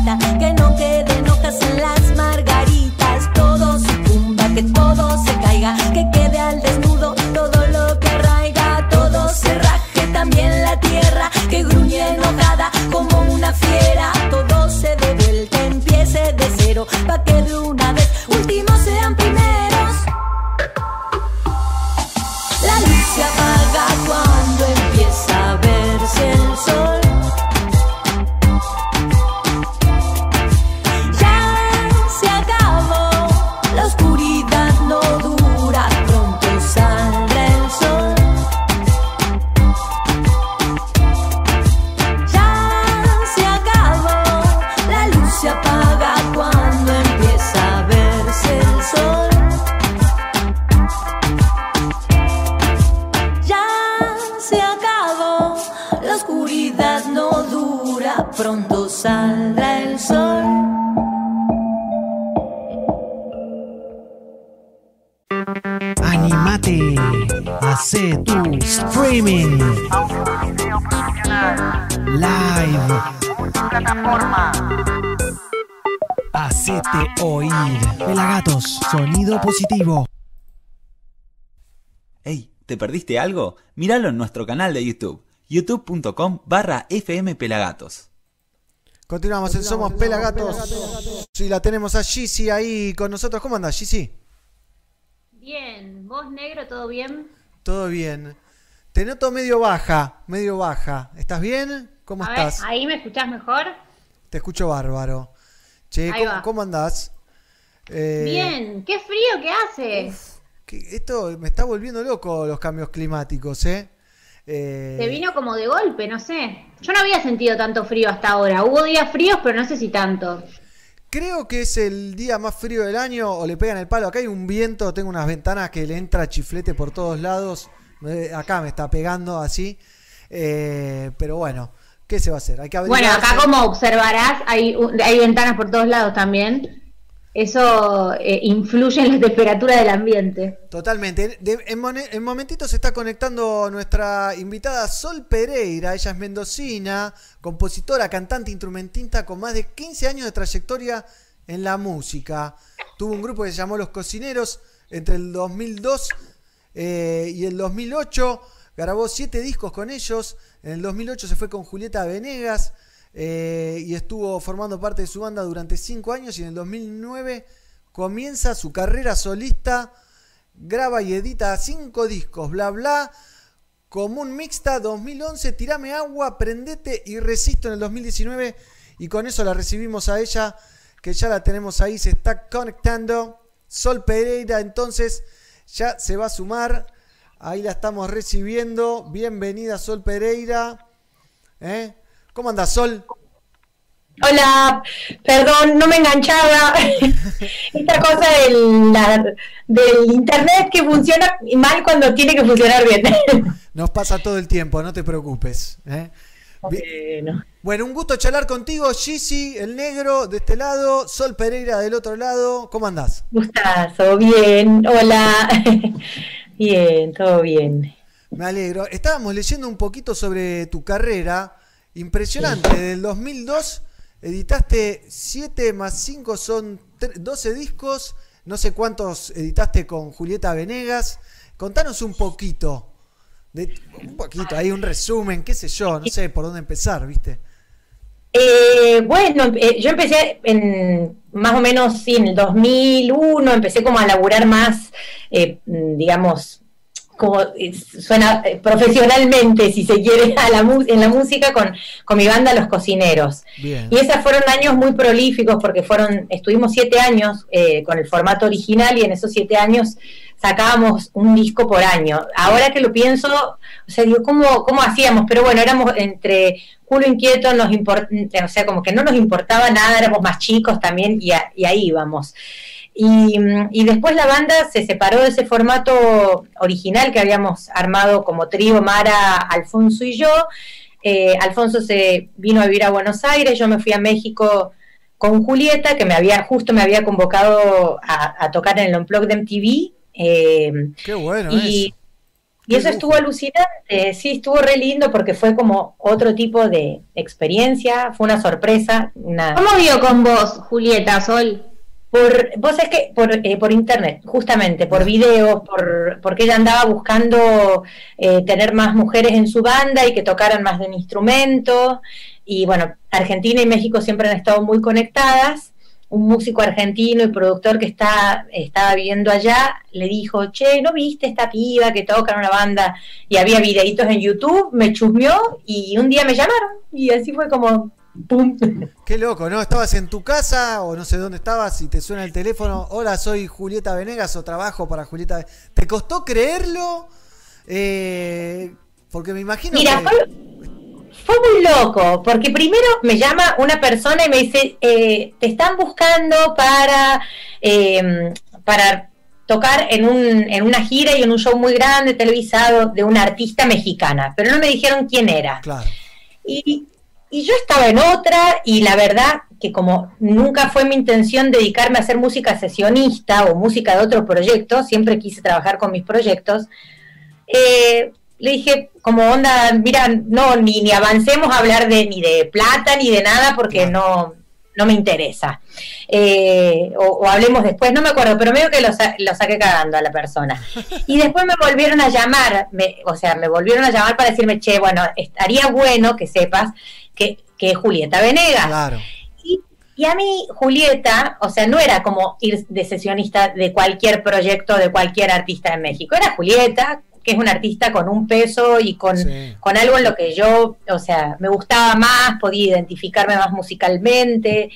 Hacete oír. Pelagatos, sonido positivo. Hey, ¿te perdiste algo? Míralo en nuestro canal de YouTube. youtube.com barra fmpelagatos. Continuamos en Somos Pelagatos. Sí, la tenemos a Gizzy ahí con nosotros. ¿Cómo andas, Gizzy? Bien, vos negro, ¿todo bien? Todo bien. Te noto medio baja, medio baja. ¿Estás bien? ¿Cómo A ver, estás? ¿ahí me escuchás mejor? Te escucho bárbaro. Che, Ahí ¿cómo, va. cómo andás? Eh, Bien, qué frío que hace. que esto me está volviendo loco los cambios climáticos, ¿eh? Eh, Se vino como de golpe, no sé. Yo no había sentido tanto frío hasta ahora. Hubo días fríos, pero no sé si tanto. Creo que es el día más frío del año o le pegan el palo. Acá hay un viento, tengo unas ventanas que le entra chiflete por todos lados. Acá me está pegando así. Eh, pero bueno, ¿qué se va a hacer? Hay que Bueno, acá como observarás, hay, hay ventanas por todos lados también. Eso eh, influye en la temperatura del ambiente. Totalmente. De- en, mone- en momentito se está conectando nuestra invitada Sol Pereira. Ella es mendocina, compositora, cantante, instrumentista con más de 15 años de trayectoria en la música. Tuvo un grupo que se llamó Los Cocineros entre el 2002 eh, y el 2008. Grabó siete discos con ellos. En el 2008 se fue con Julieta Venegas eh, y estuvo formando parte de su banda durante cinco años. Y en el 2009 comienza su carrera solista graba y edita cinco discos, bla bla. Común Mixta 2011, Tirame Agua, Prendete y Resisto en el 2019. Y con eso la recibimos a ella, que ya la tenemos ahí, se está conectando. Sol Pereira, entonces ya se va a sumar. Ahí la estamos recibiendo. Bienvenida, Sol Pereira. ¿Eh? ¿Cómo anda, Sol? Hola, perdón, no me enganchaba. Esta cosa del, la- del internet que funciona mal cuando tiene que funcionar bien. Nos pasa todo el tiempo, no te preocupes. ¿eh? Bi- Bueno, un gusto charlar contigo, Gizzy, el negro de este lado, Sol Pereira del otro lado. ¿Cómo andás? Gustazo, bien, hola. Bien, todo bien. Me alegro. Estábamos leyendo un poquito sobre tu carrera. Impresionante. Del 2002 editaste 7 más 5 son tre- 12 discos. No sé cuántos editaste con Julieta Venegas. Contanos un poquito. De, un poquito, hay un resumen, qué sé yo, no sé por dónde empezar, ¿viste? Eh, bueno, eh, yo empecé en más o menos sí, en el 2001, empecé como a laburar más, eh, digamos, como eh, suena profesionalmente, si se quiere, a la en la música con, con mi banda Los Cocineros. Bien. Y esos fueron años muy prolíficos porque fueron, estuvimos siete años eh, con el formato original y en esos siete años sacábamos un disco por año. Ahora que lo pienso, o sea, digo, ¿cómo, cómo hacíamos? Pero bueno, éramos entre culo inquieto, nos import- o sea, como que no nos importaba nada, éramos más chicos también y, a- y ahí íbamos. Y, mm, y después la banda se separó de ese formato original que habíamos armado como trío Mara, Alfonso y yo. Eh, Alfonso se vino a vivir a Buenos Aires, yo me fui a México con Julieta, que me había justo me había convocado a, a tocar en el Unplugged de MTV. eh, Qué bueno y, eso. Y eso estuvo alucinante, sí, estuvo re lindo porque fue como otro tipo de experiencia, fue una sorpresa. Una... ¿Cómo vio con vos, Julieta, Sol? Por, vos es que por, eh, por internet, justamente, por videos, por, porque ella andaba buscando eh, tener más mujeres en su banda y que tocaran más de un instrumento. Y bueno, Argentina y México siempre han estado muy conectadas. Un músico argentino y productor que está, estaba viviendo allá le dijo, che, ¿no viste esta piba que toca en una banda? Y había videitos en YouTube, me chusmeó y un día me llamaron. Y así fue como, ¡pum! Qué loco, ¿no? Estabas en tu casa o no sé dónde estabas y te suena el teléfono. Hola, soy Julieta Venegas o trabajo para Julieta. Ve-". ¿Te costó creerlo? Eh, porque me imagino Mira, que... fue, fue muy loco, porque primero me llama una persona y me dice, eh, te están buscando para, eh, para tocar en, un, en una gira y en un show muy grande, televisado, de una artista mexicana, pero no me dijeron quién era. Claro. Y, y yo estaba en otra y la verdad que como nunca fue mi intención dedicarme a hacer música sesionista o música de otro proyecto, siempre quise trabajar con mis proyectos, eh, le dije como onda, mira, no, ni, ni avancemos a hablar de ni de plata ni de nada porque no, no me interesa. Eh, o, o hablemos después, no me acuerdo, pero medio que lo, sa- lo saqué cagando a la persona. Y después me volvieron a llamar, me- o sea, me volvieron a llamar para decirme, che, bueno, estaría bueno que sepas que, que es Julieta Venegas. Claro. Y a mí, Julieta, o sea, no era como ir de sesionista de cualquier proyecto de cualquier artista en México. Era Julieta, que es una artista con un peso y con, con algo en lo que yo, o sea, me gustaba más, podía identificarme más musicalmente.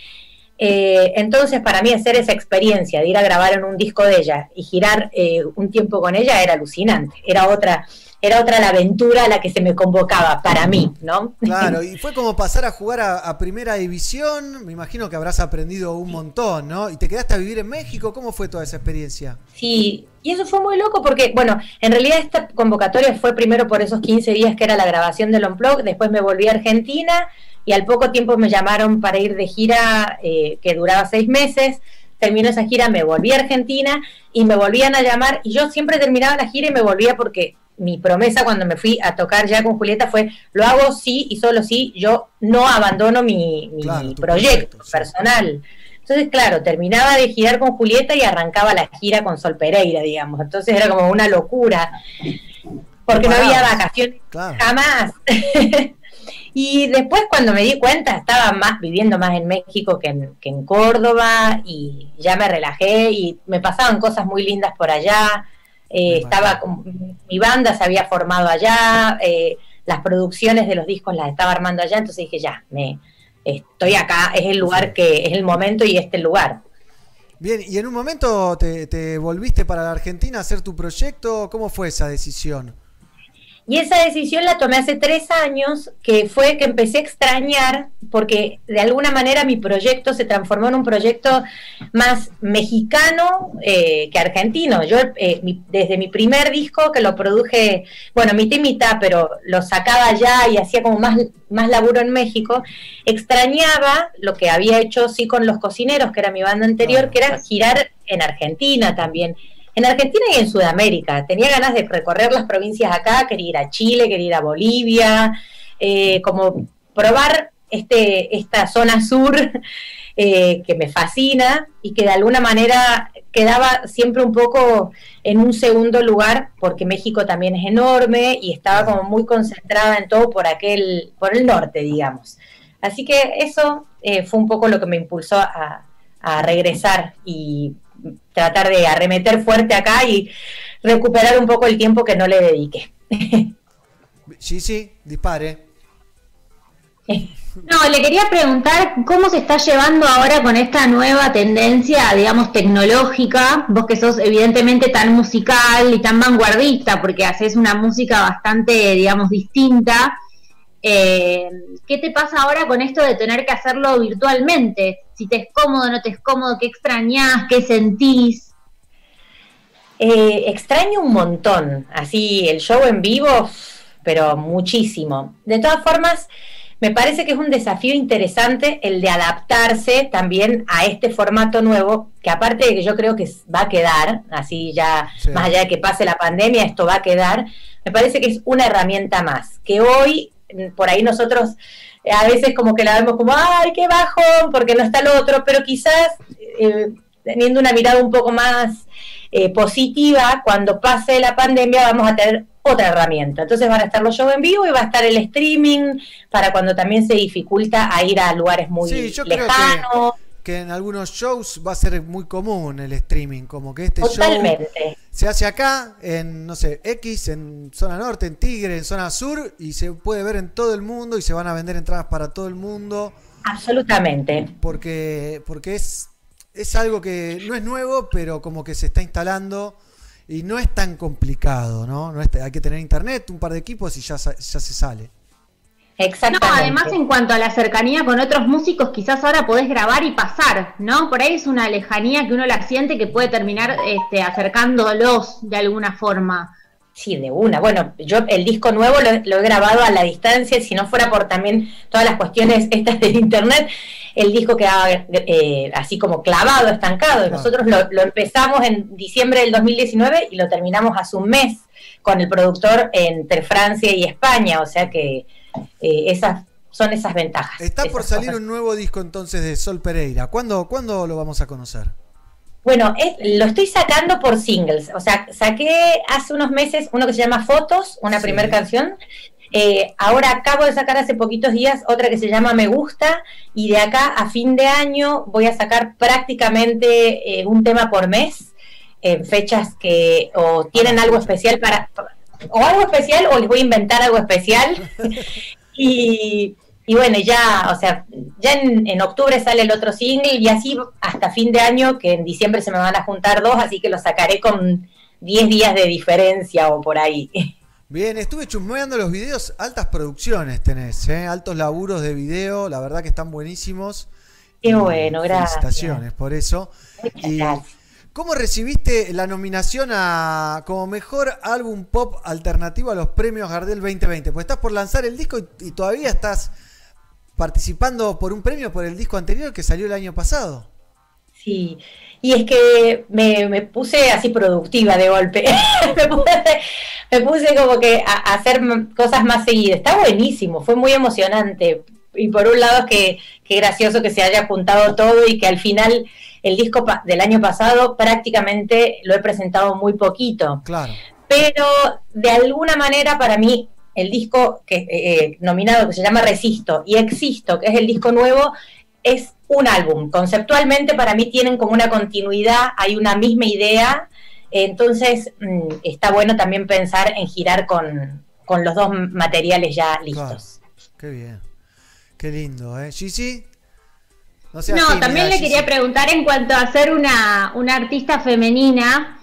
Eh, entonces, para mí, hacer esa experiencia de ir a grabar en un disco de ella y girar eh, un tiempo con ella era alucinante. Era otra, era otra la aventura a la que se me convocaba para mí, ¿no? Claro, y fue como pasar a jugar a, a primera división. Me imagino que habrás aprendido un montón, ¿no? ¿Y te quedaste a vivir en México? ¿Cómo fue toda esa experiencia? Sí, y eso fue muy loco porque, bueno, en realidad esta convocatoria fue primero por esos 15 días que era la grabación del Unplug, después me volví a Argentina y al poco tiempo me llamaron para ir de gira eh, que duraba seis meses. Terminó esa gira, me volví a Argentina y me volvían a llamar y yo siempre terminaba la gira y me volvía porque mi promesa cuando me fui a tocar ya con Julieta fue, lo hago sí y solo sí, yo no abandono mi, mi proyecto personal. Entonces, claro, terminaba de girar con Julieta y arrancaba la gira con Sol Pereira, digamos. Entonces era como una locura, porque no había vacaciones jamás. y después cuando me di cuenta, estaba más viviendo más en México que en, que en Córdoba y ya me relajé y me pasaban cosas muy lindas por allá. Eh, estaba con- mi banda se había formado allá, eh, las producciones de los discos las estaba armando allá, entonces dije ya, me estoy acá, es el lugar que es el momento y este el lugar. Bien, y en un momento te, te volviste para la Argentina a hacer tu proyecto. ¿Cómo fue esa decisión? Y esa decisión la tomé hace tres años, que fue que empecé a extrañar, porque de alguna manera mi proyecto se transformó en un proyecto más mexicano eh, que argentino. Yo eh, mi- desde mi primer disco, que lo produje, bueno, mitad y mitad, pero lo sacaba allá y hacía como más, más laburo en México, extrañaba lo que había hecho sí con Los Cocineros, que era mi banda anterior, que era girar en Argentina también en Argentina y en Sudamérica. Tenía ganas de recorrer las provincias acá, quería ir a Chile, quería ir a Bolivia, eh, como probar este, esta zona sur eh, que me fascina y que de alguna manera quedaba siempre un poco en un segundo lugar porque México también es enorme y estaba como muy concentrada en todo por aquel, por el norte, digamos. Así que eso eh, fue un poco lo que me impulsó a, a regresar y tratar de arremeter fuerte acá y recuperar un poco el tiempo que no le dediqué. Sí, sí, dispare. No, le quería preguntar cómo se está llevando ahora con esta nueva tendencia, digamos, tecnológica, vos que sos evidentemente tan musical y tan vanguardista, porque haces una música bastante, digamos, distinta. Eh, ¿Qué te pasa ahora con esto de tener que hacerlo virtualmente? Si te es cómodo, no te es cómodo, qué extrañás, qué sentís. Eh, extraño un montón, así el show en vivo, pero muchísimo. De todas formas, me parece que es un desafío interesante el de adaptarse también a este formato nuevo, que aparte de que yo creo que va a quedar, así ya, Sí. más allá de que pase la pandemia, esto va a quedar, me parece que es una herramienta más, que hoy por ahí nosotros eh, a veces como que la vemos como, ay, qué bajón, porque no está lo otro, pero quizás eh, teniendo una mirada un poco más eh, positiva, cuando pase la pandemia vamos a tener otra herramienta. Entonces van a estar los shows en vivo y va a estar el streaming para cuando también se dificulta a ir a lugares muy Sí, yo creo lejanos. que, que en algunos shows va a ser muy común el streaming, como que este show se hace acá, en, no sé, X, en zona norte, en Tigre, en zona sur, y se puede ver en todo el mundo y se van a vender entradas para todo el mundo. Absolutamente. Porque, porque es, es algo que no es nuevo, pero como que se está instalando y no es tan complicado, ¿no? no es- hay que tener internet, un par de equipos y ya, ya se sale. Exactamente. No, además en cuanto a la cercanía con otros músicos, quizás ahora podés grabar y pasar, ¿no? Por ahí es una lejanía que uno la siente que puede terminar este, acercándolos de alguna forma. Sí, de una. Bueno, yo el disco nuevo lo, lo he grabado a la distancia, si no fuera por también todas las cuestiones estas del internet, el disco quedaba eh, así como clavado, estancado. Y Nosotros lo, lo empezamos en diciembre del 2019 y lo terminamos hace un mes con el productor entre Francia y España, o sea que eh, esas son esas ventajas. Está por salir cosas. un nuevo disco entonces de Sol Pereira. ¿Cuándo, ¿cuándo lo vamos a conocer? Bueno, es- lo estoy sacando por singles. O sea, saqué hace unos meses uno que se llama Fotos, una Sí. primera canción. Eh, ahora acabo de sacar hace poquitos días otra que se llama Me Gusta. Y de acá a fin de año voy a sacar prácticamente eh, un tema por mes. En fechas que o tienen algo especial para. O algo especial o les voy a inventar algo especial. y, y bueno, ya, o sea, ya en, en octubre sale el otro single y así hasta fin de año, que en diciembre se me van a juntar dos, así que lo sacaré con 10 días de diferencia o por ahí. Bien, estuve chusmeando los videos, altas producciones tenés, ¿eh? altos laburos de video, la verdad que están buenísimos. Qué bueno, gracias. Felicitaciones por eso. y ¿Cómo recibiste la nominación a como mejor álbum pop alternativo a los premios Gardel 2020? Pues estás por lanzar el disco y, todavía estás participando por un premio por el disco anterior que salió el año pasado. Sí, y es que me, puse así productiva de golpe. me, puse, como que a, hacer cosas más seguidas. Está buenísimo, fue muy emocionante. Y por un lado, que, que gracioso que se haya juntado todo y que al final el disco del año pasado prácticamente lo he presentado muy poquito. Claro. Pero de alguna manera para mí el disco que eh, nominado que se llama Resisto y Existo, que es el disco nuevo, es un álbum. Conceptualmente para mí tienen como una continuidad, hay una misma idea, entonces mm, está bueno también pensar en girar con, con los dos materiales ya listos. Qué bien. Qué lindo, ¿eh? Gigi. No, también le quería preguntar en cuanto a ser una, una artista femenina,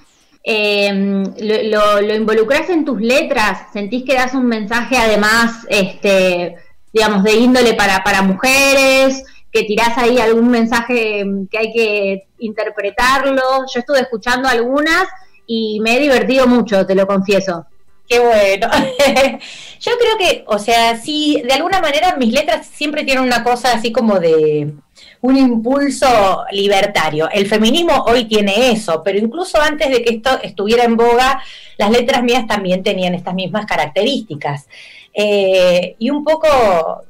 eh, lo, lo, lo involucras en tus letras? ¿Sentís que das un mensaje además, este, digamos, de índole para, para mujeres? ¿Que tirás ahí algún mensaje que hay que interpretarlo? Yo estuve escuchando algunas y me he divertido mucho, te lo confieso. Qué bueno. Yo creo que, o sea, sí, de alguna manera mis letras siempre tienen una cosa así como de un impulso libertario. El feminismo hoy tiene eso, pero incluso antes de que esto estuviera en boga, las letras mías también tenían estas mismas características. Eh, y un poco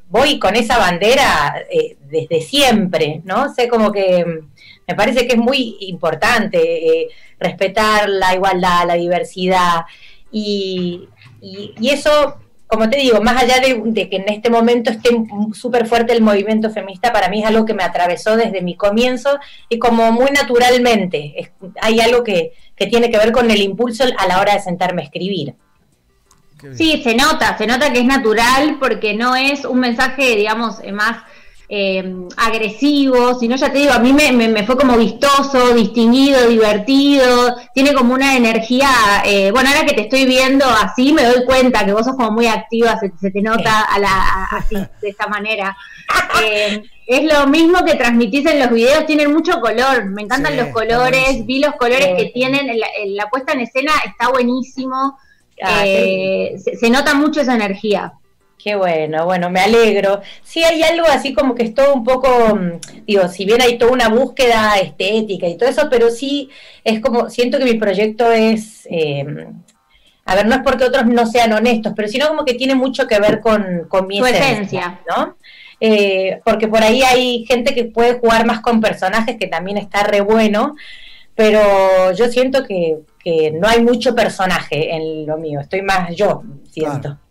voy con esa bandera eh, desde siempre, ¿no? sé, como que mm, me parece que es muy importante eh, respetar la igualdad, la diversidad. Y, y- y eso, como te digo, más allá de, de que en este momento esté súper fuerte el movimiento feminista, para mí es algo que me atravesó desde mi comienzo y como muy naturalmente. Es- hay algo que, que tiene que ver con el impulso a la hora de sentarme a escribir. Sí, se nota, se nota que es natural porque no es un mensaje, digamos, eh, más eh, agresivo, sino ya te digo, a mí me, me- me fue como vistoso, distinguido, divertido, tiene como una energía, eh, bueno, ahora que te estoy viendo así me doy cuenta que vos sos como muy activa, se, se te nota a la, a- así, de esta manera. Eh, es lo mismo que transmitís en los videos, tienen mucho color, me encantan Sí, los colores, vi los colores Sí. que tienen, en la, la puesta en escena está buenísimo. Ah, Eh, se, se nota mucho esa energía. Qué bueno, bueno, me alegro. Sí hay algo así como que es todo un poco, mm, digo, si bien hay toda una búsqueda estética y todo eso, pero sí es como, siento que mi proyecto es, eh, a ver, no es porque otros no sean honestos, pero sino como que tiene mucho que ver con, con mi esencia, esencia. ¿no? Eh, porque por ahí hay gente que puede jugar más con personajes que también está re bueno, pero yo siento que, que no hay mucho personaje en lo mío, estoy más yo, siento. Claro.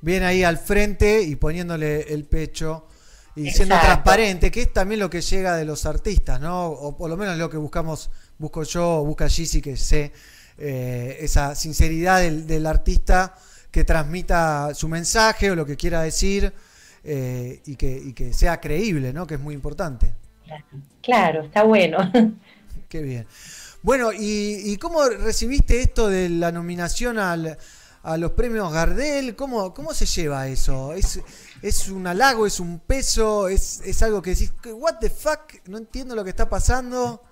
Bien ahí al frente y poniéndole el pecho y siendo Exacto. transparente, que es también lo que llega de los artistas, ¿no? O por lo menos lo que buscamos, busco yo, o busca Gizzy, que sé, eh, esa sinceridad del, del artista que transmita su mensaje o lo que quiera decir eh, y, que, y que sea creíble, ¿no? Que es muy importante. Claro, está bueno. Qué bien. Bueno, ¿y, y cómo recibiste esto de la nominación al, a los premios Gardel? ¿Cómo, cómo se lleva eso? ¿Es, ¿Es un halago? ¿Es un peso? ¿Es, ¿Es algo que decís, what the fuck? No entiendo lo que está pasando.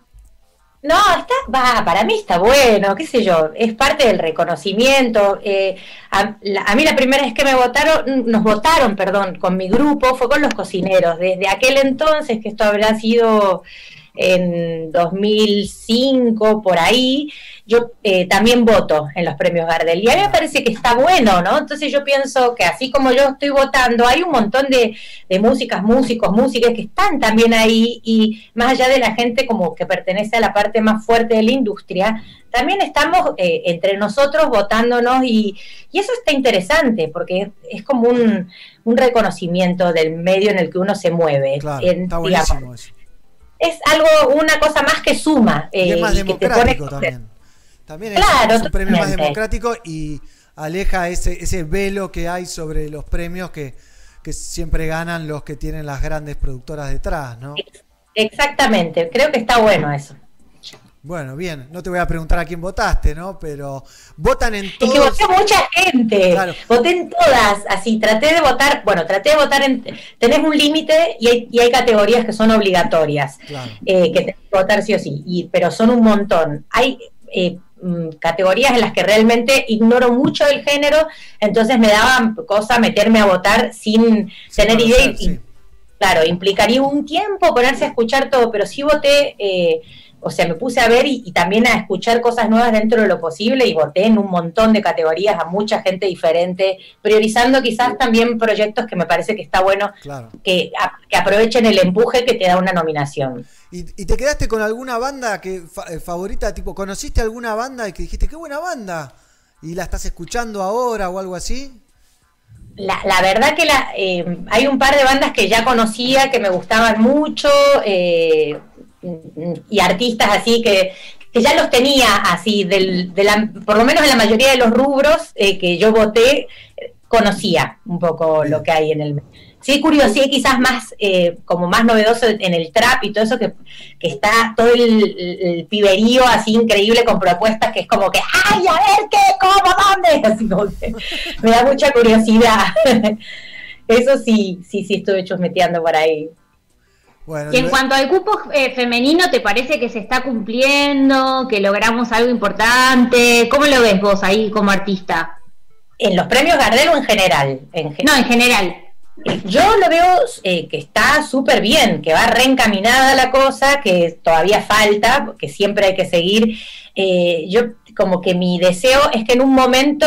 No, está, va, para mí está bueno, qué sé yo, es parte del reconocimiento. eh, a, la- mí la primera vez que me votaron, nos votaron, perdón, con mi grupo, fue con los cocineros. Desde aquel entonces, que esto habrá sido en 2005, por ahí, yo eh, también voto en los premios Gardel. Y a mí me parece que está bueno, ¿no? Entonces yo pienso que así como yo estoy votando, hay un montón de, de músicas, músicos, músicas que están también ahí y más allá de la gente como que pertenece a la parte más fuerte de la industria, también estamos eh, entre nosotros votándonos y, y, eso está interesante porque es, como un, un, reconocimiento del medio en el que uno se mueve. Claro, está buenísimo eso. Es algo, una cosa más que suma. y es eh, más y democrático también. También es, claro, es un premio más democrático y aleja ese, ese velo que hay sobre los premios que, que siempre ganan los que tienen las grandes productoras detrás, ¿no? Exactamente, creo que está bueno eso. Bueno, bien, no te voy a preguntar a quién votaste, ¿no? Pero votan en Es todos. que voté mucha gente, Claro. voté en todas, así, traté de votar, bueno, traté de votar en, tenés un límite y hay, y hay categorías que son obligatorias, Claro. eh, que tenés que votar sí o sí, y, pero son un montón. Hay eh, mm, categorías en las que realmente ignoro mucho el género, entonces me daba cosa meterme a votar sin, tener idea y, claro, implicaría un tiempo ponerse a escuchar todo, pero sí voté, eh, o sea, me puse a ver y, y también a escuchar cosas nuevas dentro de lo posible y voté en un montón de categorías a mucha gente diferente, priorizando quizás también proyectos que me parece que está bueno Claro. que, a- que aprovechen el empuje que te da una nominación. ¿Y, y te quedaste con alguna banda que fa- eh, favorita? Tipo, ¿conociste alguna banda y que dijiste, qué buena banda? ¿Y la estás escuchando ahora o algo así? La, la verdad que la, eh, hay un par de bandas que ya conocía, que me gustaban mucho, eh, y artistas así que, que ya los tenía así, del, de la, por lo menos en la mayoría de los rubros eh, que yo voté, conocía un poco lo que hay en el... Sí, curiosidad quizás más, eh, como más novedoso en el trap y todo eso, que, que está todo el, el piberío así increíble con propuestas que es como que, ¡ay, a ver qué, cómo, dónde! Así como que me da mucha curiosidad. Eso sí, sí, sí estuve chusmeteando por ahí. Bueno, Y en cuanto al cupo eh, femenino, ¿te parece que se está cumpliendo? ¿Que logramos algo importante? ¿Cómo lo ves vos ahí como artista? ¿En los premios Gardel o en general? En gen- No, en general. Yo lo veo eh, que está súper bien, que va reencaminada la cosa, que todavía falta, que siempre hay que seguir. Eh, yo como que mi deseo es que en un momento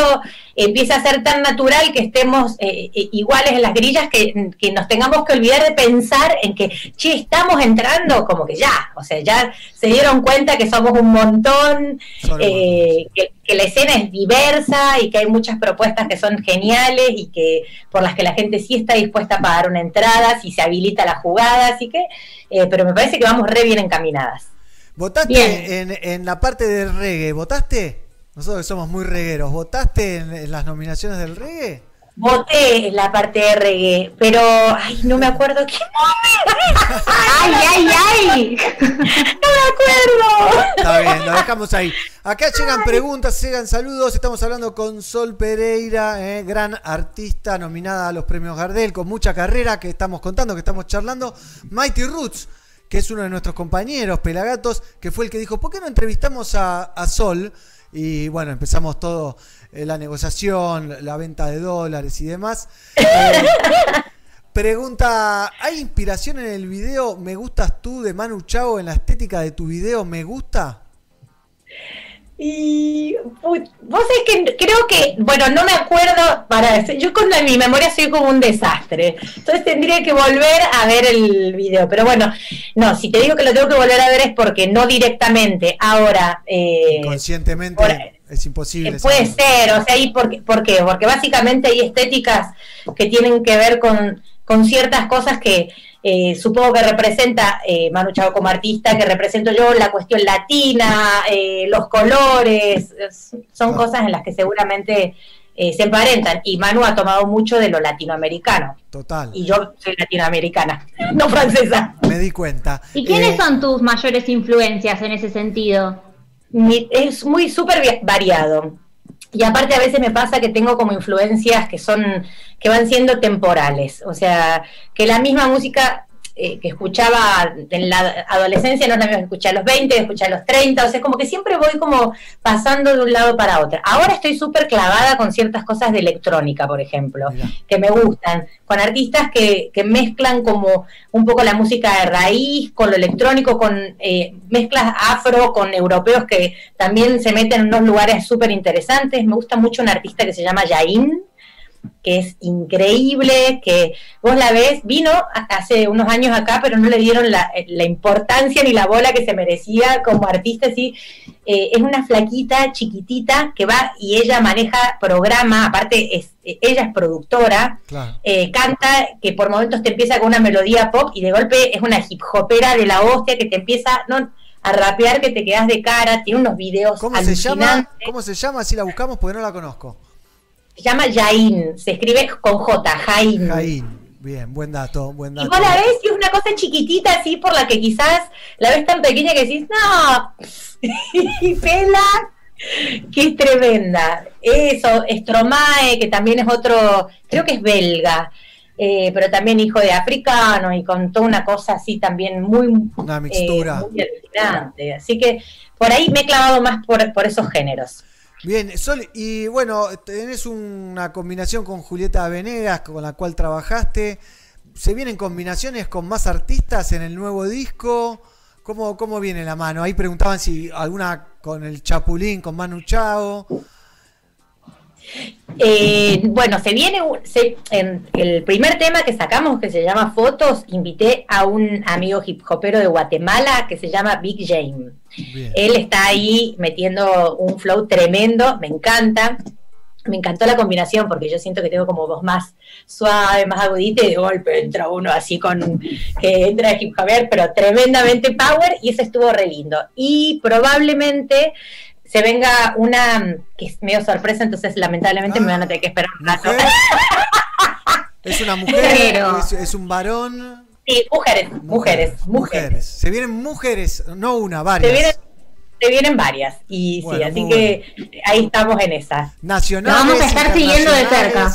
empiece a ser tan natural que estemos eh, eh, iguales en las grillas, que, que nos tengamos que olvidar de pensar en que, che, estamos entrando, como que ya, o sea, ya se dieron cuenta que somos un montón, eh, que, que la escena es diversa y que hay muchas propuestas que son geniales y que por las que la gente sí está dispuesta a pagar una entrada, si se habilita la jugada, así que, eh, pero me parece que vamos re bien encaminadas. ¿Votaste en, en la parte del reggae? ¿Votaste? Nosotros que somos muy regueros, ¿votaste en, en las nominaciones del reggae? Voté en la parte de reggae, pero ay, no me acuerdo qué ¡Ay, ay, ay! No me acuerdo. Está bien, lo dejamos ahí. Acá llegan preguntas, llegan saludos. Estamos hablando con Sol Pereira, eh, gran artista nominada a los premios Gardel, con mucha carrera que estamos contando, que estamos charlando. Mighty Roots, que es uno de nuestros compañeros, Pelagatos, que fue el que dijo, ¿por qué no entrevistamos a, Sol? Y bueno, empezamos todo, eh, la negociación, la venta de dólares y demás. Eh, Pregunta, ¿hay inspiración en el video Me gustas tú de Manu Chao en la estética de tu video Me gusta? Y vos es que creo que, bueno, no me acuerdo para yo con mi memoria soy como un desastre. Entonces tendría que volver a ver el video. Pero bueno, no, si te digo que lo tengo que volver a ver es porque no directamente. Ahora, eh, Conscientemente es imposible. Eh, Puede ser, o sea, ¿y por, qué? por qué? Porque básicamente hay estéticas que tienen que ver con, con ciertas cosas que eh, supongo que representa eh, Manu Chao como artista, que represento yo, la cuestión latina, eh, los colores, es- son cosas en las que seguramente eh, se emparentan. Y Manu ha tomado mucho de lo latinoamericano. Total, Y yo soy latinoamericana, no francesa. me di cuenta. ¿Y quiénes Eh, son tus mayores influencias en ese sentido? Mi- es muy súper variado. Y aparte a veces me pasa que tengo como influencias que son, que van siendo temporales. O sea, que la misma música, eh, que escuchaba en la adolescencia no es la misma que escuché a los 20, que escuché a los 30, o sea, como que siempre voy como pasando de un lado para otro. Ahora estoy súper clavada con ciertas cosas de electrónica, por ejemplo, que me gustan, con artistas que, que mezclan como un poco la música de raíz con lo electrónico, con eh, mezclas afro, con europeos que también se meten en unos lugares súper interesantes. Me gusta mucho un artista que se llama Yain, que es increíble, que vos la ves, vino hace unos años acá, pero no le dieron la, la importancia ni la bola que se merecía como artista, así, eh, es una flaquita chiquitita que va y ella maneja programa, aparte es, ella es productora, eh, canta, que por momentos te empieza con una melodía pop y de golpe es una hip hopera de la hostia que te empieza, no, a rapear que te quedas de cara, tiene unos videos ¿Cómo se llama? ¿Cómo se llama? Si la buscamos porque no la conozco. Se llama Jain, se escribe con J, Jain. Jain. Bien, buen dato, buen dato. Y vos la ves y es una cosa chiquitita así por la que quizás la ves tan pequeña que decís, no, y pela, que es tremenda. Eso, Stromae, que también es otro, creo que es belga, eh, pero también hijo de africano y con toda una cosa así también muy, una mixtura. Eh, muy alucinante. Así que por ahí me he clavado más por, por esos géneros. Bien, Sol, y bueno, tenés una combinación con Julieta Venegas, con la cual trabajaste. ¿Se vienen combinaciones con más artistas en el nuevo disco? ¿Cómo, cómo viene la mano? Ahí preguntaban si alguna con el Chapulín, con Manu Chao. Eh, bueno, se viene en el primer tema que sacamos que se llama Fotos, invité a un amigo hip hopero de Guatemala que se llama Big James. Él está ahí metiendo un flow tremendo, me encanta. Me encantó la combinación porque yo siento que tengo como voz más suave, más agudita y de golpe entra uno así con que entra de hip hopper, pero tremendamente power y eso estuvo re lindo. Y probablemente se venga una que es medio sorpresa, entonces lamentablemente me van a tener que esperar un rato. ¿Es una mujer? ¿Es, un varón? Sí, mujeres, mujeres, mujeres, Se vienen mujeres, no una, varias. Se vienen, se vienen varias. Y sí, así que ahí estamos en esa. Nacionales. vamos a estar siguiendo de cerca.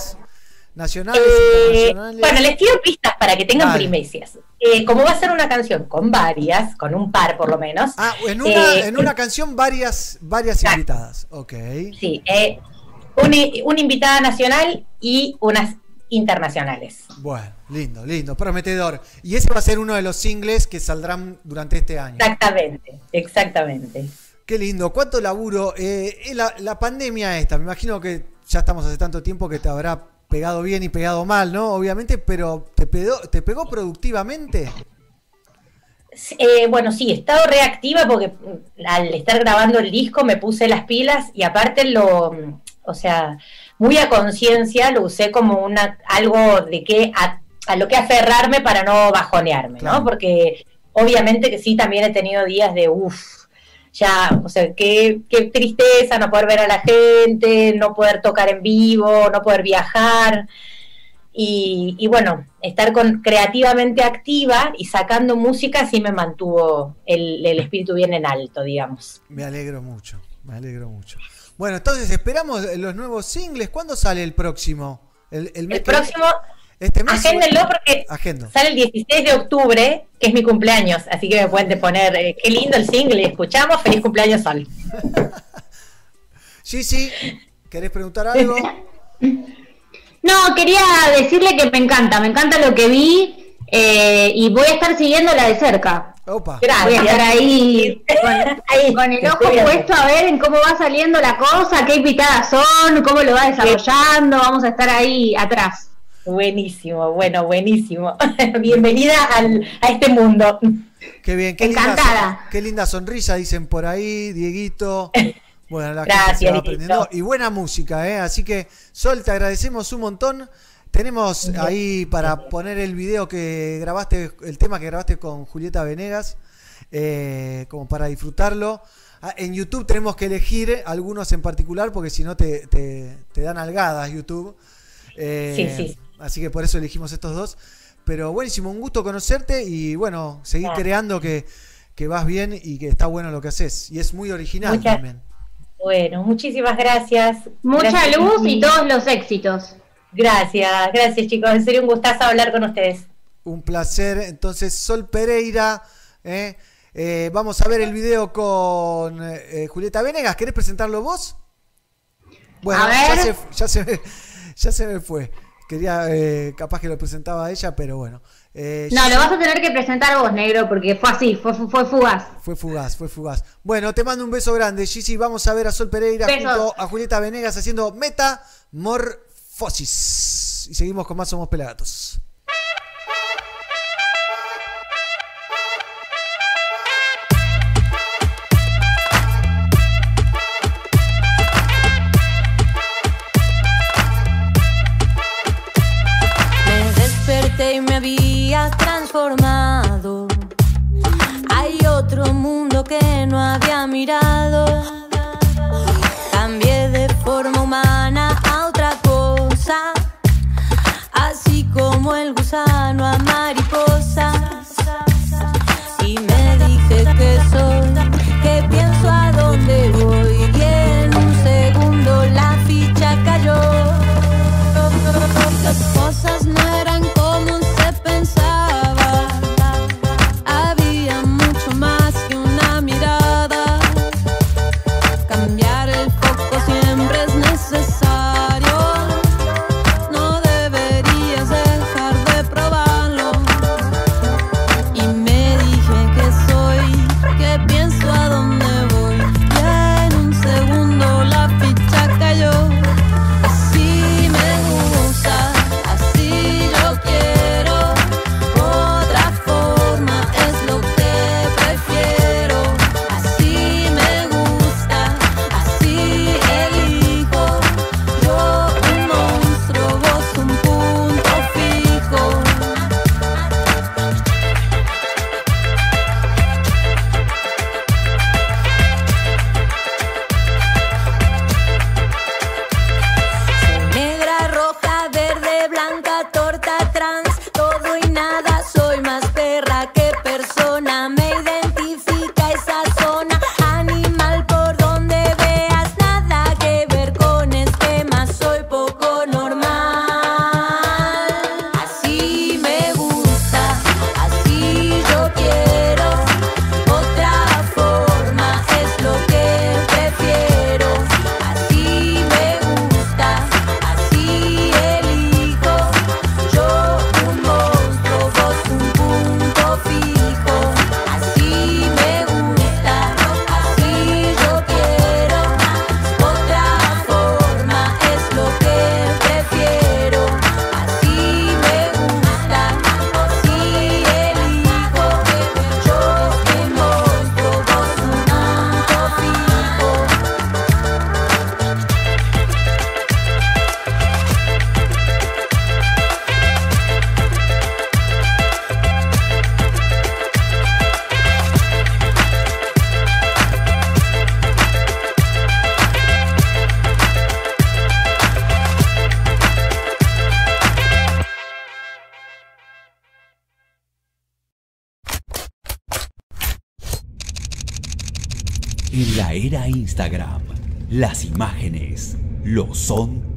Nacionales, eh. Bueno, les tiro pistas para que tengan primicias. Eh, como va a ser una canción con varias, con un par por lo menos. Ah, en una, eh, en una canción varias, varias invitadas. Ok. Sí, eh, una, una invitada nacional y unas internacionales. Bueno, lindo, lindo, prometedor. Y ese va a ser uno de los singles que saldrán durante este año. Exactamente, exactamente. Qué lindo, cuánto laburo. Eh, la, la pandemia esta, me imagino que ya estamos hace tanto tiempo que te habrá pegado bien y pegado mal, ¿no? Obviamente, pero ¿te pegó, te pegó productivamente? Eh, bueno, sí, he estado reactiva porque al estar grabando el disco me puse las pilas y aparte lo, o sea, muy a conciencia lo usé como una algo de que a, a lo que aferrarme para no bajonearme, ¿no? Porque obviamente que sí, también he tenido días de uff, ya, o sea, qué, qué, tristeza no poder ver a la gente, no poder tocar en vivo, no poder viajar. Y, y bueno, estar con, creativamente activa y sacando música sí me mantuvo el, el, espíritu bien en alto, digamos. Me alegro mucho, me alegro mucho. Bueno, entonces esperamos los nuevos singles. ¿Cuándo sale el próximo? El, el, el próximo, este mes Agéndenlo porque Agendo. sale el 16 de octubre, que es mi cumpleaños, así que me pueden poner, eh, qué lindo el single, escuchamos, feliz cumpleaños Sol. sí, sí, ¿querés preguntar algo? No, quería decirle que me encanta, me encanta lo que vi eh, y voy a estar siguiéndola de cerca. Opa. Gracias. Voy a estar ahí con, ahí, con el ojo puesto a ver en cómo va saliendo la cosa, qué invitadas son, cómo lo va desarrollando, vamos a estar ahí atrás. Buenísimo, bueno, buenísimo. Bienvenida al, a este mundo. Qué bien, qué Encantada. Linda, qué linda sonrisa, dicen por ahí, Dieguito. Bueno, la Gracias, gente se va aprendiendo. Y buena música, ¿eh? Así que, Sol, te agradecemos un montón. Tenemos ahí para poner el video que grabaste, el tema que grabaste con Julieta Venegas, eh, como para disfrutarlo. Ah, en YouTube tenemos que elegir algunos en particular porque si no te, te, te dan algadas YouTube. Eh, sí, sí. Así que por eso elegimos estos dos. Pero buenísimo, un gusto conocerte y bueno, seguir Ah. creando que, que vas bien y que está bueno lo que haces. Y es muy original Muchas- también. Bueno, muchísimas gracias. Mucha Gracias, luz y todos los éxitos. Gracias, gracias chicos. En serio, un gustazo hablar con ustedes. Un placer. Entonces, Sol Pereira. ¿eh? Eh, vamos a ver el video con eh, Julieta Venegas. ¿Querés presentarlo vos? Bueno, A ya se, ya, se, ya se me fue. Quería, eh, capaz que lo presentaba ella, pero bueno. Eh, No, lo vas a tener que presentar vos, negro, porque fue así, fue, fue, fue fugaz. Fue fugaz, fue fugaz. Bueno, te mando un beso grande, Gigi. Vamos a ver a Sol Pereira Besos. junto a Julieta Venegas haciendo Metamorfosis. Y seguimos con más Somos Pelagatos. Había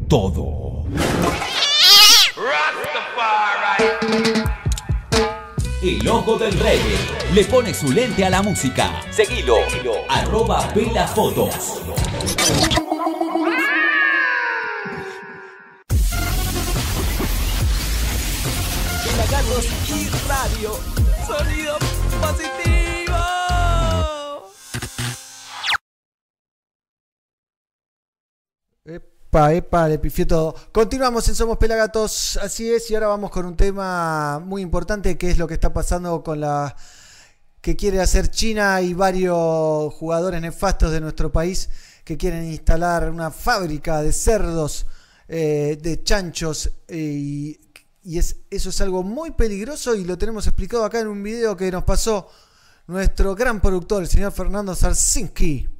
todo. El ojo del reggae le pone su lente a la música. Seguilo. Arroba Pela Fotos. Y radio. Epa, epa, pifié todo. Continuamos en Somos Pelagatos, así es, y ahora vamos con un tema muy importante que es lo que está pasando con la que quiere hacer China y varios jugadores nefastos de nuestro país que quieren instalar una fábrica de cerdos, eh, de chanchos, eh, y, y es, eso es algo muy peligroso y lo tenemos explicado acá en un video que nos pasó nuestro gran productor, el señor Fernando Sarsinski.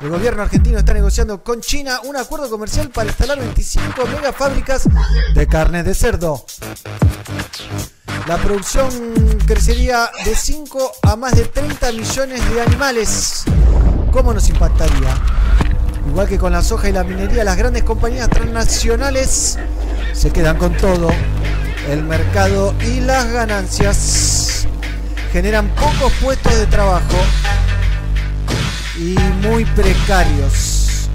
El gobierno argentino está negociando con China un acuerdo comercial para instalar 25 megafábricas de carne de cerdo. La producción crecería de 5 a más de 30 millones de animales. ¿Cómo nos impactaría? Igual que con la soja y la minería, las grandes compañías transnacionales se quedan con todo. el mercado y las ganancias generan pocos puestos de trabajo y muy precarios.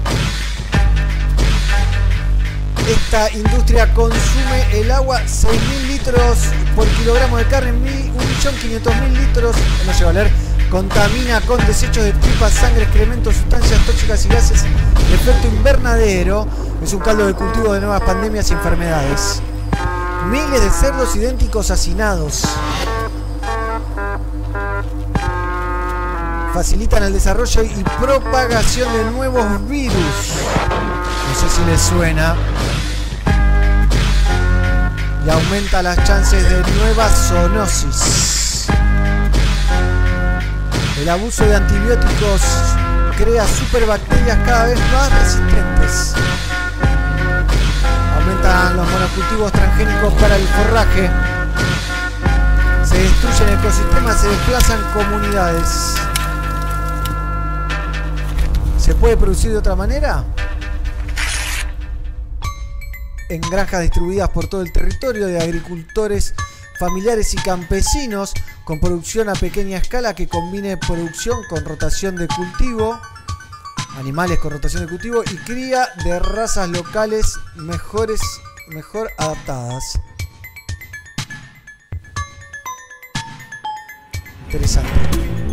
Esta industria consume el agua 6.000 litros por kilogramo de carne, 1.500.000 litros, no llego a leer, contamina con desechos de tripas, sangre, excrementos, sustancias tóxicas y gases de efecto invernadero. Es un caldo de cultivo de nuevas pandemias y enfermedades. Miles de cerdos idénticos hacinados. Facilitan el desarrollo y propagación de nuevos virus. No sé si les suena. Y aumenta las chances de nueva zoonosis. El abuso de antibióticos crea superbacterias cada vez más resistentes. Aumentan los monocultivos transgénicos para el forraje. Se destruyen ecosistemas, se desplazan comunidades. ¿Se puede producir de otra manera? En granjas distribuidas por todo el territorio de agricultores familiares y campesinos con producción a pequeña escala que combine producción con rotación de cultivo, animales con rotación de cultivo y cría de razas locales mejores, mejor adaptadas. Interesante.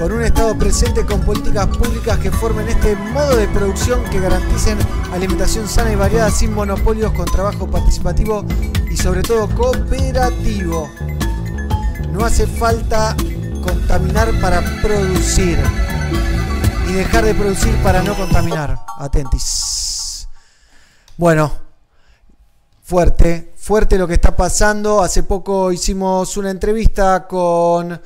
Con un Estado presente con políticas públicas que formen este modo de producción que garanticen alimentación sana y variada sin monopolios con trabajo participativo y sobre todo cooperativo. No hace falta contaminar para producir y dejar de producir para no contaminar. Atentis. Bueno, fuerte, fuerte lo que está pasando. Hace poco hicimos una entrevista con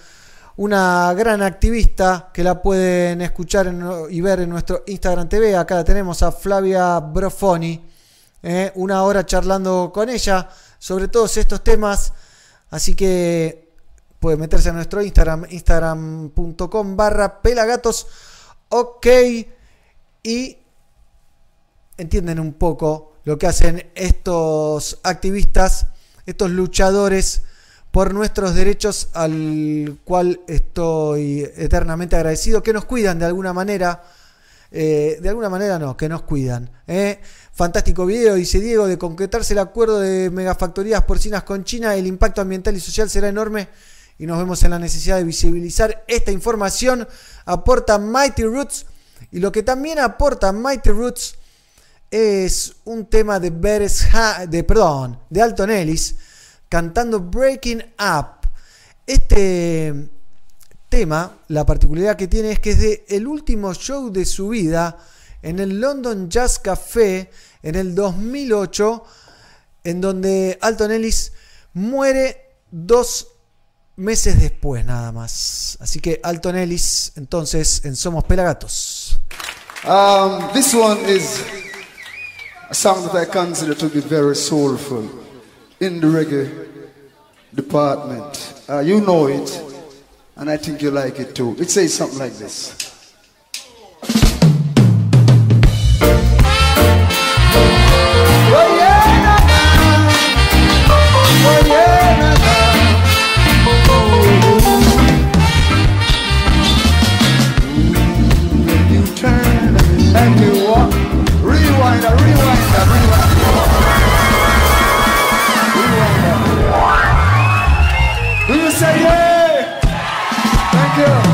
una gran activista que la pueden escuchar y ver en nuestro Instagram TV. Acá la tenemos a Flavia Brofoni. eh, una hora charlando con ella sobre todos estos temas. Así que puede meterse a nuestro Instagram, instagram.com barra pelagatos. Ok. Y entienden un poco lo que hacen estos activistas, estos luchadores por nuestros derechos al cual estoy eternamente agradecido, que nos cuidan de alguna manera. eh, de alguna manera no, que nos cuidan. ¿eh? Fantástico video, dice Diego, de concretarse el acuerdo de megafactorías porcinas con China, el impacto ambiental y social será enorme y nos vemos en la necesidad de visibilizar esta información. Aporta Mighty Roots y lo que también aporta Mighty Roots es un tema de Beres Ha- de perdón, de Alton Ellis cantando Breaking Up. Este tema, la particularidad que tiene es que es de el último show de su vida en el London Jazz Café en el 2008, en donde Alton Ellis muere dos meses después nada más. Así que Alton Ellis, entonces, en Somos Pelagatos. Um, this one is a song that I consider to be very soulful in the reggae department. Uh, you know it, and I think you like it too. It says something like this. Oh yeah, say yeah? Thank you.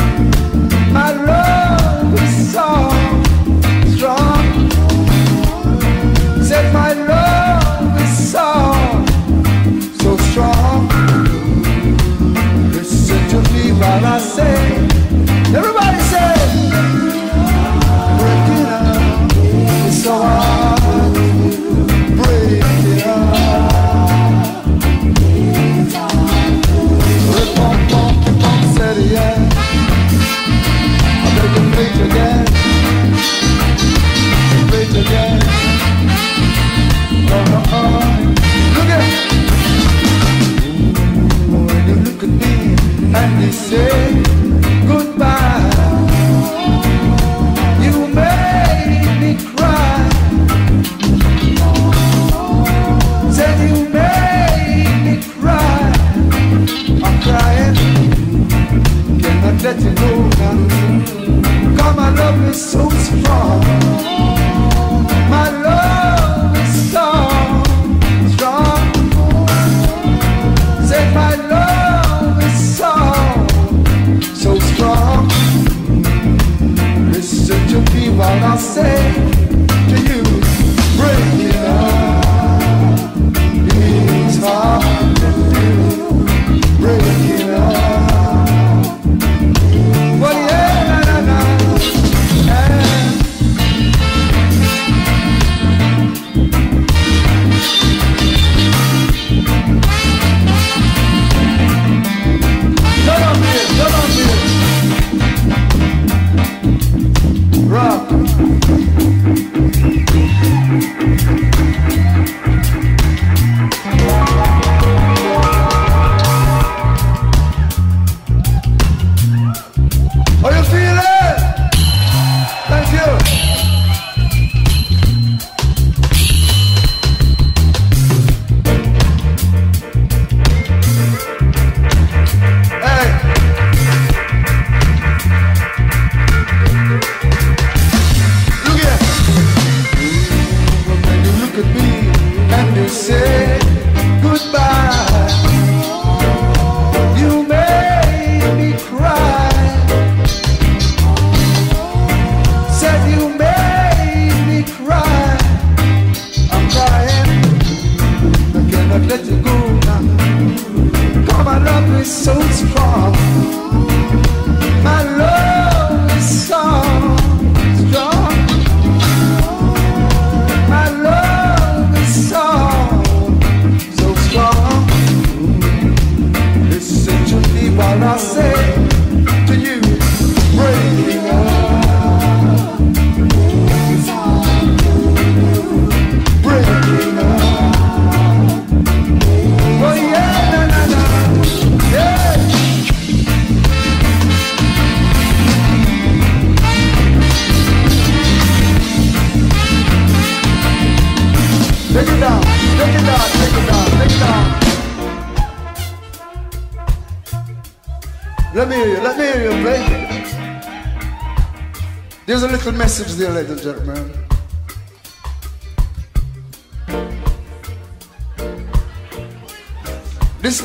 say.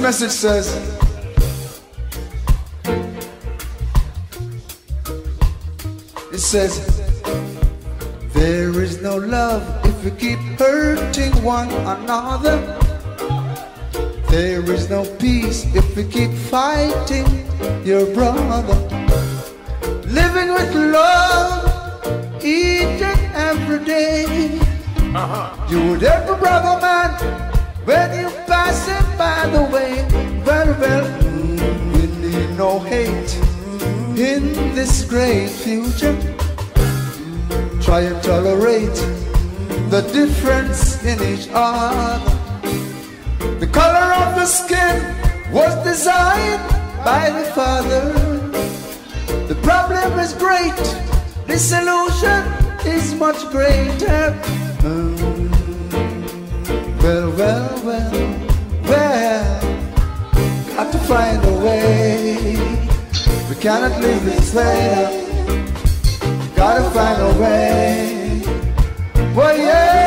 Message says, it says, there is no love if we keep hurting one another. There is no peace if we keep fighting your brother. Living with love each and every day. Uh-huh. You would a brother man We need no hate in this great future. Try and tolerate the difference in each other. The color of the skin was designed by the Father. The problem is great, the solution is much greater. Well, well, well, got to find a way. We cannot live this way. Now. Gotta find a way. Well, yeah,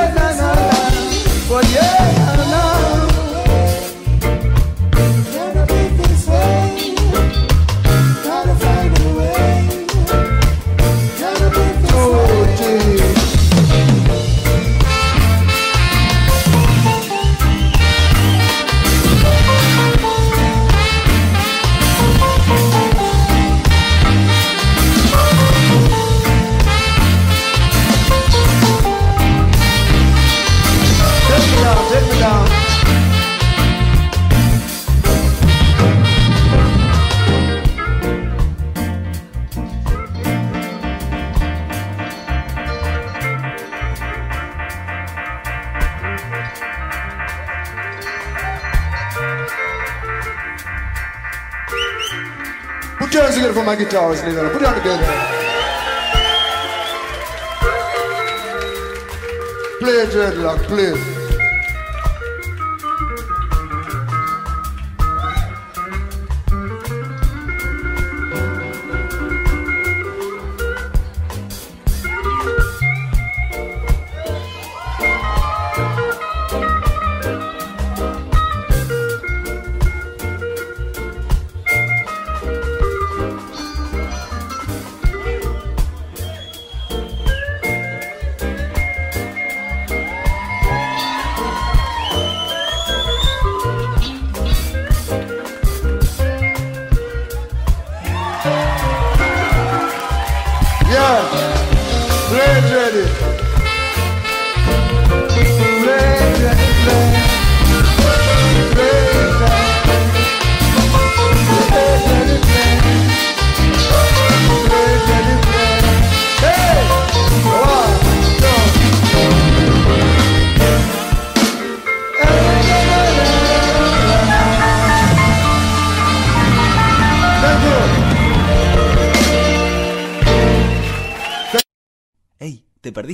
my guitar is leaving. Put it on together. Play dreadlock, please. Ready.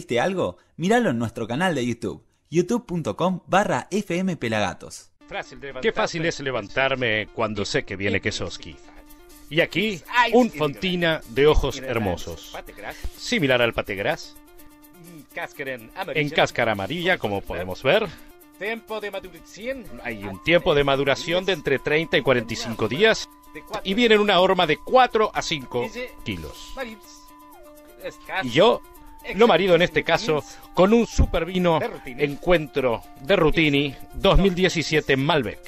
Perdiste algo? Míralo en nuestro canal de YouTube, youtube.com barra fmpelagatos. Qué fácil es levantarme cuando sé que viene Kesoski. Y aquí, un fontina de ojos hermosos. Similar al pategras. En cáscara amarilla, como podemos ver. Hay un tiempo de maduración de entre 30 y 45 días. Y viene en una horma de 4 a 5 kilos. Y yo lo marido en este caso con un super vino Encuentro de Rutini 2017 Malbec.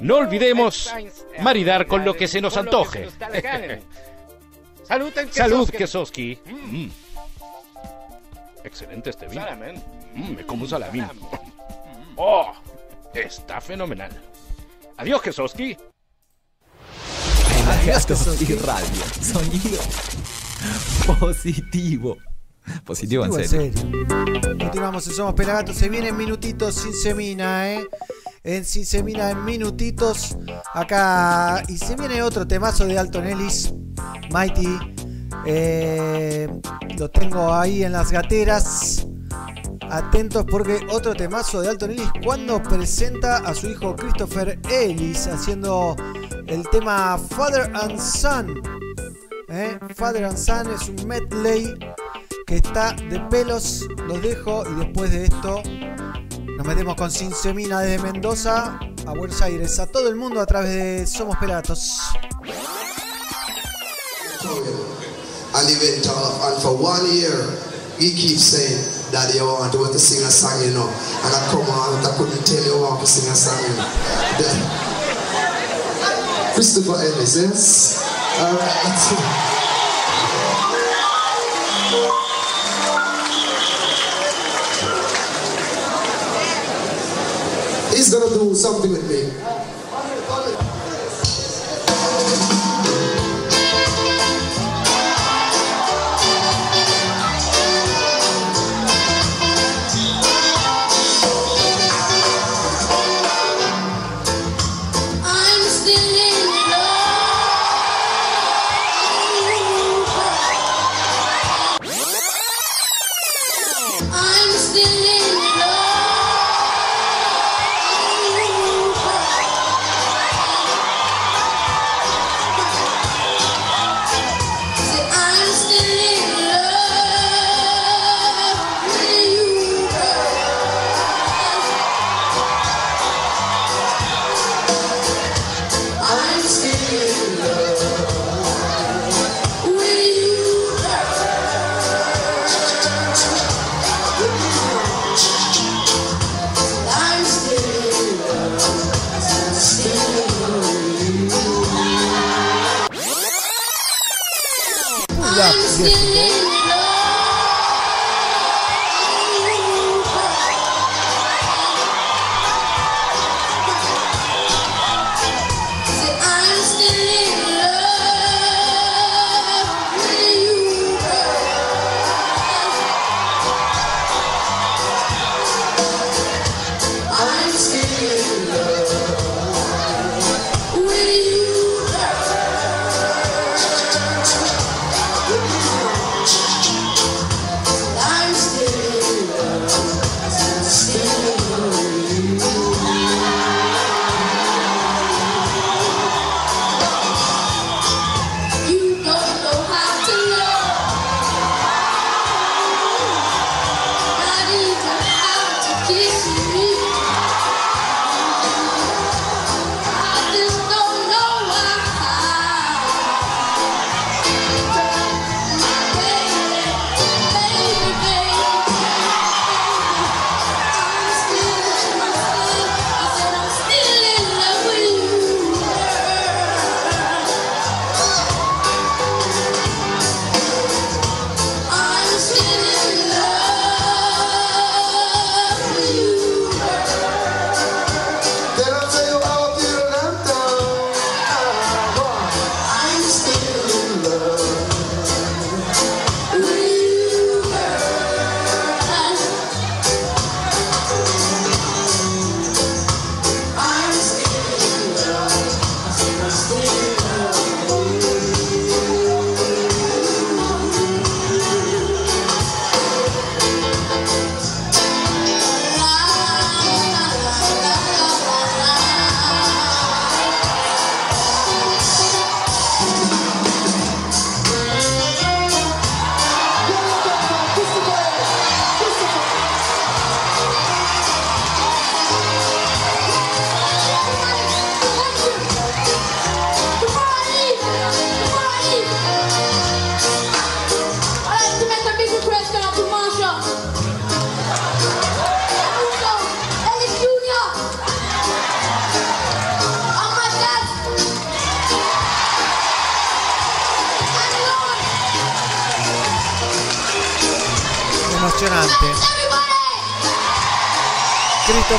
No olvidemos maridar con lo que se nos antoje. Salud, Kesoski. Mm. Excelente este vino. Mm, me como un salamín. Oh, está fenomenal. Adiós, Kesoski. Pelagatos y radio. Sonido positivo. Positivo en serio. Continuamos en Somos Pelagatos. Se vienen minutitos sin semina, ¿eh? En Sin Semina en minutitos. Acá. Y se viene otro temazo de Alton Ellis. Mighty. Eh, lo tengo ahí en las gateras. Atentos porque otro temazo de Alton Ellis cuando presenta a su hijo Christopher Ellis haciendo el tema Father and Son. ¿eh? Father and Son es un medley que está de pelos. Los dejo y después de esto nos metemos con Sin Semina desde Mendoza a Buenos Aires. A todo el mundo a través de Somos Pelatos. and event off. And for one year, he keeps saying, Daddy, I want to sing a song, you know. And I come on, I couldn't tell you I want to sing a song, you know. Christopher Ellis, yes? All right, He's going to do something with me.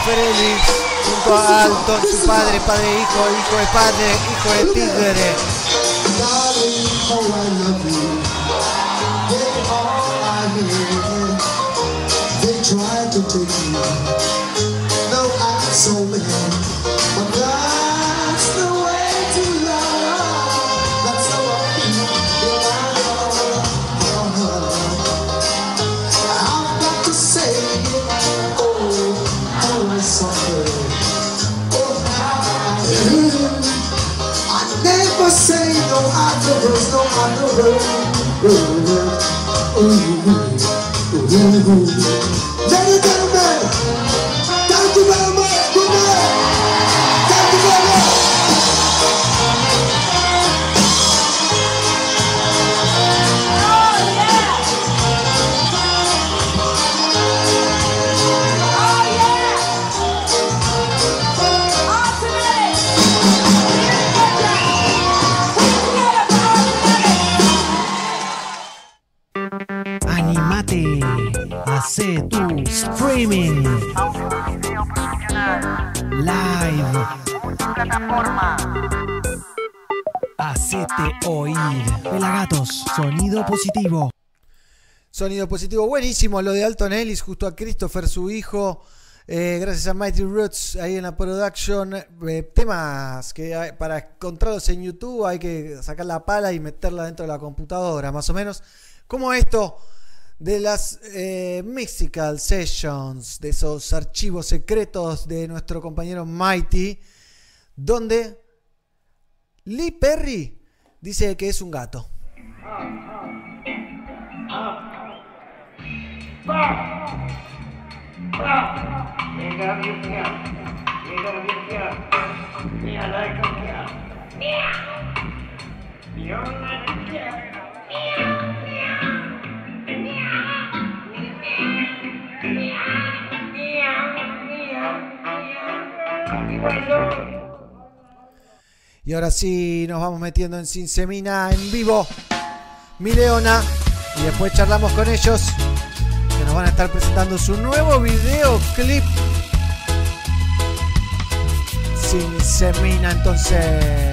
Ellis junto a Alton, su padre, padre, hijo, hijo de padre, hijo de tigre. They try to take me. I'm so mad. Hollywood. Sonido positivo, buenísimo lo de Alton Ellis, justo a Christopher, su hijo. Eh, gracias a Mighty Roots ahí en la production. Eh, temas que hay- para encontrarlos en YouTube hay que sacar la pala y meterla dentro de la computadora, más o menos. Como esto de las eh, Sessions, de esos archivos secretos de nuestro compañero Mighty, donde Lee Perry dice que es un gato. Y ahora sí nos vamos metiendo en Sin Semina en vivo. Mi Leona. Y después charlamos con ellos. Que nos van a estar presentando su nuevo videoclip. Sin Semina entonces.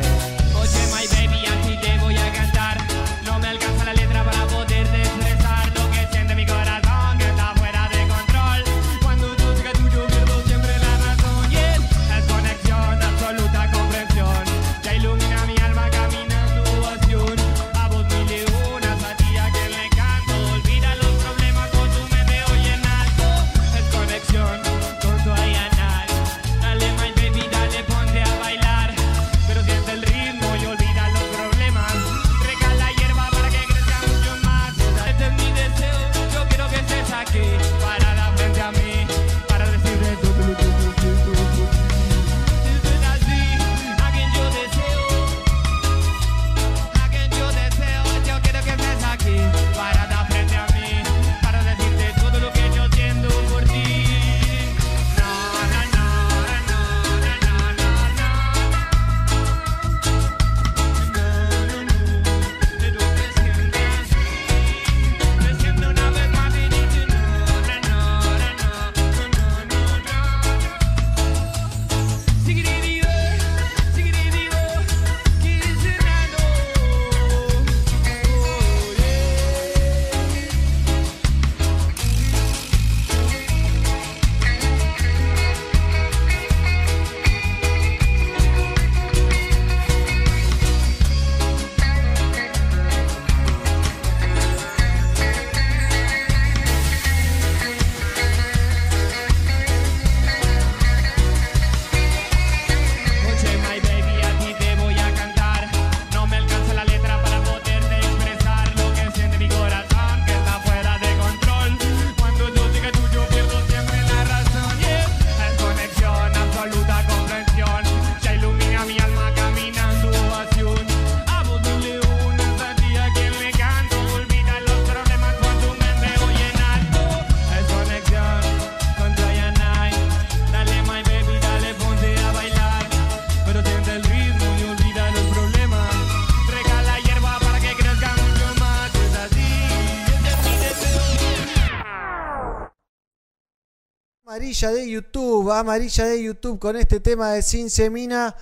Amarilla de YouTube, amarilla de YouTube con este tema de Sin Semina.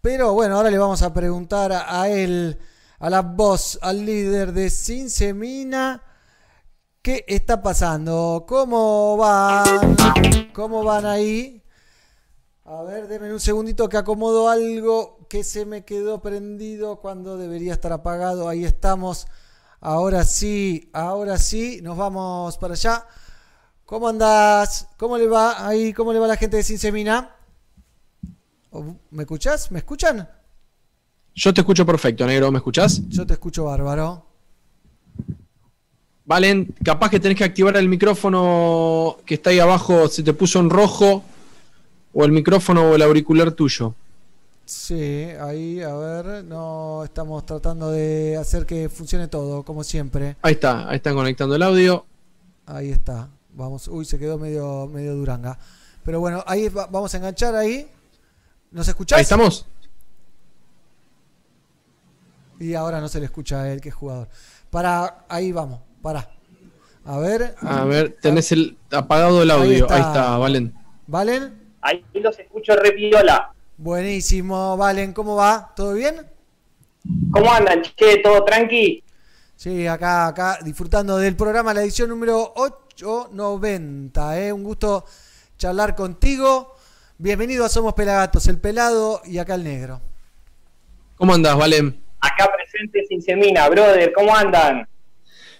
Pero bueno, ahora le vamos a preguntar a, él, a la voz, al líder de Sin Semina, ¿qué está pasando? ¿Cómo van? ¿Cómo van ahí? A ver, denme un segundito que acomodo algo que se me quedó prendido cuando debería estar apagado. Ahí estamos. Ahora sí, ahora sí, nos vamos para allá. ¿Cómo andás? ¿Cómo le va ahí? ¿Cómo le va la gente de Sin Semina? ¿O- ¿Me escuchás? ¿Me escuchan? Yo te escucho perfecto, negro, ¿me escuchás? Yo te escucho bárbaro. Valen, capaz que tenés que activar el micrófono que está ahí abajo, se te puso en rojo, o el micrófono o el auricular tuyo. Sí, ahí, a ver, no estamos tratando de hacer que funcione todo, como siempre. Ahí está, ahí están conectando el audio. Ahí está. Vamos, uy, se quedó medio, medio duranga. Pero bueno, ahí va- vamos a enganchar ahí. ¿Nos escuchás? Ahí estamos. Y ahora no se le escucha a él, que es jugador. Para, ahí vamos, para. A ver, A ver, tenés el apagado el audio. Ahí está. está, Valen. ¿Valen? Ahí los escucho re piola. Buenísimo, Valen, ¿cómo va? ¿Todo bien? ¿Cómo andan, che? ¿Todo tranqui? Sí, acá, acá, disfrutando del programa, la edición número 890. ¿eh? Un gusto charlar contigo. Bienvenido a Somos Pelagatos, el pelado y acá el negro. ¿Cómo andás, Valen? Acá presente sin semina, brother. ¿Cómo andan?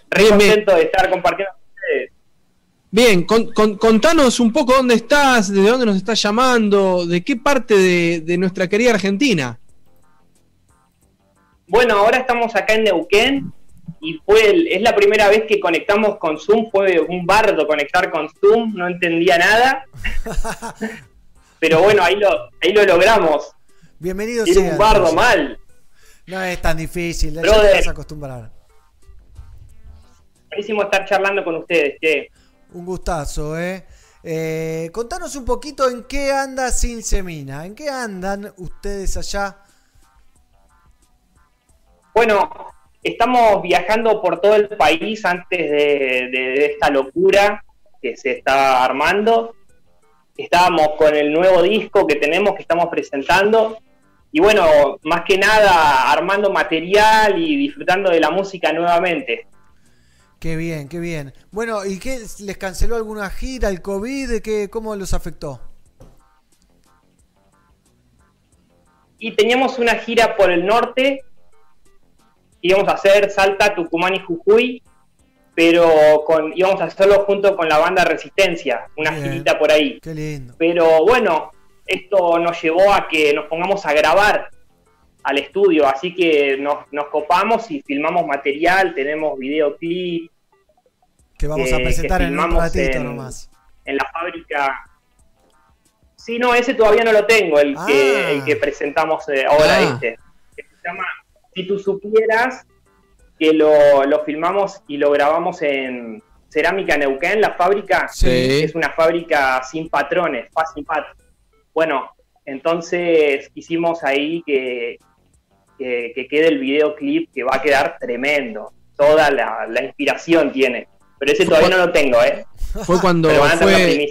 Re Bien, bien. contento de estar compartiendo con ustedes. Bien, con- con- contanos un poco dónde estás, de dónde nos estás llamando, de qué parte de, de nuestra querida Argentina. Bueno, ahora estamos acá en Neuquén y fue el- es la primera vez que conectamos con Zoom. Fue un bardo conectar con Zoom, no entendía nada. Pero bueno, ahí lo, ahí lo logramos. Bienvenido Era sea, un bardo mal. No es tan difícil, ya te vas a acostumbrar. Buenísimo estar charlando con ustedes, che. Un gustazo, ¿eh? Eh, Contanos un poquito en qué anda Sin Semina. ¿En qué andan ustedes allá? Bueno, estamos viajando por todo el país antes de, de- de esta locura que se está armando. Estábamos con el nuevo disco que tenemos, que estamos presentando. Y bueno, más que nada armando material y disfrutando de la música nuevamente. Qué bien, qué bien. Bueno, ¿y qué les canceló alguna gira, el COVID? ¿Qué, ¿Cómo los afectó? Y teníamos una gira por el norte, íbamos a hacer Salta, Tucumán y Jujuy, pero con, íbamos a hacerlo junto con la banda Resistencia, una Bien. girita por ahí. Qué lindo. Pero bueno, esto nos llevó a que nos pongamos a grabar al estudio, así que nos, nos copamos y filmamos material, tenemos videoclip. Que vamos a que- presentar en un filmamos ratito en- nomás. En la fábrica. Sí, no, ese todavía no lo tengo, el, Ah. que, el que presentamos eh, ahora Ah. este. Que se llama Si tú supieras, que lo, lo filmamos y lo grabamos en Cerámica Neuquén, la fábrica. Sí. Es una fábrica sin patrones, paz sin pat. Bueno, entonces hicimos ahí que, que, que quede el videoclip que va a quedar tremendo. Toda la, la inspiración tiene. Pero ese todavía no lo tengo, ¿eh? Fue cuando fue.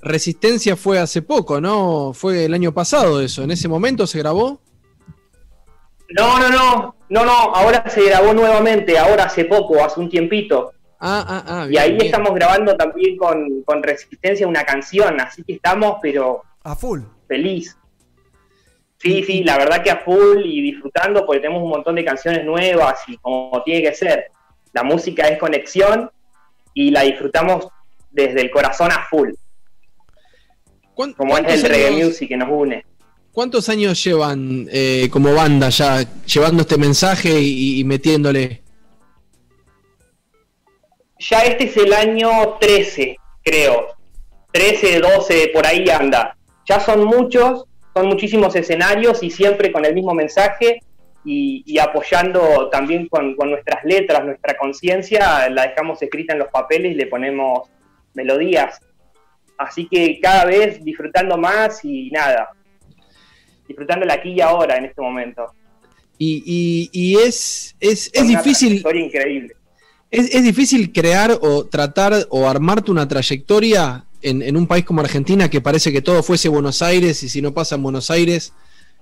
Resistencia fue hace poco, ¿no? Fue el año pasado eso. ¿En ese momento se grabó? No, no, no, no, no, ahora se grabó nuevamente, ahora hace poco, hace un tiempito. Ah, ah, ah. y ahí bien. estamos grabando también con, con Resistencia una canción, así que estamos, pero A full. feliz. Sí, sí, la verdad que a full y disfrutando porque tenemos un montón de canciones nuevas y como tiene que ser. La música es conexión y la disfrutamos desde el corazón a full. ¿Cuán- Como es el reggae music que nos une. ¿Cuántos años llevan eh, como banda ya llevando este mensaje y, metiéndole? Ya este es el año 13, creo. 13, 12, por ahí anda. Ya son muchos, son muchísimos escenarios y siempre con el mismo mensaje y, apoyando también con nuestras letras, nuestra conciencia, la dejamos escrita en los papeles y le ponemos melodías. Así que cada vez disfrutando más y nada, disfrutando el aquí y ahora en este momento. Y, y- y es, es, es Una difícil. trayectoria increíble. Es, es difícil crear o tratar o armarte una trayectoria en, en un país como Argentina que parece que todo fuese Buenos Aires y si no pasa en Buenos Aires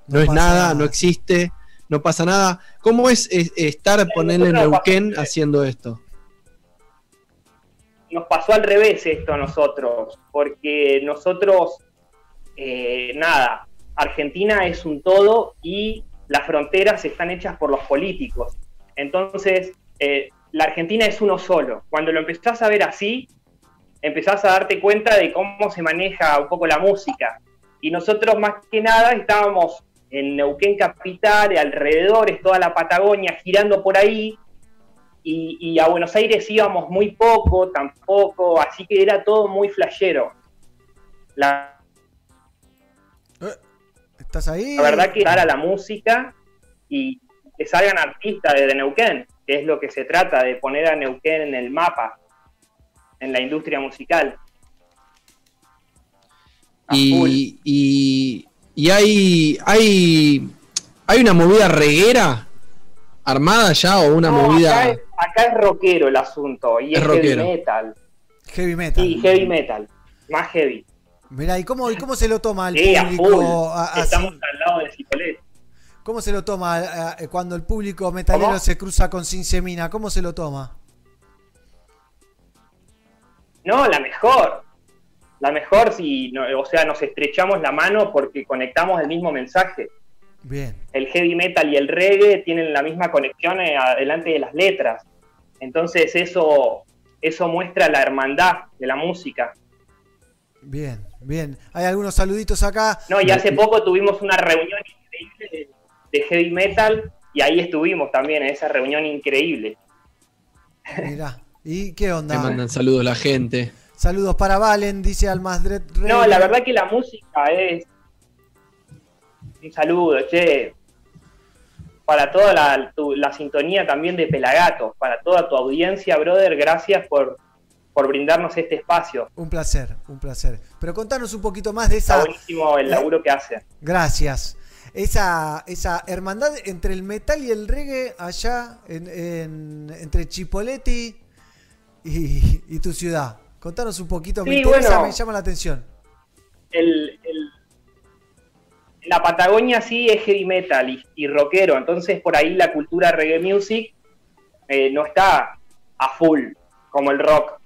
no, No es nada, nada. no existe, no pasa nada. ¿Cómo es, estar, ponerle en Neuquén haciendo esto? nos pasó al revés esto a nosotros, porque nosotros, eh, nada, Argentina es un todo y las fronteras están hechas por los políticos. Entonces, eh, la Argentina es uno solo. Cuando lo empezás a ver así, empezás a darte cuenta de cómo se maneja un poco la música. Y nosotros más que nada estábamos en Neuquén Capital, alrededores, toda la Patagonia, girando por ahí, y, y a Buenos Aires íbamos muy poco, tampoco, así que era todo muy flashero. La, ¿Estás ahí? la verdad que dar a la música y que salgan artistas desde Neuquén, que es lo que se trata, de poner a Neuquén en el mapa, en la industria musical. Y, y, y hay, hay, hay una movida reguera armada ya o una No, movida... acá, es, acá es rockero el asunto, y Es heavy metal. Heavy metal. Sí, heavy metal, más heavy. Mirá, ¿y cómo, y cómo se lo toma el Sí, a público? full. a- así? Estamos al lado de Cipolletti. ¿Cómo se lo toma cuando el público metalero ¿Cómo? se cruza con Sin Semina? ¿Cómo se lo toma? No, la mejor. La mejor si, no- o sea, nos estrechamos la mano porque conectamos el mismo mensaje. Bien. El heavy metal y el reggae tienen la misma conexión eh, adelante de las letras. Entonces eso, eso muestra la hermandad de la música. Bien, bien. Hay algunos saluditos acá. No, y hace poco tuvimos una reunión increíble de, de heavy metal y ahí estuvimos también en esa reunión increíble. Mirá. ¿Y qué Me onda? mandan saludos la gente. Saludos para Valen, dice Almasdred Rey. No, la verdad que la música es un saludo, che, para toda la, tu- la sintonía también de Pelagatos, para toda tu audiencia, brother, gracias por, por brindarnos este espacio. Un placer, un placer. Pero contanos un poquito más de Está esa. buenísimo el laburo que hace. Gracias. Esa, esa hermandad entre el metal y el reggae allá en, en- entre Chipoleti y, y tu ciudad. Contanos un poquito, me Sí, interesa, bueno. me llama la atención. El, el- la Patagonia sí es heavy metal y, y rockero, entonces por ahí la cultura reggae music eh, no está a full como el rock.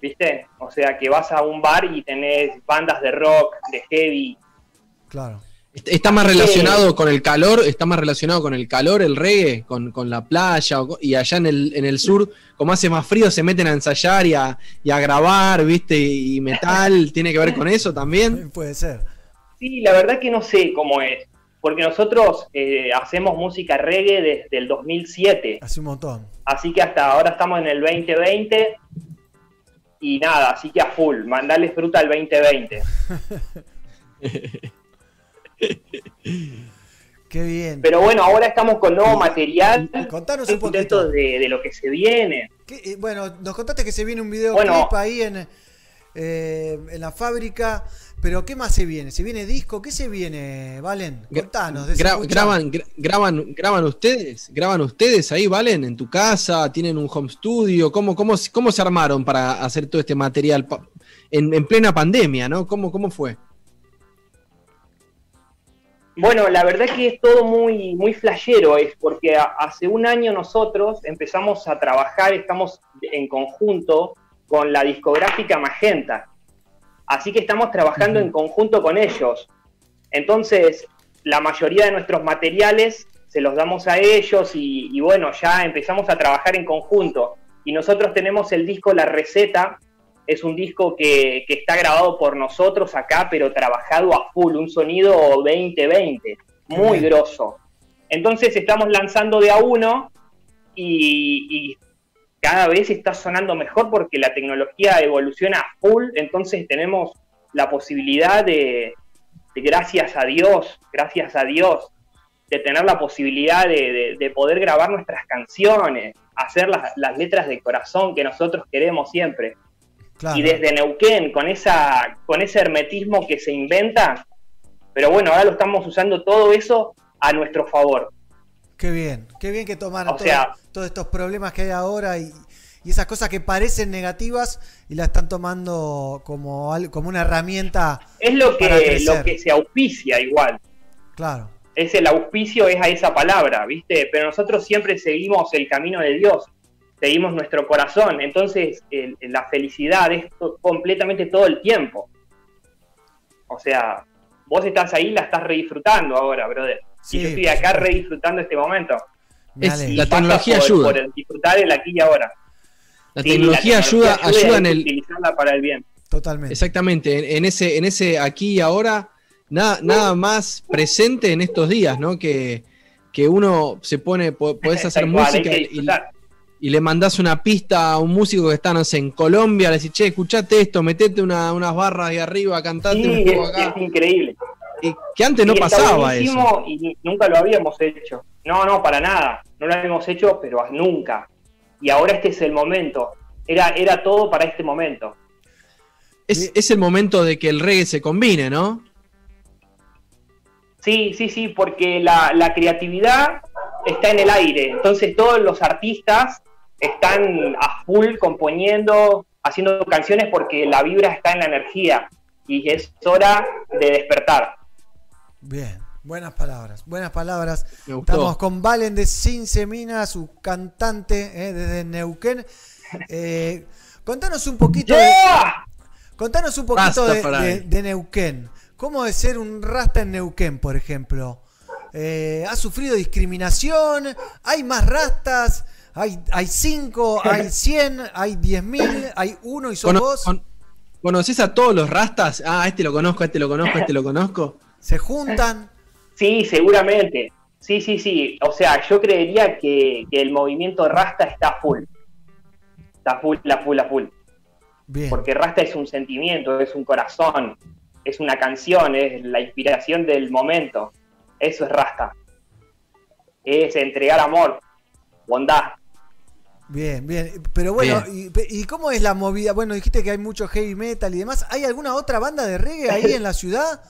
¿Viste? O sea que vas a un bar y tenés bandas de rock, de heavy. Claro. Está más relacionado con el calor, está más relacionado con el calor, el reggae, con, con la playa, y allá en el, en el sur, como hace más frío, se meten a ensayar y a, y a grabar, ¿viste? Y metal, ¿tiene que ver con eso también? Puede ser. Sí, la verdad que no sé cómo es, porque nosotros eh, hacemos música reggae desde el 2007. Hace un montón. Así que hasta ahora estamos en el 2020 y nada, así que a full, mandarles fruta al 2020. Qué bien. Pero bueno, ahora estamos con nuevo material. Contanos un poquito. de, de lo que se viene. ¿Qué- eh, bueno, nos contaste que se viene un video Bueno. clip ahí en, eh, en la fábrica. Pero ¿qué más se viene? ¿Se viene disco? ¿Qué se viene, Valen? Contanos. Gra- graban, gra- graban, graban ustedes, graban ustedes ahí, ¿valen? En tu casa, tienen un home studio, ¿cómo, cómo, se- cómo se armaron para hacer todo este material en, en plena pandemia, ¿no? ¿Cómo, cómo fue? Bueno, la verdad que es todo muy, muy flashero, es porque a- hace un año nosotros empezamos a trabajar, estamos en conjunto con la discográfica Magenta. Así que estamos trabajando en conjunto con ellos. Entonces, la mayoría de nuestros materiales se los damos a ellos y, y bueno, ya empezamos a trabajar en conjunto. Y nosotros tenemos el disco La Receta, es un disco que, que está grabado por nosotros acá, pero trabajado a full, un sonido 2020, muy grosso. Entonces estamos lanzando de a uno y, y cada vez está sonando mejor porque la tecnología evoluciona a full, entonces tenemos la posibilidad de, de gracias a Dios, gracias a Dios, de tener la posibilidad de, de- de poder grabar nuestras canciones, hacer las, las letras de corazón que nosotros queremos siempre. Claro. Y desde Neuquén, con, esa, con ese hermetismo que se inventa, pero bueno, ahora lo estamos usando todo eso a nuestro favor. Qué bien, qué bien que tomaron todo- sea- todos estos problemas que hay ahora y, y esas cosas que parecen negativas y la están tomando como, como una herramienta. Es lo que, lo que se auspicia igual. Claro. Es el auspicio, es a esa palabra, ¿viste? Pero nosotros siempre seguimos el camino de Dios, seguimos nuestro corazón. Entonces, el- la felicidad es completamente todo el tiempo. O sea, vos estás ahí, la estás redisfrutando ahora, brother. Sí, y yo estoy acá redisfrutando este momento. Es- Y la tecnología por- ayuda. Por el disfrutar el aquí y ahora. La Sí, tecnología ayuda, ayuda en el. utilizarla para el bien. Totalmente. Exactamente, en, en ese, en ese aquí y ahora, nada, nada más presente en estos días, ¿no? Que, que uno se pone, po- podés hacer música y, le mandás una pista a un músico que está, no sé, en Colombia, le decís, che, escuchate esto, metete una- unas barras de arriba, cantate Sí, un es, poco acá. es increíble. Y que antes no Y pasaba eso. Y nunca lo habíamos hecho. No, no, para nada. No lo habíamos hecho, pero nunca. Y ahora este es el momento. Era, era todo para este momento. Es, es el momento de que el reggae se combine, ¿no? Sí, sí, sí, porque la, la creatividad está en el aire. Entonces todos los artistas están a full componiendo, haciendo canciones porque la vibra está en la energía. Y es hora de despertar. Bien, buenas palabras, buenas palabras. Estamos con Valen de Sin Semina, su cantante eh, desde Neuquén. Eh, contanos un poquito de, contanos un poquito de, Rastafari. de- de Neuquén. ¿Cómo es ser un rasta en Neuquén, por ejemplo? Eh, ¿Ha sufrido discriminación? ¿Hay más rastas? ¿Hay, hay cinco? ¿Hay cien? ¿Hay diez mil? ¿Hay uno y sos Cono- vos? con- ¿Conoces a todos los rastas? Ah, este lo conozco, este lo conozco, este lo conozco. ¿Se juntan? Sí, seguramente. Sí, sí, sí. O sea, yo creería que, que el movimiento Rasta está full. Está full, la full, la full. Bien. Porque Rasta es un sentimiento, es un corazón, es una canción, es la inspiración del momento. Eso es Rasta. Es entregar amor, bondad. Bien, bien. Pero bueno, y, y cómo es la movida? Bueno, dijiste que hay mucho heavy metal y demás. ¿Hay alguna otra banda de reggae ahí en la ciudad?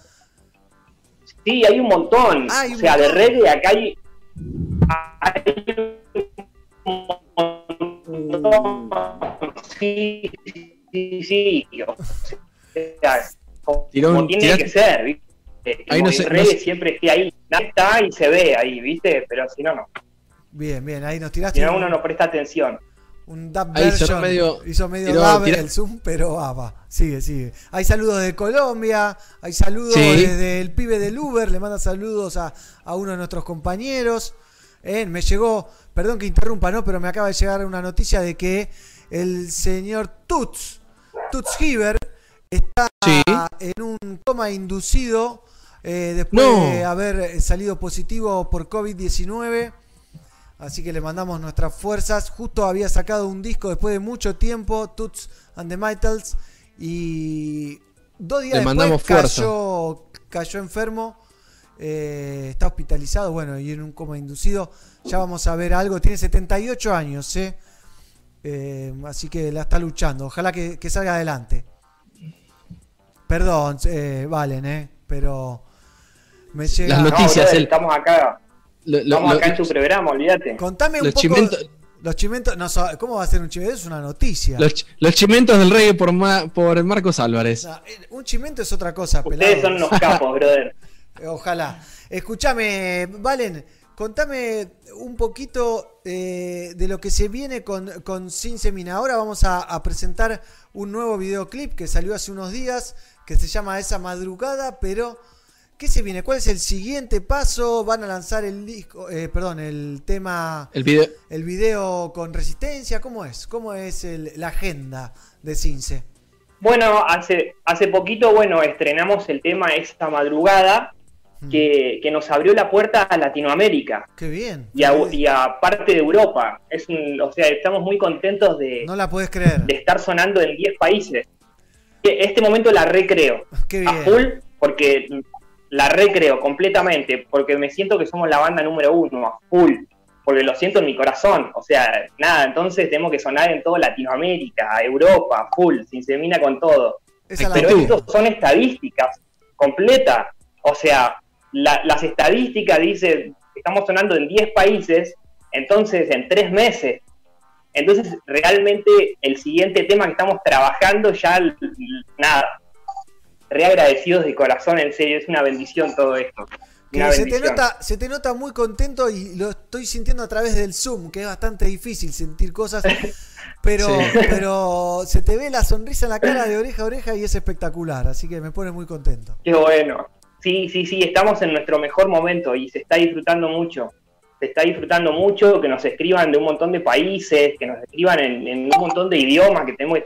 Sí, hay un montón. Ah, hay o sea, de reggae acá hay, hay un montón. Sí, sí, sí. O sea, como, tiene tiraste- que ser, ¿viste? El Ahí no sé- reggae no sé- siempre esté ahí. Está y se ve ahí, ¿viste? Pero si no, no. Bien, bien. Ahí nos tiraste Si no, un, uno no presta atención. Un dub Ahí version. medio- Hizo medio tiró- dub el Zoom, pero ah, va. Sigue, sigue. Hay saludos de Colombia. Hay saludos Sí. desde el pibe del Uber. Le manda saludos a, a uno de nuestros compañeros. Eh, me llegó, perdón que interrumpa, ¿no? Pero me acaba de llegar una noticia de que el señor Tuts, Tuts Giver, está Sí. en un coma inducido eh, después No. de haber salido positivo por COVID-19. Así que le mandamos nuestras fuerzas. Justo había sacado un disco después de mucho tiempo, Toots and the Mitals. Y dos días Le después mandamos cayó, cayó enfermo. eh, está hospitalizado, bueno, y en un coma inducido. Ya vamos a ver algo. Tiene 78 años, ¿eh? Eh, así que la está luchando. Ojalá que, que salga adelante. Perdón, eh, Valen, ¿eh? Pero me llega... Las noticias, brother, el- estamos acá. Lo- lo- estamos lo- acá en tu programa, olvídate. Contame un Los poco. chimentos- Los chimentos. No, ¿Cómo va a ser un chimento? Es una noticia. Los, ch- los chimentos del reggae por, Ma- por Marcos Álvarez. No, eh, un chimento es otra cosa, Ustedes pelado. son unos capos, brother. Ojalá. Escúchame, Valen, contame un poquito eh, de lo que se viene con, con Sin Semina. Ahora vamos a, a presentar un nuevo videoclip que salió hace unos días, que se llama Esa Madrugada, pero ¿qué se viene? ¿Cuál es el siguiente paso? ¿Van a lanzar el disco, eh, perdón, el tema, El video. el video con resistencia? ¿Cómo es? ¿Cómo es el- la agenda de Cince? Bueno, hace, hace poquito, bueno, estrenamos el tema esta madrugada que, que nos abrió la puerta a Latinoamérica Qué bien. y a, y a parte de Europa. Es un- o sea, estamos muy contentos de, No la puedes creer. de estar sonando en 10 países. Este momento la recreo Qué a bien. full porque la recreo completamente porque me siento que somos la banda número uno, a full. Porque lo siento en mi corazón. O sea, nada, entonces tenemos que sonar en toda Latinoamérica, Europa, full, sin semina con todo. Pero actitud. esto son estadísticas completas. O sea, la- las estadísticas dicen, estamos sonando en 10 países, entonces en 3 meses Entonces, realmente el siguiente tema que estamos trabajando ya, nada, re agradecidos de corazón, en serio, es una bendición todo esto. Una se te, nota, se te nota muy contento y lo estoy sintiendo a través del Zoom, que es bastante difícil sentir cosas, pero, Sí. pero se te ve la sonrisa en la cara de oreja a oreja y es espectacular, así que me pone muy contento. Qué bueno. Sí, sí, sí, estamos en nuestro mejor momento y se está disfrutando mucho. Se está disfrutando mucho, que nos escriban de un montón de países, que nos escriban en, en un montón de idiomas, que tenemos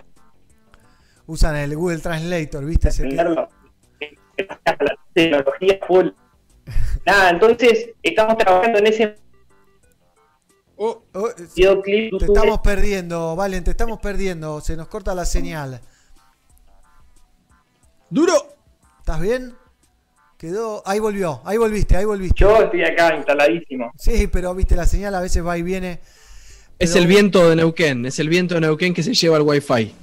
Usan el Google Translator, ¿viste? Se que- entenderlo. La tecnología full. Nada, entonces estamos trabajando en ese Oh, videoclip. Te estamos perdiendo, Valen, te estamos perdiendo, se nos corta la señal. ¡Duro! ¿Estás bien? Quedó, ahí volvió, ahí volviste, ahí volviste. Yo estoy acá instaladísimo. Sí, pero viste, la señal a veces va y viene. Es el viento de Neuquén, es el viento de Neuquén que se lleva el wifi.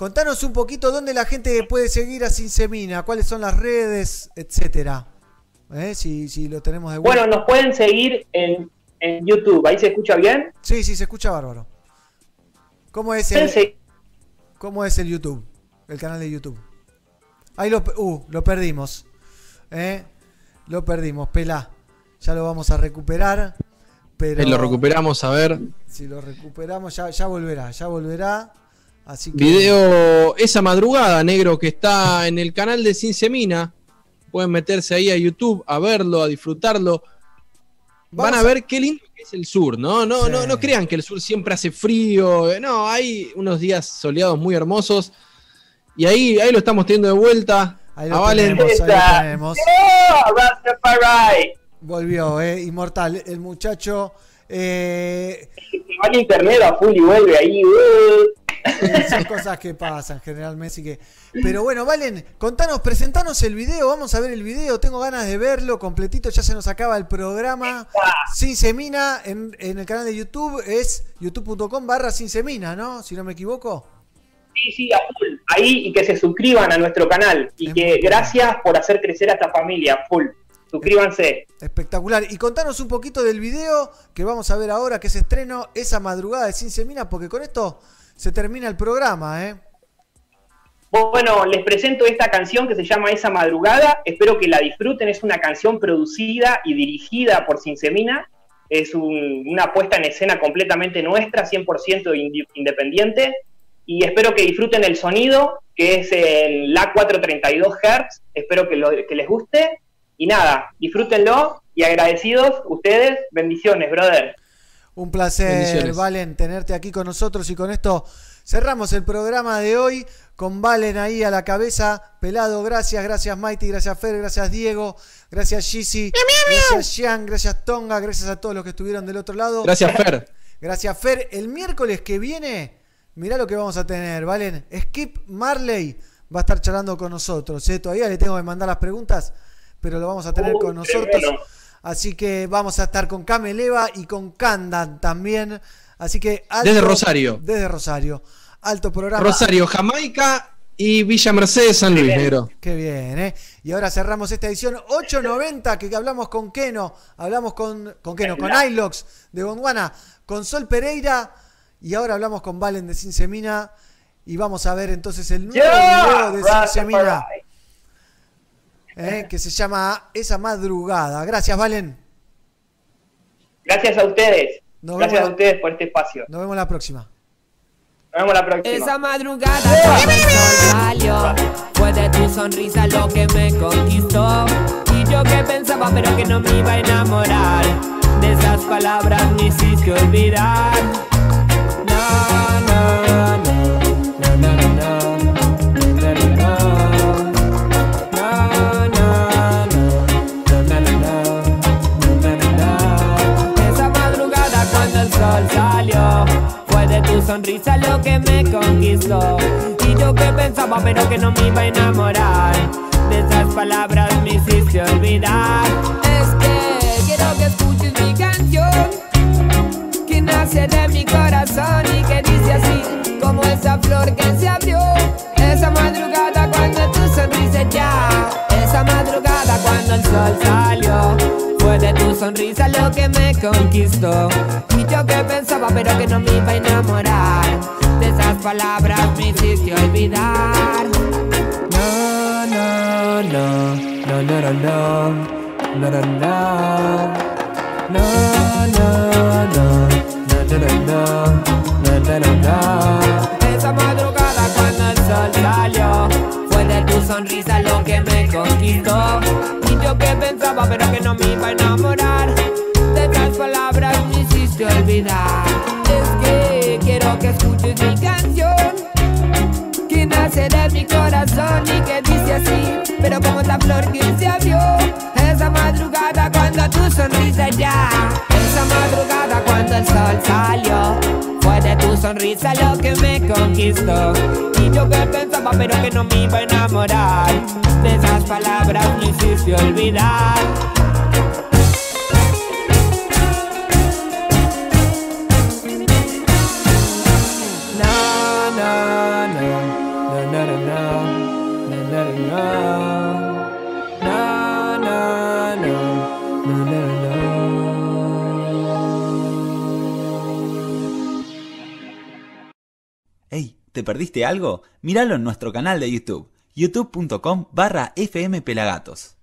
Contanos un poquito dónde la gente puede seguir a Sinsemina, cuáles son las redes, etcétera. ¿Eh? Si, si lo tenemos de vuelta. Bueno, nos pueden seguir en, en YouTube. ¿Ahí se escucha bien? Sí, sí, se escucha bárbaro. ¿Cómo es el, cómo es el YouTube? El canal de YouTube. Ahí lo, uh, lo perdimos. ¿Eh? Lo perdimos, pelá. Ya lo vamos a recuperar. Pero lo recuperamos, a ver. si lo recuperamos, ya, ya volverá, ya volverá. Así que. Video esa madrugada, negro, que está en el canal de Sinsemina. Pueden meterse ahí a YouTube a verlo, a disfrutarlo. Van a ver qué lindo que es el sur, ¿no? No, Sí. no, no crean que el sur siempre hace frío. eh, No, hay unos días soleados muy hermosos. Y ahí, ahí lo estamos teniendo de vuelta. Ahí lo tenemos, ahí lo tenemos. ¡Oh, Rastafari! Volvió, ¿eh? Inmortal. El muchacho. Eh, Se va el internet a full y vuelve ahí. uh. son cosas que pasan generalmente. Que. Pero bueno, Valen, contanos, presentanos el video. Vamos a ver el video. Tengo ganas de verlo completito. Ya se nos acaba el programa. Sin Semina en, en el canal de YouTube es youtube.com barra Sin Semina, ¿no? Si no me equivoco. Sí, sí, a full. Ahí y que se suscriban a nuestro canal. Y que gracias por hacer crecer a esta familia. Full. Suscríbanse. Espectacular. Y contanos un poquito del video que vamos a ver ahora, que se estreno esa madrugada de Sin Semina, porque con esto se termina el programa, ¿eh? Bueno, les presento esta canción que se llama Esa Madrugada. Espero que la disfruten. Es una canción producida y dirigida por Sinsemina. Es un- una puesta en escena completamente nuestra, 100% indi- independiente. Y espero que disfruten el sonido, que es en la 432 Hz. Espero que, lo- que les guste. Y nada, disfrútenlo. Y agradecidos ustedes. Bendiciones, brother. Un placer. Valen, tenerte aquí con nosotros y con esto cerramos el programa de hoy con Valen ahí a la cabeza. Pelado, gracias, gracias Mighty, gracias Fer, gracias Diego, gracias Gizzy, gracias Jean, gracias Tonga, gracias a todos los que estuvieron del otro lado. Gracias, Fer. Gracias Fer. El miércoles que viene, mirá lo que vamos a tener, Valen. Skip Marley va a estar charlando con nosotros. ¿eh? Todavía le tengo que mandar las preguntas, pero lo vamos a tener Uh, con nosotros. bueno. Así que vamos a estar con Cameleva y con Candan también. Así que Desde Rosario. Desde Rosario. Alto programa. Rosario, Jamaica y Villa Mercedes, San Luis, negro. Qué bien, ¿eh? Y ahora cerramos esta edición 890 que hablamos con Keno, hablamos con, con Keno, con Ilox de Gondwana, con Sol Pereira y ahora hablamos con Valen de Sinsemina y vamos a ver entonces el nuevo Yeah, video de Rastafari. ¿Eh? que se llama Esa Madrugada. Gracias, Valen. Gracias a ustedes. Nos Gracias vemos a ustedes por este espacio. Nos vemos la próxima. Nos vemos la próxima. Esa madrugada salió Fue de tu sonrisa lo que me conquistó Y yo que pensaba pero que no me iba a enamorar De esas palabras me hiciste olvidar No, no, no No, no, no, no sonrisa lo que me conquistó. Y yo que pensaba pero que no me iba a enamorar. De esas palabras me hiciste olvidar. Es que quiero que escuches mi canción Que nace de mi corazón y que dice así Como esa flor que se abrió. Esa madrugada cuando tu sonrisa ya Esa madrugada cuando el sol salió Fue de tu sonrisa lo que me conquistó. Y yo que pensaba, pero que no me iba a enamorar. De esas palabras me hiciste olvidar. No, no, no, no, no, no, no, no, no, no. No, no, no, no, no, no, no, no, no, no. Esa madrugada cuando el sol salió, fue de tu sonrisa lo que me conquistó. Yo que pensaba, pero que no me iba a enamorar. De esas palabras me hiciste olvidar. Es que quiero que escuches mi canción que nace de mi corazón y que dice así, pero como esta flor que se abrió, esa madrugada cuando tu sonrisa ya, esa madrugada cuando el sol salió, de tu sonrisa lo que me conquistó, y yo que pensaba pero que no me iba a enamorar, de esas palabras me hiciste olvidar. ¿Te perdiste algo? Míralo en nuestro canal de YouTube, youtube.com barra fmpelagatos.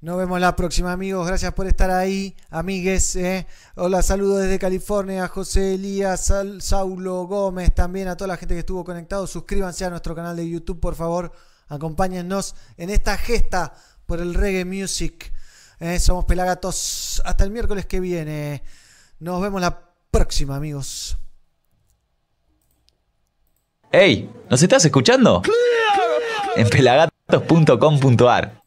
Nos vemos la próxima, amigos. Gracias por estar ahí, amigues. eh. Hola, saludos desde California, José Elías, Saulo Gómez, también a toda la gente que estuvo conectado. Suscríbanse a nuestro canal de YouTube, por favor. Acompáñennos en esta gesta por el reggae music. eh. Somos Pelagatos. Hasta el miércoles que viene. Nos vemos la próxima, amigos. Hey, ¿nos estás escuchando? En pelagatos.com.ar